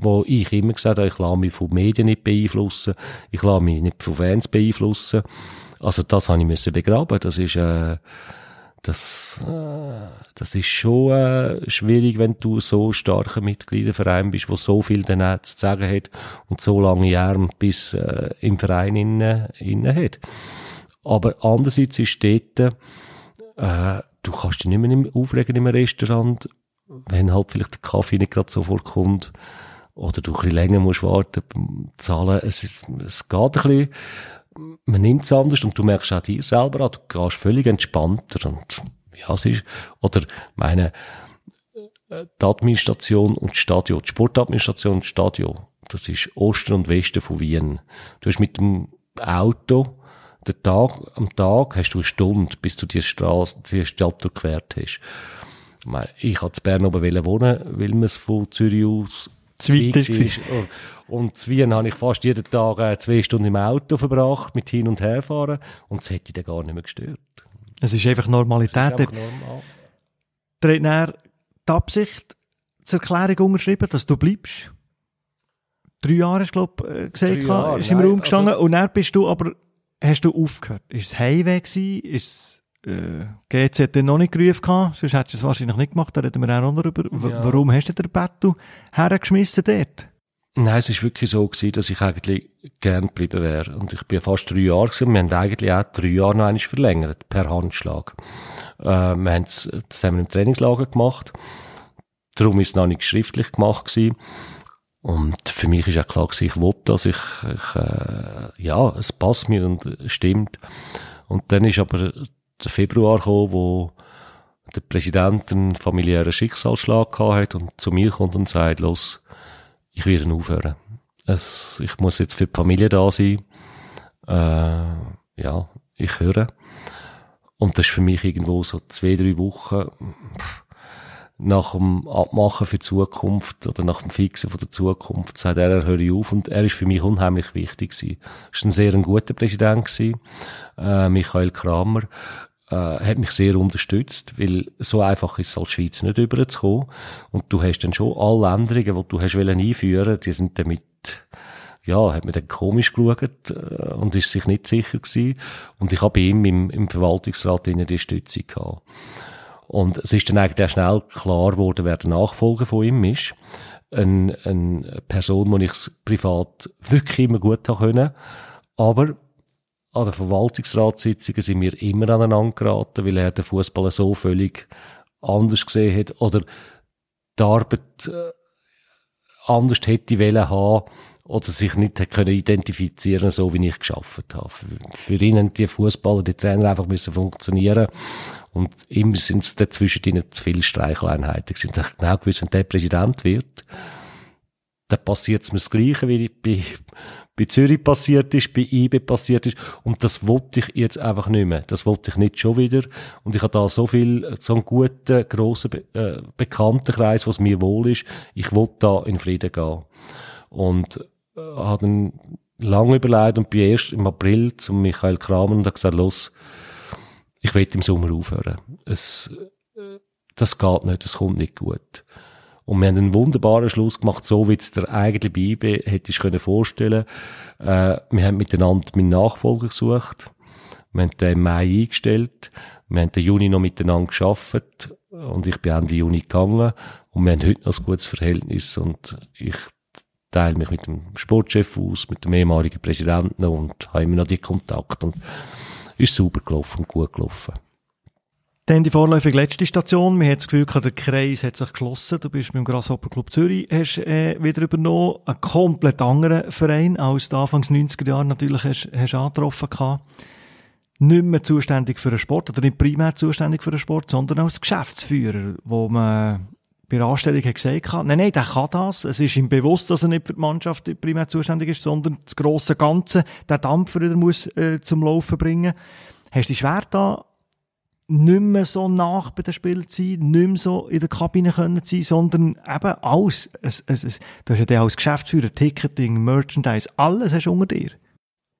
wo ich immer gesagt habe, ich lasse mich von Medien nicht beeinflussen, ich lasse mich nicht von Fans beeinflussen. Also das habe ich müssen begraben. Das ist, äh, das, äh, das ist schon äh, schwierig, wenn du so starker Mitgliederverein bist, wo so viel dann zu sagen hat und so lange Jahre bis äh, im Verein innen, innen hat. Aber andererseits ist dort, äh, du kannst dich nicht mehr aufregen im Restaurant, wenn halt vielleicht der Kaffee nicht gerade sofort kommt oder du ein bisschen länger musst warten, zahlen. Es, ist, es geht ein bisschen, man nimmt es anders und du merkst auch dir selber an, du gehst völlig entspannter und ja, es ist, oder meine, die Administration und das Stadion, die Sportadministration und das Stadion, das ist Osten und Westen von Wien. Du hast mit dem Auto, den Tag, am Tag hast du eine Stunde, bis du die Straße, die Stadt durchquert hast. Ich wollte in Bern oben wohnen, weil man es von Zürich aus Zweit ist. Und zu Wien habe ich fast jeden Tag äh, zwei Stunden im Auto verbracht, mit hin und her fahren. Und es hätte dann gar nicht mehr gestört. Es ist einfach Normalität. Ist einfach normal. Der hat dann die Absicht zur Erklärung unterschrieben, dass du bleibst. Drei Jahre, du, glaube ich, gesagt, Jahre, ist im Raum gestanden. Also, und dann bist du aber, hast du aufgehört. Ist es Heimweh gewesen? Ist äh, GZ noch nicht gerufen gehabt, sonst hättest du es wahrscheinlich nicht gemacht, da reden wir auch noch darüber. Ja. Warum hast du den Battle hergeschmissen dort? Nein, es war wirklich so gewesen, dass ich eigentlich gern geblieben wäre. Und ich bin fast drei Jahre gewesen. Wir haben eigentlich auch drei Jahre noch einmal verlängert, per Handschlag. Äh, wir haben das haben wir im Trainingslager gemacht. Darum ist es noch nicht schriftlich gemacht gewesen. Und für mich ist auch klar gewesen, ich wollte das, ich, ich äh, ja, es passt mir und stimmt. Und dann ist aber der Februar gekommen, wo der Präsident einen familiären Schicksalsschlag gehabt hat und zu mir kommt und sagt, los, ich werde aufhören. Es, ich muss jetzt für die Familie da sein. Äh, ja, ich höre. Und das ist für mich irgendwo so zwei, drei Wochen nach dem Abmachen für die Zukunft oder nach dem Fixen von der Zukunft sagt er, er höre auf und er ist für mich unheimlich wichtig gewesen. Er ist ein sehr guter Präsident gewesen, äh, Michael Kramer, äh, hat mich sehr unterstützt, weil so einfach ist es als Schweiz nicht überzukommen und du hast dann schon alle Änderungen, die du hast einführen die sind damit ja, hat mir dann komisch geschaut äh, und ist sich nicht sicher gewesen. Und ich habe bei ihm im, im Verwaltungsrat die Stütze gehabt. Und es ist dann eigentlich schnell klar geworden, wer der Nachfolger von ihm ist. Ein, eine Person, die ich privat wirklich immer gut können. Aber an den Verwaltungsratssitzungen sind wir immer aneinander geraten, weil er den Fußball so völlig anders gesehen hat oder die Arbeit äh, anders hätte wollen haben oder sich nicht können identifizieren so wie ich geschafft habe. Für ihn haben die Fußballer, die Trainer einfach müssen funktionieren und immer sind es dazwischen zu viele Streicheleinheiten. Ich genau gewusst, wenn der Präsident wird, dann passiert es mir das Gleiche, wie bei, bei Zürich passiert ist, bei IBE passiert ist. Und das wollte ich jetzt einfach nicht mehr. Das wollte ich nicht schon wieder. Und ich habe da so viel, so einen guten, grossen, äh, Bekanntenkreis, was mir wohl ist. Ich wollte da in Frieden gehen. Und äh, habe dann lange überlegt und bin erst im April zu Michael Kramer und habe gesagt, los, ich will im Sommer aufhören. Es, das geht nicht, das kommt nicht gut. Und wir haben einen wunderbaren Schluss gemacht, so wie es der eigentliche Bibe hätte ich können vorstellen. Äh, wir haben miteinander meinen Nachfolger gesucht. Wir haben den im Mai eingestellt. Wir haben den Juni noch miteinander geschafft. Und ich bin Ende Juni gegangen. Und wir haben heute noch ein gutes Verhältnis. Und ich teile mich mit dem Sportchef aus, mit dem ehemaligen Präsidenten und habe immer noch die Kontakt. Und ist super gelaufen und gut gelaufen. Dann die vorläufige letzte Station. Man hat das Gefühl, der Kreis hat sich geschlossen. Du bist beim Grasshopper Club Zürich, hast äh, wieder übernommen. Ein komplett anderer Verein als du Anfangs 90er Jahre natürlich hast, hast angetroffen gehabt. Nicht mehr zuständig für den Sport, oder nicht primär zuständig für den Sport, sondern als Geschäftsführer, wo man bei der Anstellung hat gesagt hat, nein, nein, der kann das. Es ist ihm bewusst, dass er nicht für die Mannschaft primär zuständig ist, sondern das grosse Ganze, der Dampfer wieder muss äh, zum Laufen bringen. Hast du schwer da nicht mehr so nach bei den Spielen zu sein, nicht mehr so in der Kabine können zu sein, sondern eben alles. Es, es, es, du hast ja als Geschäftsführer Ticketing, Merchandise, alles hast du unter dir.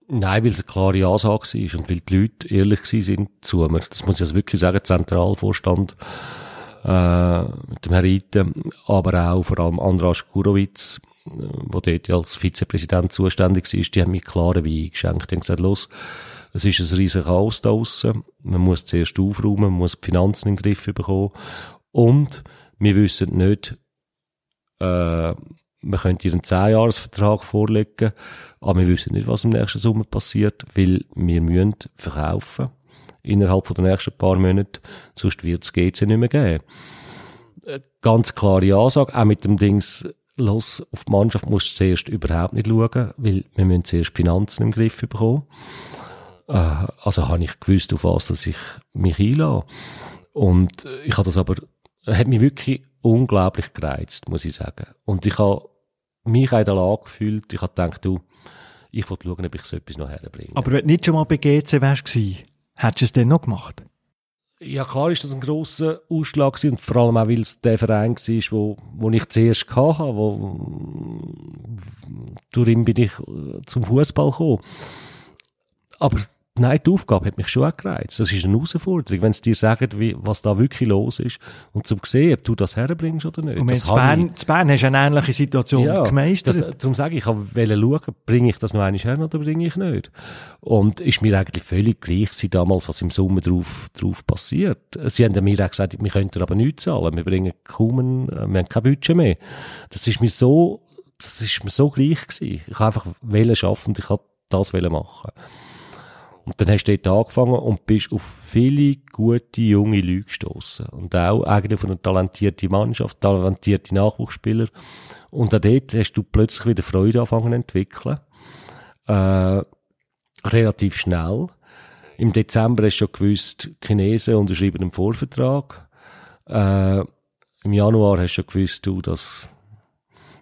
Nein, weil es eine klare Ansage war und weil die Leute ehrlich sind zu mir. Das muss ich also wirklich sagen, Zentralvorstand äh, mit dem Herrn Reiten, aber auch vor allem Andras Gurowitz, äh, wo dort als Vizepräsident zuständig ist, die haben mir klare Wein geschenkt. Haben gesagt, los, es ist ein riesiges Chaos da draussen. Man muss zuerst aufräumen, man muss die Finanzen in den Griff bekommen. Und wir wissen nicht, äh, man könnte ihren 10-Jahres-Vertrag vorlegen, aber wir wissen nicht, was im nächsten Sommer passiert, weil wir müssen verkaufen innerhalb den nächsten paar Monaten, sonst wird es GC nicht mehr geben. Äh, ganz klare Ansage, auch mit dem Dings, los, auf die Mannschaft musst du zuerst überhaupt nicht schauen, weil wir müssen zuerst Finanzen im Griff bekommen. Äh, also habe ich gewusst, auf was dass ich mich einlasse. Und ich habe das aber, hat mich wirklich unglaublich gereizt, muss ich sagen. Und ich habe mich auch in der Lage gefühlt, ich habe gedacht, du, ich wollte schauen, ob ich so etwas noch herbringe. Aber wenn du nicht schon mal bei GC wärst Hättest du es denn noch gemacht? Ja, klar ist das ein grosser Ausschlag gewesen, und vor allem auch, weil es der Verein war, wo, wo ich zuerst hatte, wo, durch ihn bin ich zum Fußball gekommen. Aber Nein, die Aufgabe hat mich schon auch gereizt. Das ist eine Herausforderung, wenn sie dir sagen, wie, was da wirklich los ist. Und zum sehen, ob du das herbringst oder nicht. Und in Bern, ich... Bern hast du eine ähnliche Situation ja, gemeistert. Das, darum sage ich, ich wollte schauen, bringe ich das noch einmal her oder bringe ich nicht. Und ist mir eigentlich völlig gleich sie damals, was im Sommer drauf, drauf passiert. Sie haben mir auch gesagt, wir könnten aber nichts zahlen. Wir bringen kaum, ein, wir haben kein Budget mehr. Das ist mir so, das ist mir so gleich gewesen. Ich habe einfach schaffen und ich wollte das machen. Und dann hast du dort angefangen und bist auf viele gute junge Leute gestossen. Und auch eigentlich von einer talentierten Mannschaft, talentierte Nachwuchsspieler. Und auch dort hast du plötzlich wieder Freude angefangen zu entwickeln. Äh, relativ schnell. Im Dezember hast du schon gewusst, Chinesen unterschreiben einen Vorvertrag. Äh, Im Januar hast du schon gewusst, du, dass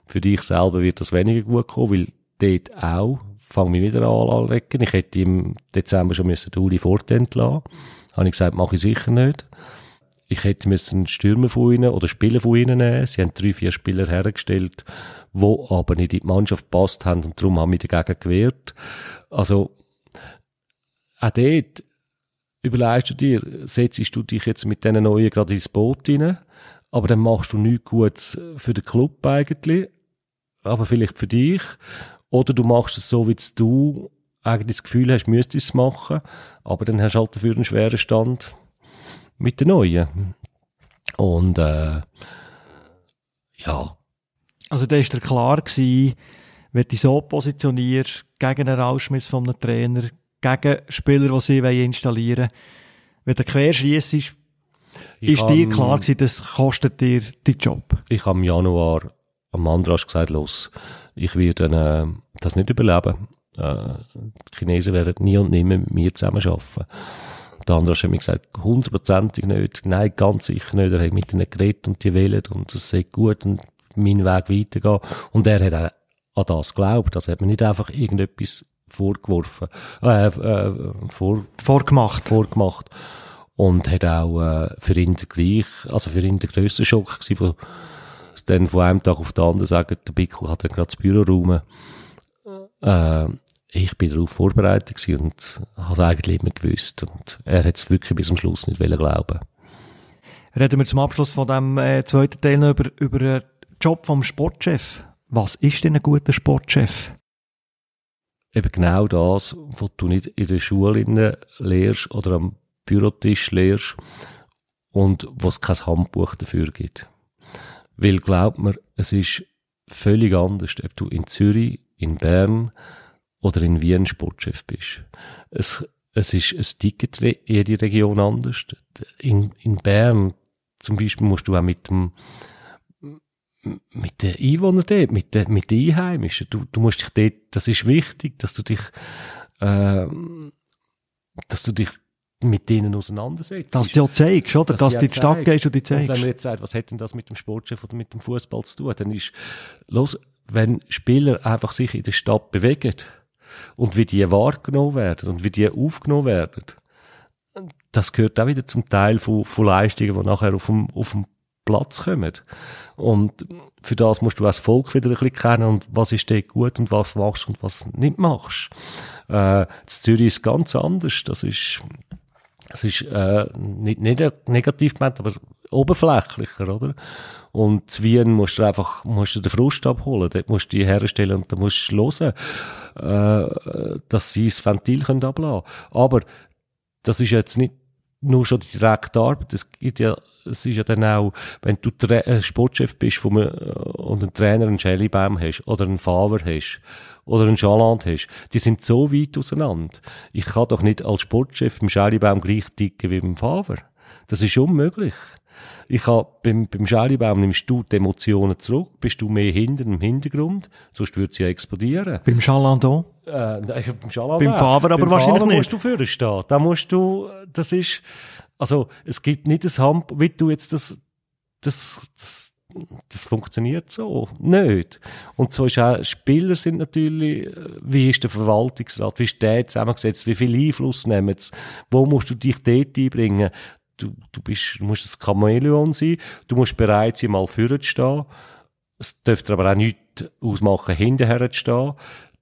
für dich selber wird das weniger gut kommen, weil dort auch fange mich wieder an anlegen. Ich hätte im Dezember schon müssen Uli Fortent lassen. Habe ich gesagt, mache ich sicher nicht. Ich hätte müssen Stürmer von ihnen oder Spieler von ihnen nehmen. Sie haben drei, vier Spieler hergestellt, wo aber nicht in die Mannschaft passt haben und darum haben wir dagegen gewehrt. Also, auch dort überlegst du dir, setzt du dich jetzt mit diesen Neuen gerade ins Boot rein, aber dann machst du nichts Gutes für den Club eigentlich, aber vielleicht für dich. Oder du machst es so, wie du eigentlich das Gefühl hast, müsstest es machen, aber dann hast du halt dafür einen schweren Stand mit den Neuen. Und äh, ja. Also da war dir klar gewesen, wenn du so positionierst, gegen einen Rauschmiss von einem Trainer, gegen Spieler, die sie installieren wollen, wenn du querschießt, ist dir klar gewesen, das kostet dir den Job? Ich habe im Januar am Andras gesagt, los, ich werde äh, das nicht überleben. Äh, die Chinesen werden nie und nimmer mit mir zusammen arbeiten. Der andere hat mir gesagt, hundertprozentig nicht, nein, ganz sicher nicht. Er hat mit ihnen geredet und die wählen und es ist gut und meinen Weg weitergehen. Und er hat auch an das geglaubt. Also hat mir nicht einfach irgendetwas vorgeworfen, äh, äh, vor, vorgemacht. vorgemacht. Und hat auch äh, für ihn der gleich, also für ihn der grösste Schock gewesen, von, dann von einem Tag auf den anderen sagen, der Bickel hat dann gerade das Büro rum. Äh, ich bin darauf vorbereitet gewesen und habe es eigentlich immer gewusst. Und er hat es wirklich bis zum Schluss nicht wollen glauben. Reden wir zum Abschluss von dem äh, zweiten Teil noch über, über den Job vom Sportchef. Was ist denn ein guter Sportchef? Eben genau das, was du nicht in der Schule lehrst oder am Bürotisch lehrst und was kein Handbuch dafür gibt. Weil glaubt mir, es ist völlig anders, ob du in Zürich, in Bern oder in Wien Sportchef bist. Es, es ist, es tickt jede Region anders. In, in Bern zum Beispiel musst du auch mit dem, mit den Einwohnern dort, mit den, mit den Einheimischen, du, du musst dich dort, das ist wichtig, dass du dich, äh, dass du dich mit denen auseinandersetzt. Dass du ja zeigst, oder? Dass, dass du in die Stadt gehst und die zeigst. Und wenn man jetzt sagt, was hat denn das mit dem Sportchef oder mit dem Fußball zu tun, dann ist, los, wenn Spieler einfach sich in der Stadt bewegen und wie die wahrgenommen werden und wie die aufgenommen werden, das gehört auch wieder zum Teil von, von Leistungen, die nachher auf dem, auf dem Platz kommen. Und für das musst du als Volk wieder ein bisschen kennen und was ist dir gut und was machst und was nicht machst. Äh, das Zürich ist ganz anders. Das ist, das ist äh, nicht, nicht negativ gemeint, aber oberflächlicher, oder? Und zu Wien musst du einfach, musst du den Frust abholen, dort musst du die herstellen und dann musst du hören, äh, dass sie das Ventil können ablassen Aber das ist jetzt nicht nur schon die direkte Arbeit, es gibt ja, es ist ja dann auch, wenn du Tra äh, Sportchef bist wo man, äh, und einen Trainer, einen Schellibaum hast, oder einen Faver hast, oder einen Schaland hast, die sind so weit auseinander. Ich kann doch nicht als Sportchef im Schellibaum gleich dicken wie beim Faver. Das ist unmöglich. Ich hab, beim, beim Schalibaum nimmst du die Emotionen zurück, bist du mehr hinter im Hintergrund, sonst würde sie ja explodieren. Beim Chalandon? Äh, beim Chalandon. Beim Faber aber beim wahrscheinlich Faber nicht. musst du vorne stehen. Da musst du, das ist, also, es gibt nicht das Hand, wie du jetzt das, das, das, das funktioniert so nicht. Und so ist auch, Spieler sind natürlich, wie ist der Verwaltungsrat, wie ist der zusammengesetzt, wie viel Einfluss nehmen sie, wo musst du dich dort einbringen, du, du bist, du musst ein Chamäleon sein, du musst bereit sein, mal vorne zu stehen. Es dürfte aber auch nichts ausmachen, hinterher zu stehen.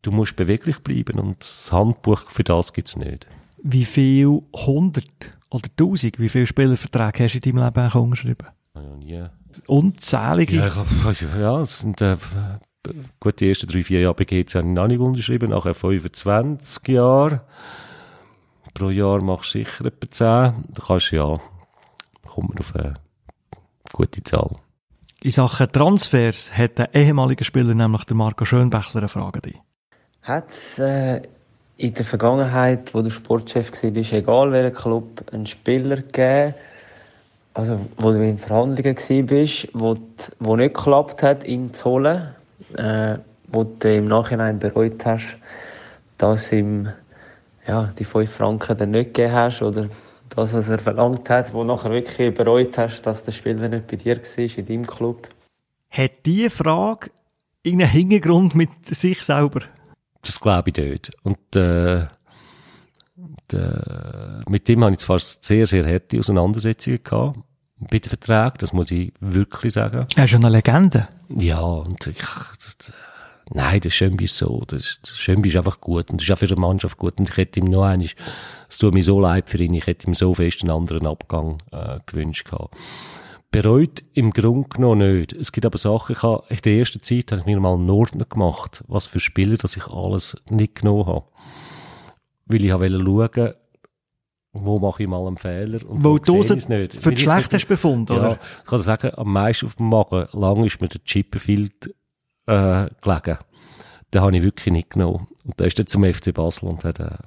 Du musst beweglich bleiben und das Handbuch für das gibt's nicht. Wie viel hundert oder tausend, wie viele Spielerverträge hast du in deinem Leben unterschrieben? Ja, nie. Unzählige? Ja, ich *laughs* ja, es sind, äh, gut, die ersten drei, vier Jahre bei GC habe ich noch nicht unterschrieben, nachher 25 Jahre pro Jahr machst du sicher etwa 10. Da kannst du ja, kommt man auf eine gute Zahl. In Sachen Transfers hat der ehemalige Spieler, nämlich der Marco Schönbächler, eine Frage an Hat es äh, in der Vergangenheit, wo du Sportchef warst, egal welcher Club, einen Spieler gegeben, also wo du in Verhandlungen warst, wo, wo nicht geklappt hat, ihn zu holen, äh, wo du im Nachhinein bereut hast, dass ihm ja, die 5 Franken dann nicht gegeben hast oder das, was er verlangt hat, wo nachher wirklich bereut hast, dass der Spieler nicht bei dir war, in deinem Club? Hat diese Frage irgendeinen Hintergrund mit sich selber? Das glaube ich nicht. Und äh, de, mit dem habe ich zwar sehr, sehr harte Auseinandersetzungen gehabt, bei den Verträgen, das muss ich wirklich sagen. Er ist schon eine Legende. Ja, und ich, das, nein, der Schönbi ist so, das, das Schönbi ist einfach gut und das ist auch für die Mannschaft gut und ich hätte ihm noch einmal, es tut mir so leid für ihn, ich hätte ihm so fest einen anderen Abgang äh, gewünscht gehabt. Bereut im Grunde genommen nicht. Es gibt aber Sachen, ich habe, in der ersten Zeit habe ich mir mal einen Ordner gemacht, was für Spieler, dass ich alles nicht genommen habe. Weil ich wollte schauen, wo mache ich mal einen Fehler und Wo du es nicht. für ich schlecht hast befunden, ja, oder? ich kann sagen, am meisten auf dem Magen lang ist mir der Chipperfield äh, gelegen. Den habe ich wirklich nicht genommen. Und der ist dann zum FC Basel und hat eine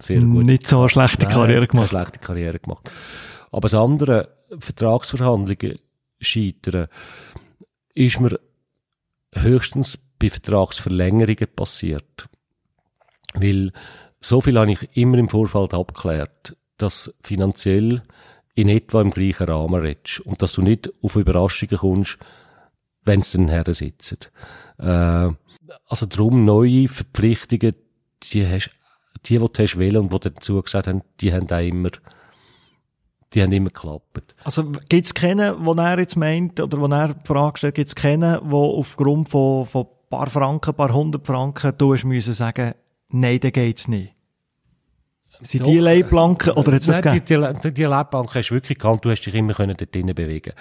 sehr gute Nicht so eine schlechte Nein, Karriere gemacht. schlechte Karriere gemacht. Aber das andere, Vertragsverhandlungen scheitern, ist mir höchstens bei Vertragsverlängerungen passiert. Weil so viel habe ich immer im Vorfeld abgeklärt, dass finanziell in etwa im gleichen Rahmen redest und dass du nicht auf Überraschungen kommst, wenn sie dann her. Äh, also drum neue Verpflichtungen, die hast, die, die du hast wählen und die dazu gesagt haben, die haben auch immer, die haben immer geklappt. Also gibt es keinen, wo er jetzt meint, oder wo er die Frage stellt, gibt es keinen, wo aufgrund von, ein paar Franken, ein paar hundert Franken, du hast sagen, nein, dann geht's nicht. Sind die. Leitplanken, oder jetzt das Nein, die, die, die, Leitbank hast du wirklich gekannt, du hast dich immer können dort drinnen bewegen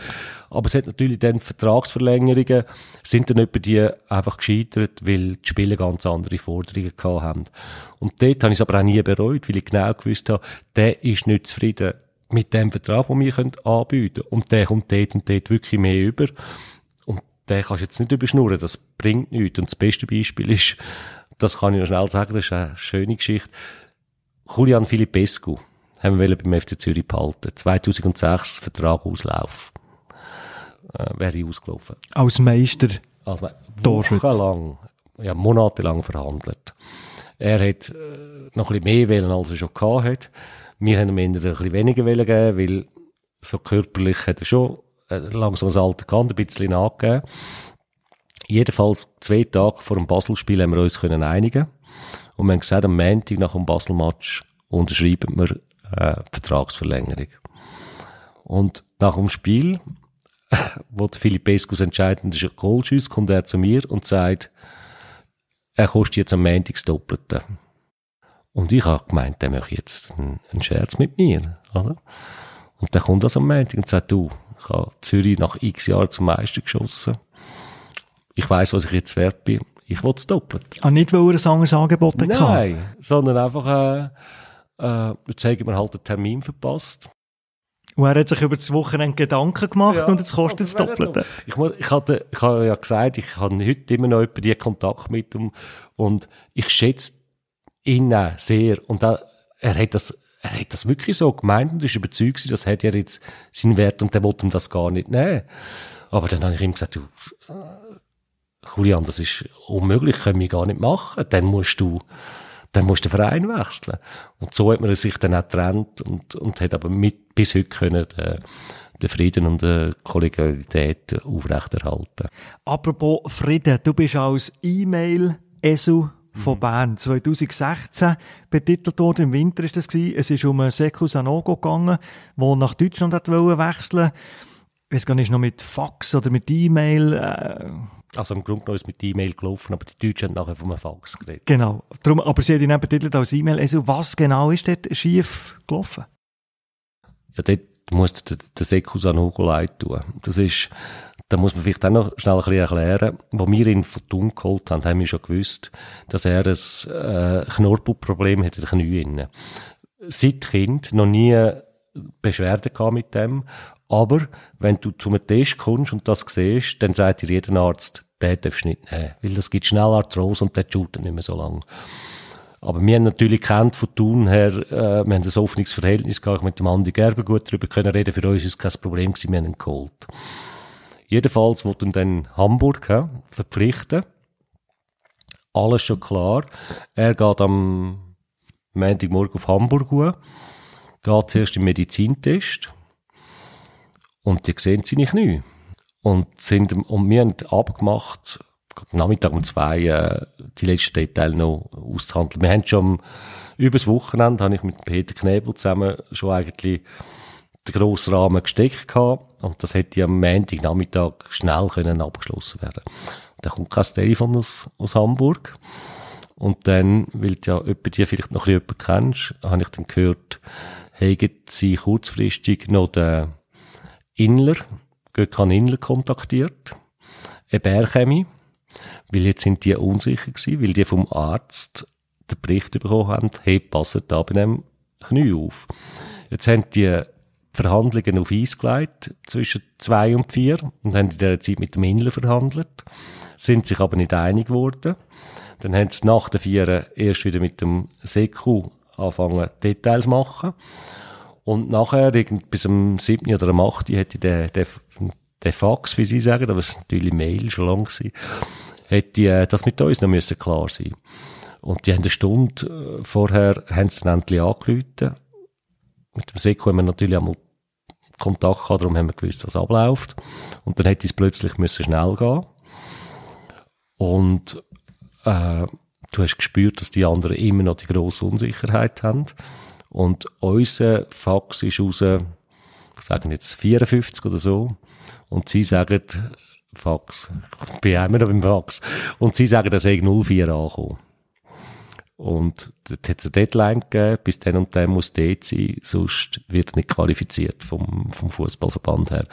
Aber es hat natürlich dann Vertragsverlängerungen, sind dann etwa die einfach gescheitert, weil die Spieler ganz andere Forderungen gehabt haben. Und dort habe ich es aber auch nie bereut, weil ich genau gewusst habe, der ist nicht zufrieden mit dem Vertrag, den wir anbieten können. Und der kommt dort und dort wirklich mehr über. Und den kannst du jetzt nicht überschnurren, das bringt nichts. Und das beste Beispiel ist, das kann ich noch schnell sagen, das ist eine schöne Geschichte. Julian Filipescu haben wir beim FC Zürich behalten. 2006 Vertrag Auslauf. Äh, wäre ich ausgelaufen. Als Meister. Also wochenlang, ja, monatelang verhandelt. Er hat äh, noch ein bisschen mehr wählen, als er schon gehabt hat. Wir haben ihm eher ein bisschen weniger wollen geben, weil so körperlich hat er schon äh, langsam das Alter gehabt, ein bisschen nachgegeben. Jedenfalls zwei Tage vor dem Basel-Spiel haben wir uns können einigen und wir haben gesagt, am Montag nach dem Basel-Match unterschreiben wir äh, Vertragsverlängerung. Und nach dem Spiel, *laughs* wo der Philipp Peskus entscheidend ist, ein Goalschuss, kommt er zu mir und sagt, er kostet jetzt am Montag das Doppelte. Und ich habe gemeint, der möchte jetzt einen Scherz mit mir, oder? Und dann kommt das am Montag und sagt, du, ich habe Zürich nach x Jahren zum Meister geschossen. Ich weiß, was ich jetzt wert bin. Ich will das Doppelte. Ah, nicht, weil er ein anderes Angebot hatte. Nein, sondern einfach, äh, äh, jetzt haben wir halt den Termin verpasst. Und er hat sich über das Wochenende Gedanken gemacht und jetzt kostet es Doppelte. noch- Ich, muss- ich, hatte, ich habe ja gesagt, ich habe heute immer noch etwa die Kontakt mit ihm und ich schätze ihn sehr. Und auch, er hat das, er hat das wirklich so gemeint und ist überzeugt, das hat ja jetzt seinen Wert und der wollte ihm das gar nicht nehmen. Aber dann habe ich ihm gesagt, du, Julian, das ist unmöglich, können wir gar nicht machen. Dann musst du, dann musst du den Verein wechseln. Und so hat man sich dann auch getrennt und, und hat aber mit, bis heute können, den, den Frieden und die Kollegialität aufrechterhalten. Apropos Frieden, du bist als E-Mail-Esu von Bern 2016 betitelt worden. Im Winter ist das gewesen. Es ist um Sekou Sanogo gegangen, der nach Deutschland hat wollen wechseln. Ich weiß gar nicht, noch mit Fax oder mit E-Mail. Äh, Also im Grunde genommen ist mit E-Mail gelaufen, aber die Deutschen haben nachher vom Fax geredet. genau. Darum, aber sie hat ihn auch betitelt als E-Mail-Esu. Was genau ist dort schief gelaufen? Ja, dort muss der, der Seku Sanogo leid tun. Das ist, da muss man vielleicht auch noch schnell ein bisschen erklären. Wo wir ihn von Thun geholt haben, haben wir schon gewusst, dass er ein äh, Knorpelproblem hat in den Knien. Seit Kind noch nie Beschwerden gehabt mit dem. Aber wenn du zu einem Test kommst und das siehst, dann sagt dir jeder Arzt, den darfst du nicht nehmen. Weil das gibt schnell Arthrose und der shootet nicht mehr so lange. Aber wir haben natürlich kennt von Thun her, äh, wir haben ein offenes Verhältnis gehabt, mit dem Andi Gerber gut darüber können reden. Für uns ist es kein Problem gewesen, wir haben ihn geholt. Jedenfalls wollte ihn dann Hamburg ja, verpflichten. Alles schon klar. Er geht am Montagmorgen auf Hamburg gehen, geht zuerst im Medizintest und die sehen seine Knie. Und, sind, und wir haben abgemacht, Nachmittag um zwei äh, die letzten Details noch auszuhandeln. Wir haben schon übers Wochenende, habe ich mit Peter Knebel zusammen schon eigentlich den grossen Rahmen gesteckt gehabt und das hätte am Montag Nachmittag schnell können abgeschlossen werden. Da kommt kein Telefon aus, aus Hamburg und dann, weil du ja jemand die vielleicht noch ein bisschen kennst, habe ich dann gehört, haben sie kurzfristig noch den Inler, Gökhan Inler kontaktiert, eine Bärchemie, weil jetzt sind die unsicher gewesen, weil die vom Arzt den Bericht bekommen haben, hey, passet da bei dem Knie auf. Jetzt haben die Verhandlungen auf Eis gelegt, zwischen zwei und vier, und haben in dieser Zeit mit dem Inler verhandelt, sind sich aber nicht einig geworden. Dann haben sie nach der vier erst wieder mit dem Seku anfangen, Details machen. Und nachher, bis am 7. oder am 8. hätte der, der, der Fax, wie sie sagen, aber es war natürlich Mail schon lang gewesen, hätte äh, das mit uns noch müssen klar sein Und die haben eine Stunde äh, vorher, haben sie dann endlich angerufen. Mit dem Seko haben wir natürlich einmal Kontakt gehabt, darum haben wir gewusst, was abläuft. Und dann hätte es plötzlich müssen schnell gehen. Und, äh, du hast gespürt, dass die anderen immer noch die grosse Unsicherheit haben. Und unser Fax ist raus, ich sage jetzt 54 oder so. Und sie sagen, Fax. Ich bin immer noch beim Fax. Und sie sagen, dass ich 04 ankommen. Und dort hat es eine Deadline gegeben, bis dann und dann muss dort sein, sonst wird nicht qualifiziert vom, vom Fußballverband her.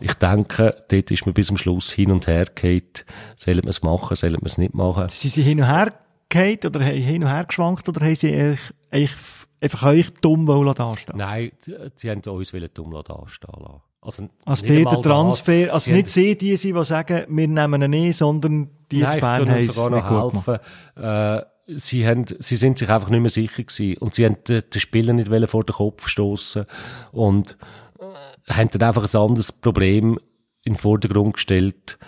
Ich denke, dort ist man bis zum Schluss hin und her gehalten. Sollen wir es machen, sollen wir es nicht machen? Sind sie hin und her gehalten oder hin und her geschwankt oder haben sie eigentlich einfach euch dumm dastehen Nein, sie haben uns dumm dastehen lassen. Also, also der Transfer, da, also nicht sie, die sind, die sagen, wir nehmen ihn nicht, sondern die Nein, Bern haben es noch helfen. Äh, sie, haben, sie sind sich einfach nicht mehr sicher gewesen. Und sie haben den, den Spieler nicht vor den Kopf stoßen und äh, haben dann einfach ein anderes Problem in den Vordergrund gestellt.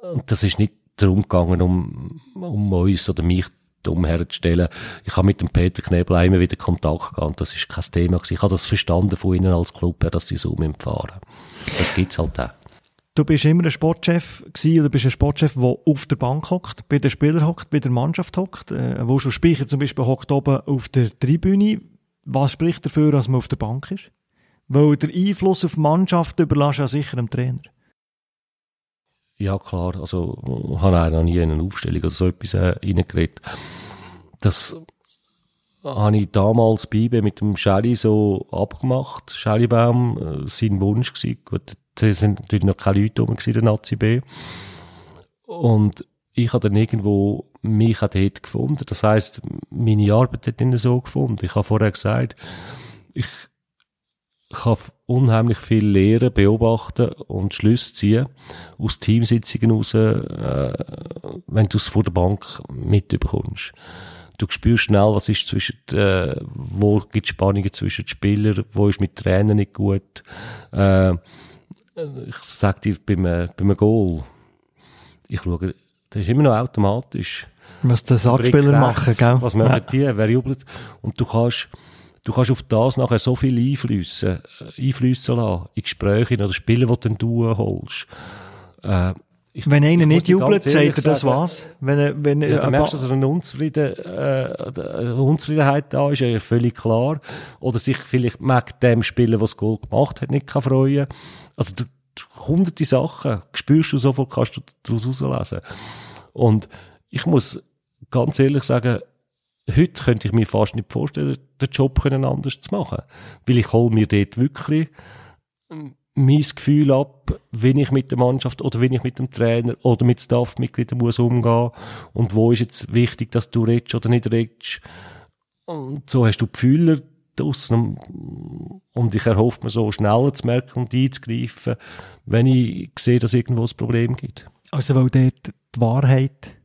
Und das ist nicht darum gegangen, um, um uns oder mich dumm herzustellen. Ich habe mit dem Peter Knebel immer wieder Kontakt gehabt und das ist kein Thema gewesen. Ich habe das verstanden von ihnen als Club dass sie so fahren. Das gibt's halt auch. Du bist immer ein Sportchef gewesen, oder bist ein Sportchef, der auf der Bank hockt, bei den Spielern hockt, bei der Mannschaft hockt, äh, wo schon Speicher zum Beispiel hockt oben auf der Tribüne. Was spricht dafür, dass man auf der Bank ist? Weil der Einfluss auf die Mannschaft überlässt ja sicher dem Trainer. Ja, klar. Also, ich habe auch noch nie in eine Aufstellung oder so etwas äh, reingeredet. Das habe ich damals bei IBE mit dem Shelly so abgemacht. Shellybaum, äh, sein Wunsch gewesen. Gut, da sind natürlich noch keine Leute rum gewesen, der Nazi B. Und ich habe dann irgendwo mich auch dort gefunden. Das heisst, meine Arbeit hat nicht so gefunden. Ich habe vorher gesagt, ich kann unheimlich viel lernen, beobachten und Schlüsse ziehen aus Teamsitzungen raus, äh, wenn du es vor der Bank mitbekommst. Du spürst schnell, was ist zwischen, äh, wo gibt Spannungen zwischen den Spielern, wo ist mit Trainern nicht gut. Äh, ich sag dir, beim, äh, beim Goal, ich schaue, das ist immer noch automatisch. Was die Satzspieler machen, gell? Was machen die, wer jubelt. Und du kannst, du kannst auf das nachher so viel einflüssen, äh, einflüssen lassen, in Gespräche oder Spiele, die du holst. Äh, ich, wenn einer nicht jubelt, sagt er das was? Wenn, wenn, ja, dann merkst du, dass eine, Unzufrieden, äh, eine Unzufriedenheit da ist, ja völlig klar. Oder sich vielleicht mag dem Spieler, was das Goal gemacht hat, nicht kann freuen. Also, du, hunderte Sachen spürst du sofort, kannst du daraus herauslesen. Und ich muss ganz ehrlich sagen, heute könnte ich mir fast nicht vorstellen, den Job anders zu machen. Weil ich hole mir dort wirklich mein Gefühl ab, wenn ich mit der Mannschaft oder wenn ich mit dem Trainer oder mit Staffmitgliedern muss umgehen und wo ist jetzt wichtig, dass du redest oder nicht redest. Und so hast du Gefühle draussen und ich erhoffe mir so schneller zu merken und einzugreifen, wenn ich sehe, dass irgendwo ein Problem gibt. Also weil dort die Wahrheit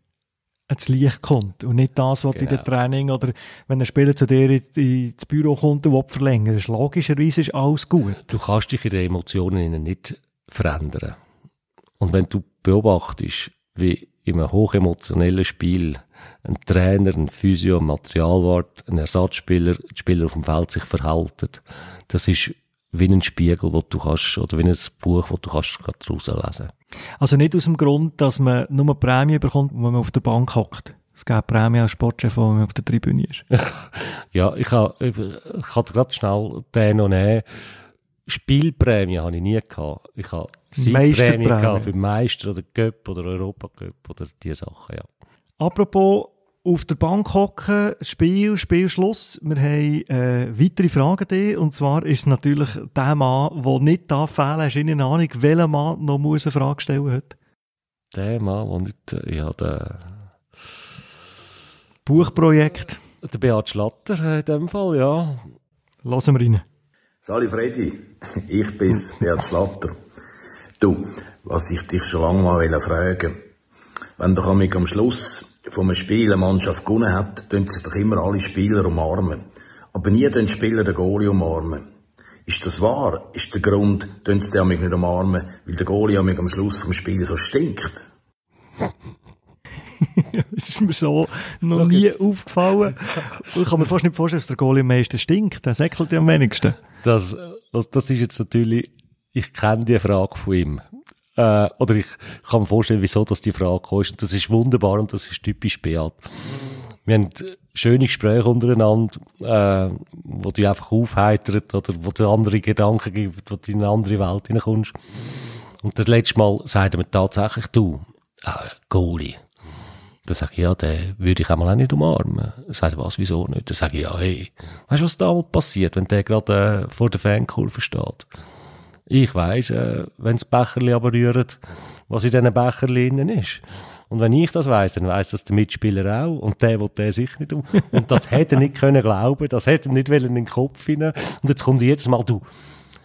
ans Licht kommt und nicht das, was genau. in der Training oder wenn ein Spieler zu dir ins Büro kommt und verlängern ist. Logischerweise ist alles gut. Du kannst dich in den Emotionen nicht verändern. Und wenn du beobachtest, wie in einem hochemotionellen Spiel ein Trainer, ein Physio, ein Materialwart, ein Ersatzspieler, die Spieler auf dem Feld sich verhalten, das ist wie ein Spiegel, wo du kannst, oder wie ein Buch, wo du kannst daraus lesen. Also nicht aus dem Grund, dass man nur Prämie bekommt, wenn man auf der Bank hockt. Es gibt Prämie als Sportchef, wenn man auf der Tribüne ist. *laughs* ja, ich kann, ich, ich kann gerade schnell den noch nehmen. Spielprämie habe ich nie gehabt. Ich habe Siegprämie gehabt für Meister oder Cup oder Europacup oder diese Sachen, ja. Apropos auf der Bank hocken, Spiel, Spielschluss. Wir haben äh, weitere Fragen da. Und zwar ist natürlich der Mann, der nicht da fehlen Hast du eine Ahnung, welcher Mann noch muss eine Frage stellen heute? Der Mann, der nicht, äh, ja, der... Buchprojekt. Der Beat Schlatter äh, in dem Fall, ja. Lassen wir rein. Sali Freddy, ich bin's, Beat Schlatter. Du, was ich dich schon lange mal fragen wenn doch am Schluss von einem Spiel eine Mannschaft gewonnen hat, tun sich doch immer alle Spieler umarmen. Aber nie den Spieler den Goalie umarmen. Ist das wahr? Ist der Grund, tun sie den nicht umarmen, weil der Goalie am Schluss vom Spiel so stinkt? *laughs* das ist mir so noch nie jetzt. aufgefallen. Ich kann mir fast nicht vorstellen, dass der Goalie am meisten stinkt. Der säckelt ja am wenigsten. Das, das, das ist jetzt natürlich, ich kenne die Frage von ihm. Äh, oder ich kann mir vorstellen, wieso dass die Frage kommt. Und das ist wunderbar und das ist typisch Beat. Wir haben schöne Gespräche untereinander, äh, wo du einfach aufheitert oder wo du andere Gedanken gibt, wo du in eine andere Welt hineinkommst. Und das letzte Mal sagt er mir tatsächlich, du, äh, Goalie. Dann sage ich, ja, den würde ich einmal auch nicht umarmen. Er sagt, was, wieso nicht? Dann sage ich, ja, hey, weißt du, was da passiert, wenn der gerade äh, vor der Fankurve steht? Ich weiss, äh, wenn das Becherli aber rührt, was in diesen Becherli innen ist. Und wenn ich das weiss, dann weiss das der Mitspieler auch. Und der will der sich nicht um. Und das hätte er nicht können glauben. Das hätte er nicht in den Kopf hinein. Und jetzt kommt jedes Mal, du,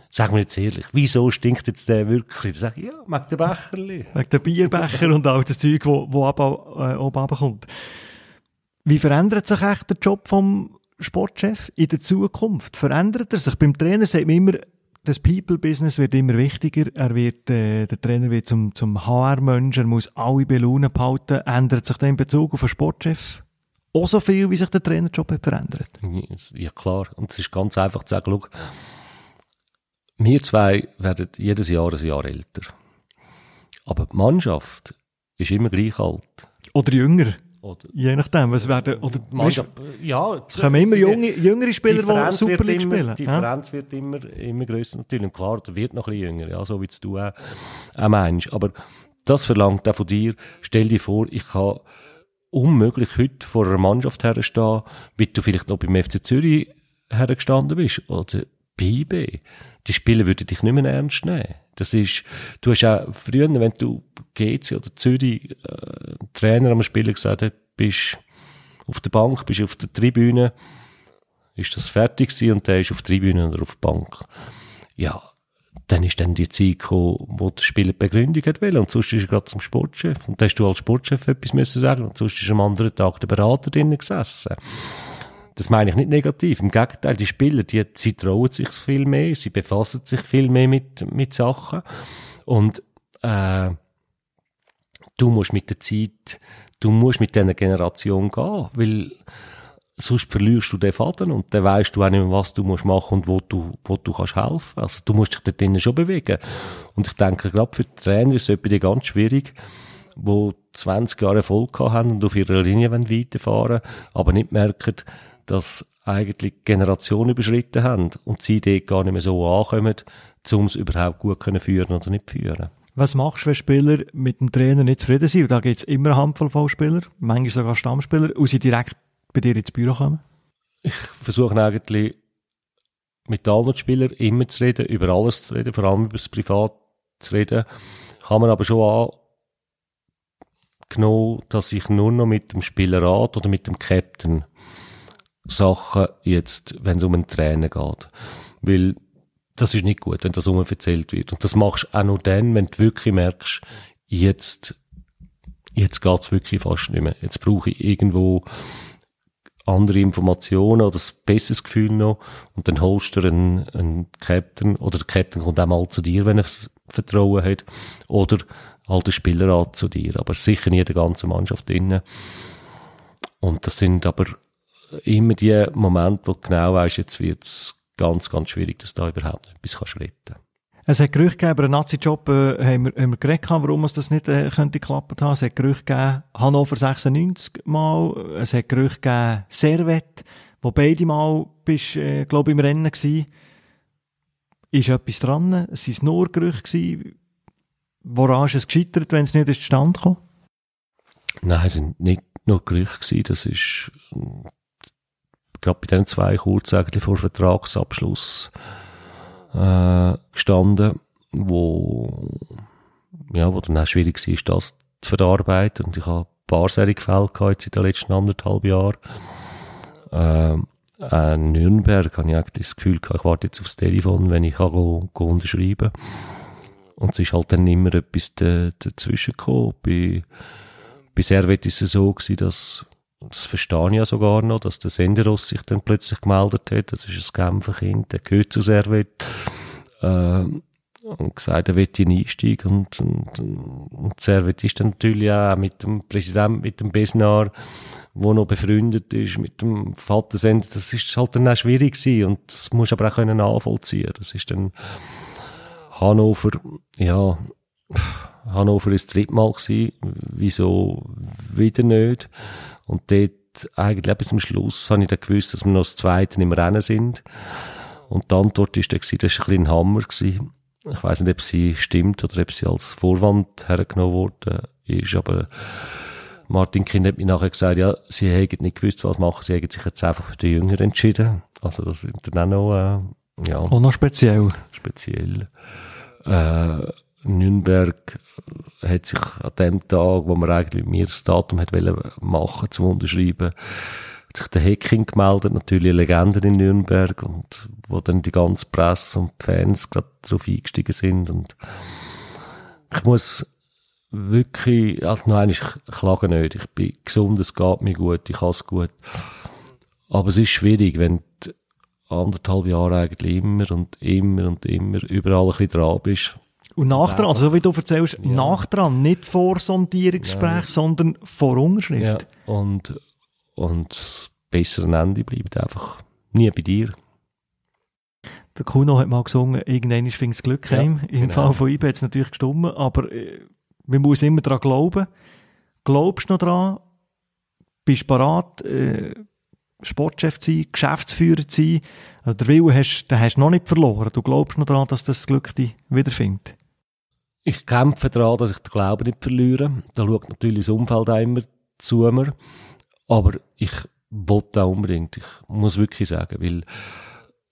sag mir jetzt ehrlich, wieso stinkt jetzt der wirklich? Dann sage ich, ja, mag der Becherli. Mag der Bierbecher und auch das Zeug, wo, wo ab, äh, oben runterkommt. Wie verändert sich echt der Job vom Sportchef in der Zukunft? Verändert er sich? Beim Trainer sagt man immer, das People-Business wird immer wichtiger. Er wird, äh, der Trainer wird zum, zum HR-Mensch. Er muss alle Belohnen behalten. Ändert sich dann in Bezug auf den Sportchef auch so viel, wie sich der Trainerjob hat verändert? Ja, klar. Und es ist ganz einfach zu sagen, schau, wir zwei werden jedes Jahr ein Jahr älter. Aber die Mannschaft ist immer gleich alt. Oder jünger. Oder Je nachdem, was werden, oder, Mannschaft, ja, es kommen immer junge, jüngere Spieler, die Super League immer, spielen. Die Differenz ja? wird immer, immer grösser natürlich. Und klar, der wird noch ein bisschen jünger, ja, so wie du auch, auch meinst. Aber das verlangt auch von dir, stell dir vor, ich kann unmöglich heute vor einer Mannschaft herstehen, wie du vielleicht noch beim FC Zürich hergestanden bist, oder bei IB. Die Spieler würden dich nicht mehr ernst nehmen. Das ist, du hast auch früher, wenn du GC oder Zürich äh, Trainer am Spieler gesagt hat, bist auf der Bank, bist auf der Tribüne, ist das fertig gewesen und der ist auf der Tribüne oder auf der Bank. Ja, dann ist dann die Zeit gekommen, wo der Spieler die Begründung hat wollen. Und sonst ist er gerade zum Sportchef. Und da hast du als Sportchef etwas müssen sagen. Und sonst ist am anderen Tag der Berater drinnen gesessen. Das meine ich nicht negativ. Im Gegenteil, die Spieler, die, sie trauen sich viel mehr, sie befassen sich viel mehr mit, mit Sachen. Und, äh, du musst mit der Zeit, du musst mit dieser Generation gehen, weil, sonst verlierst du den Faden und dann weißt du auch nicht mehr, was du musst machen und wo du, wo du kannst helfen. Also du musst dich dort drinnen schon bewegen. Und ich denke, gerade für die Trainer ist es etwas ganz schwierig, wo 20 Jahre Erfolg haben und auf ihrer Linie weiterfahren aber nicht merken, dass eigentlich Generationen überschritten haben und sie dort gar nicht mehr so ankommen, um es überhaupt gut können führen oder nicht führen. Was machst du, wenn Spieler mit dem Trainer nicht zufrieden sind? Da gibt es immer eine Handvoll von Spielern, manchmal sogar Stammspieler, und sie direkt bei dir ins Büro kommen? Ich versuche eigentlich mit allen Spielern immer zu reden, über alles zu reden, vor allem über das Privat zu reden. Kann man aber schon angenommen, dass ich nur noch mit dem Spielerrat oder mit dem Captain Sachen jetzt, wenn es um einen Trainer geht. Weil das ist nicht gut, wenn das um erzählt wird. Und das machst du auch nur dann, wenn du wirklich merkst, jetzt jetzt geht's wirklich fast nicht mehr. Jetzt brauche ich irgendwo andere Informationen oder ein besseres Gefühl noch und dann holst du einen, einen Captain oder der Captain kommt auch mal zu dir, wenn er Vertrauen hat oder halt der Spielerrat zu dir, aber sicher nie die ganze Mannschaft drinnen. Und das sind aber immer die Momente, wo du genau weißt, jetzt wird's ganz, ganz schwierig, dass da überhaupt etwas kannst retten es hat Gerüchte gegeben, über einen Nazi-Job äh, haben, wir, haben wir geredet, warum es das nicht äh, könnte geklappt haben. Es hat Gerüchte gegeben, Hannover 96 mal, es hat Gerüchte gegeben, Servet, wo beide mal bist, äh, glaube im Rennen gewesen. Ist etwas dran? Es waren nur Gerüchte gewesen. Woran ist es gescheitert, wenn es nicht zustande kam? Nein, es sind nicht nur Gerüchte gewesen, das ist gerade bei diesen zwei kurz eigentlich vor Vertragsabschluss äh, gestanden, wo, ja, wo dann auch schwierig war, das zu verarbeiten. Und ich habe ein paar solche Fälle in den letzten anderthalb Jahren. Ähm, in Nürnberg habe ich eigentlich das Gefühl gehabt, ich warte jetzt aufs Telefon, wenn ich kann go, go unterschreiben Und es ist halt dann immer etwas dazwischen gekommen. Bei, bei Servet ist es so gewesen, dass das verstehe ich ja sogar noch, dass der Senderos sich dann plötzlich gemeldet hat. Das ist ein Genferkind, der gehört zu Servet. Äh, und gesagt, er will in Einstieg und, und, und Servet ist dann natürlich auch mit dem Präsidenten, mit dem Besnar, wo noch befreundet ist, mit dem Vater Sender, das ist halt dann auch schwierig gewesen und das muss aber auch können nachvollziehen. Das ist dann Hannover, ja, Hannover ist das dritte Mal gewesen, wieso wieder nicht? Und dort, eigentlich bis zum Schluss, habe ich dann gewusst, dass wir noch das Zweite im Rennen sind. Und die Antwort ist dann, das war ein bisschen ein Hammer. Gewesen. Ich weiß nicht, ob sie stimmt oder ob sie als Vorwand hergenommen worden ist, aber Martin Kind hat mir nachher gesagt, ja, sie hätten nicht gewusst, was machen, sie hätten sich jetzt einfach für die Jünger entschieden. Also das sind dann auch noch, äh, ja. Auch noch speziell. Speziell. Äh, Nürnberg hat sich an dem Tag, wo man eigentlich mit mir das Datum hat machen zum Unterschreiben, hat sich der Hacking gemeldet, natürlich eine Legende in Nürnberg und wo dann die ganze Presse und die Fans gerade drauf eingestiegen sind und ich muss wirklich, also nein, ich klage nicht, ich bin gesund, es geht mir gut, ich habe es gut, aber es ist schwierig, wenn du anderthalb Jahre eigentlich immer und immer und immer überall ein bisschen dran bist und nachdran, also so wie du erzählst, ja. nachdran, nicht vor Sondierungsgespräch, Nein. sondern vor Unterschrift. Ja. Und, und das bessere Ende bleibt einfach nie bei dir. Der Kuno hat mal gesungen, irgendwann fängt das Glück ja, heim. Im genau. Fall von IB hat es natürlich gestummen, aber äh, man muss immer daran glauben. Glaubst du noch dran? Bist du bereit, äh, Sportchef zu sein, Geschäftsführer zu sein? Also der Wille hast, den hast du noch nicht verloren. Du glaubst noch daran, dass das Glück dich wiederfindet. Ich kämpfe daran, dass ich den Glauben nicht verliere. Da schaut natürlich das Umfeld auch immer zu mir. Aber ich wollte auch unbedingt. Ich muss wirklich sagen, weil,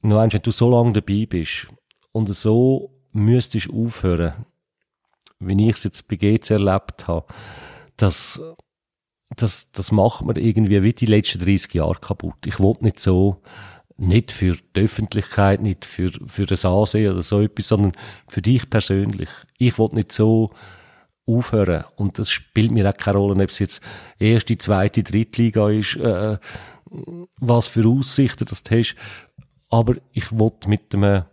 nur wenn du so lange dabei bist und so müsstest aufhören, wie ich es jetzt bei GC erlebt habe, das, das, das macht mir irgendwie wie die letzten 30 Jahre kaputt. Ich wollte nicht so, nicht für die Öffentlichkeit, nicht für, für das Ansehen oder so etwas, sondern für dich persönlich. Ich will nicht so aufhören. Und das spielt mir auch keine Rolle, ob es jetzt erste, zweite, Drittliga ist, äh, was für Aussichten das du hast. Aber ich will mit einem,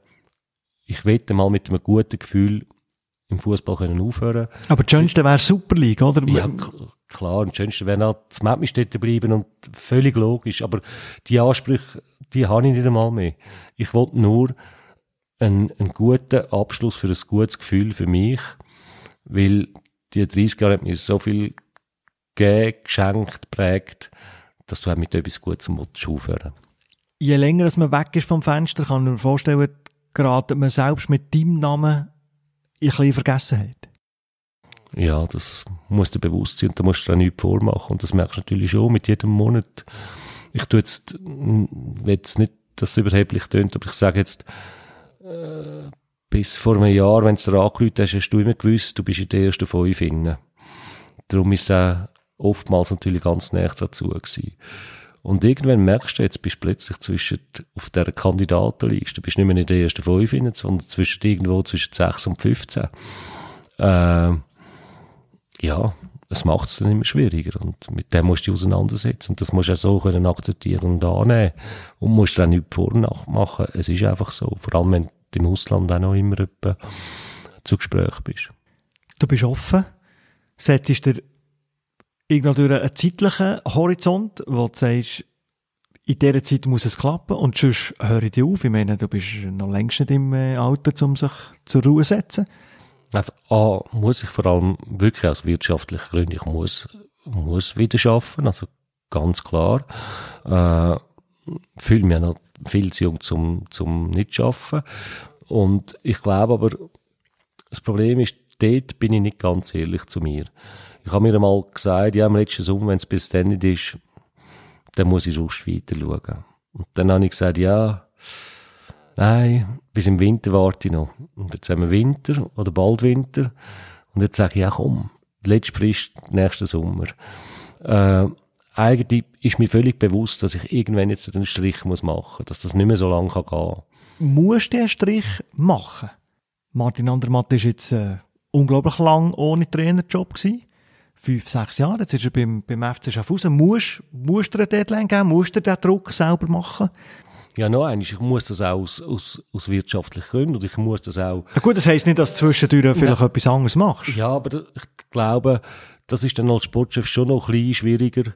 ich wette mal mit einem guten Gefühl im Fußball können aufhören. Aber das Schönste wäre Super League, oder? Ja, klar. Das Schönste wäre halt das Mappenstädte bleiben und völlig logisch. Aber die Ansprüche, die habe ich nicht einmal mehr. Ich wollte nur einen, einen guten Abschluss für ein gutes Gefühl für mich, weil die 30 Jahre hat mir so viel gegeben, geschenkt, prägt, dass du halt mit etwas Gutem aufhören Je länger man weg ist vom Fenster, kann man mir vorstellen, geratet man selbst mit deinem Namen ein bisschen Vergessenheit. Ja, das muss dir bewusst sein und da musst du dir auch nichts vormachen. Und das merkst du natürlich schon mit jedem Monat. Ich tue jetzt, jetzt nicht, dass es überheblich tönt, aber ich sage jetzt, äh, bis vor einem Jahr, wenn du dir angerufen hast, hast du immer gewusst, du bist in der ersten fünf finden. Darum ist es oftmals natürlich ganz näher dazu gewesen. Und irgendwann merkst du, jetzt bist du plötzlich zwischen, auf dieser Kandidatenliste, du bist nicht mehr in der ersten fünf, sondern zwischen irgendwo zwischen sechs und 15. Äh, ja, es macht es dann immer schwieriger und mit dem musst du dich auseinandersetzen und das musst du auch so können akzeptieren und annehmen und musst dann nicht vor machen. Es ist einfach so, vor allem wenn du im Ausland auch noch immer zu Gespräch bist. Du bist offen, setzt dir irgendwann durch einen zeitlichen Horizont, wo du sagst, in dieser Zeit muss es klappen und sonst höre ich dir auf. Ich meine, du bist noch längst nicht im äh, Alter, um sich zur Ruhe zu setzen. Einfach, A, muss ich vor allem wirklich aus wirtschaftlichen Gründen, ich muss, muss wieder arbeiten, also ganz klar. Äh, fühle mich noch viel zu jung zum, zum nicht arbeiten. Und ich glaube aber, das Problem ist, dort bin ich nicht ganz ehrlich zu mir. Ich habe mir einmal gesagt, ja, im letzten Sommer, wenn es bis dann nicht ist, dann muss ich sonst weiter schauen. Und dann habe ich gesagt, ja, nein, bis im Winter warte ich noch. Und jetzt haben wir Winter oder bald Winter. Und jetzt sage ich, ja komm, letzte Frist, nächsten Sommer. Äh, eigentlich ist mir völlig bewusst, dass ich irgendwann jetzt einen Strich muss machen, dass das nicht mehr so lange kann gehen. Musst du den Strich machen? Martin Andermatt ist jetzt äh, unglaublich lang ohne Trainerjob gewesen. Fünf, sechs Jahre. Jetzt ist er beim, beim FC Schaffhausen. Musst, musst du eine Deadline geben? Musst du den Druck selber machen? Ja, noch eins, ich muss das auch aus, aus, aus wirtschaftlichen Gründen und ich muss das auch... Ja gut, das heisst nicht, dass du zwischendurch vielleicht ja. etwas anderes machst. Ja, aber ich glaube, das ist dann als Sportchef schon noch ein bisschen schwieriger,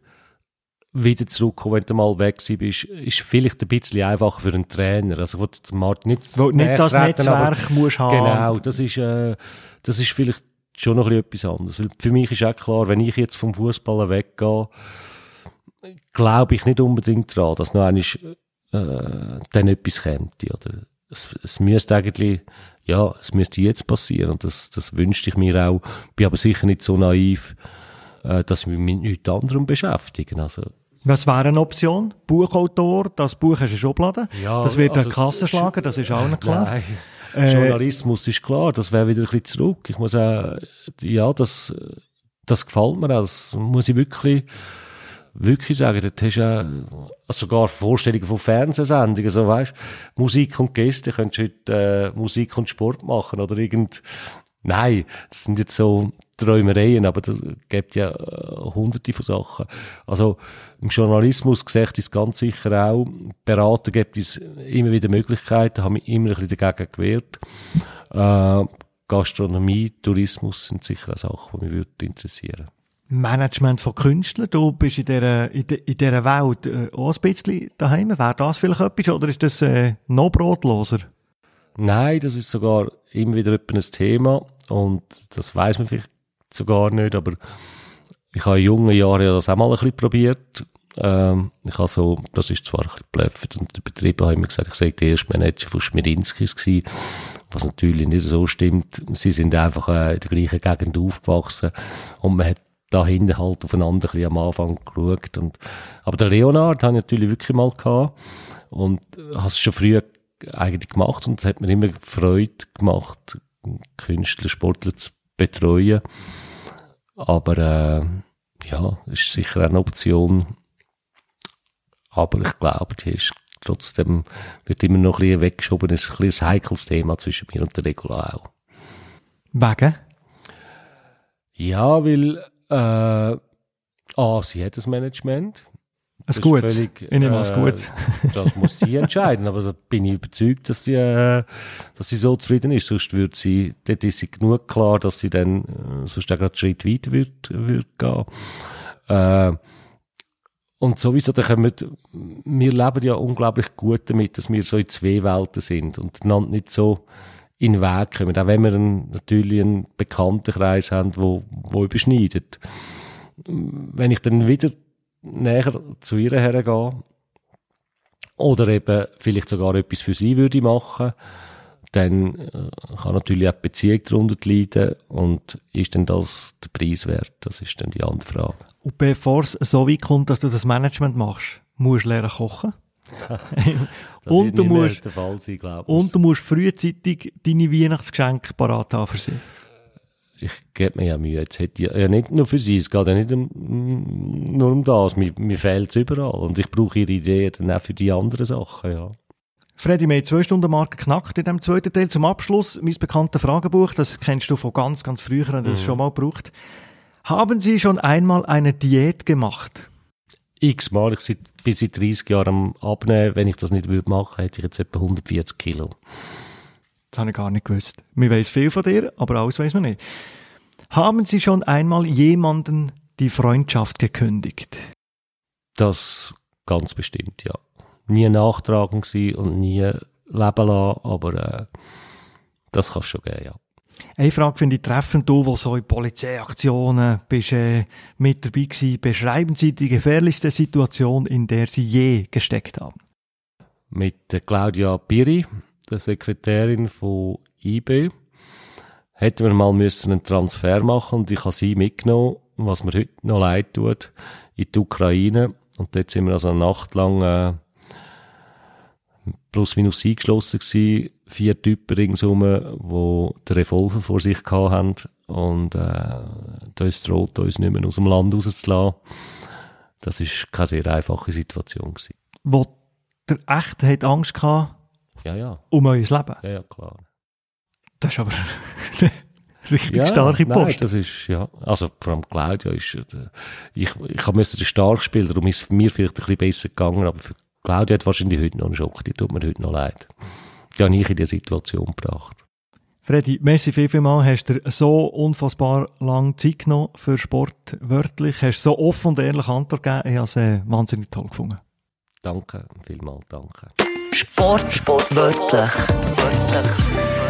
wieder zurückkommen, wenn du mal weg bist, ist vielleicht ein bisschen einfacher für einen Trainer. Also, wo du Martin nicht, wo nicht das treten, Netzwerk musst haben. Genau, das ist, äh, das ist vielleicht schon noch ein bisschen etwas anderes. Weil für mich ist auch klar, wenn ich jetzt vom Fußball weggehe, glaube ich nicht unbedingt daran, dass noch einmal äh, dann etwas kommt. Oder es, es müsste eigentlich, ja, es müsste jetzt passieren und das, das wünschte ich mir auch. Bin aber sicher nicht so naiv, äh, dass ich mich mit nichts anderem beschäftige. Also, was wäre eine Option? Buchautor, das Buch hast du schon Schublade. Ja, das wird also, eine Klasse schlagen, das ist auch nicht klar. Nein. Äh, Journalismus ist klar, das wäre wieder ein bisschen zurück. Ich muss auch, ja, das, das gefällt mir auch. Das muss ich wirklich, wirklich sagen, dort hast du ja also sogar Vorstellungen von Fernsehsendungen, so weißt, Musik und Gäste, könntest du heute äh, Musik und Sport machen oder irgend, nein, das sind jetzt so Träumereien, aber das gibt ja äh, hunderte von Sachen. Also im Journalismus gesagt ist ganz sicher auch, Berater gibt es immer wieder Möglichkeiten, haben mich immer ein bisschen dagegen gewehrt. Äh, Gastronomie, Tourismus sind sicher auch Sachen, die mich interessieren Management von Künstlern, du bist in dieser, in, dieser Welt äh, auch ein bisschen daheim. Wäre das vielleicht etwas oder ist das äh, noch brotloser? Nein, das ist sogar immer wieder ein Thema und das weiß man vielleicht sogar nicht, aber ich habe in jungen Jahren ja das auch mal ein bisschen probiert. Ähm, ich habe so, das ist zwar ein bisschen blöffend und der Betrieb hat immer gesagt, ich sei der erste Manager von Schmidinskis gewesen, was natürlich nicht so stimmt. Sie sind einfach äh, in der gleichen Gegend aufgewachsen und man hat dahinter halt aufeinander ein bisschen am Anfang geschaut. Und, aber der Leonard habe ich natürlich wirklich mal gehabt und habe es schon früh eigentlich gemacht und es hat mir immer Freude gemacht, Künstler, Sportler zu betreuen. Aber äh, ja, ist sicher eine Option. Aber ich glaube, die ist trotzdem, wird immer noch ein bisschen weggeschoben. Das ist ein, bisschen ein heikles Thema zwischen mir und der Regula auch. Wegen? Ja, weil äh, ah, sie hat das Management. Es gut. Völlig, ich nehme äh, gut. *laughs* das muss sie entscheiden, aber da bin ich überzeugt, dass sie, äh, dass sie so zufrieden ist. Sonst würde sie, dort ist sie genug klar, dass sie dann, äh, sonst auch gerade einen Schritt weiter wird, wird gehen. Äh, und sowieso, da wir, wir leben ja unglaublich gut damit, dass wir so in zwei Welten sind und einander nicht so in den Weg kommen. Auch wenn wir einen, natürlich einen bekannten Kreis haben, wo, wo überschneidet. Wenn ich dann wieder näher zu ihr hergehe oder eben vielleicht sogar etwas für sie würde machen, dann äh, kann natürlich auch die Beziehung darunter leiden und ist denn das der Preis wert? Das ist dann die andere Frage. Und bevor es so weit kommt, dass du das Management machst, musst du lernen kochen. *laughs* und, du musst, sein, und du musst frühzeitig deine Weihnachtsgeschenke parat haben für sie ich gebe mir ja Mühe. Jetzt hätte ich, ja nicht nur für sie, es geht ja nicht um, nur um das. Mir, mir fehlt es überall. Und ich brauche ihre Ideen dann auch für die anderen Sachen, ja. Freddy, wir haben zwei Stunden Marke knackt in dem zweiten Teil. Zum Abschluss, mein bekanntes Fragebuch, das kennst du von ganz, ganz früher und das mhm. schon mal gebraucht. Haben Sie schon einmal eine Diät gemacht? X-mal. Ich bin seit 30 Jahren am Abnehmen. Wenn ich das nicht würde machen, hätte ich jetzt etwa 140 Kilo. Das habe ich gar nicht gewusst. Wir weiß viel von dir, aber alles weiß man nicht. Haben Sie schon einmal jemanden die Freundschaft gekündigt? Das ganz bestimmt, ja. Nie nachtragen und nie leben lassen, aber äh, das kann schon geben, ja. Eine Frage finde ich treffend, du, wo so in Polizeiaktionen bist, äh, mit dabei gewesen. Beschreiben Sie die gefährlichste Situation, in der Sie je gesteckt haben. Mit der Claudia Piri, der Sekretärin von IB, hätten wir mal müssen einen Transfer machen und ich habe sie mitgenommen, was mir heute noch leid tut, in die Ukraine. Und dort sind wir also eine Nacht lang äh, plus minus eingeschlossen gewesen, vier Typen ringsum, die den Revolver vor sich haben und äh, da ist droht uns nicht mehr aus dem Land rauszulassen. Das ist keine sehr einfache Situation gewesen. Wo der Echte hat Angst gehabt Ja, ja, um euer Leben. ja, ja klar. Das ist aber *laughs* richtig Ja, starke nein, Post. das ist, ja, also vor allem Claudia ist, äh, ich, ich musste den stark spielen, darum ist es mir vielleicht ein bisschen besser gegangen, aber für Claudia hat wahrscheinlich heute noch einen Schock, die tut mir heute noch leid. Die habe ich in die Situation gebracht. Freddy, merci viel, viel mal. Hast dir so unfassbar lang Zeit genommen für Sport, wörtlich. Hast so offen und ehrlich Antwort gegeben. Ich habe es äh, wahnsinnig toll gefunden. Danke, vielmals danke. Sport, Sport, wörtlich. wörtlich.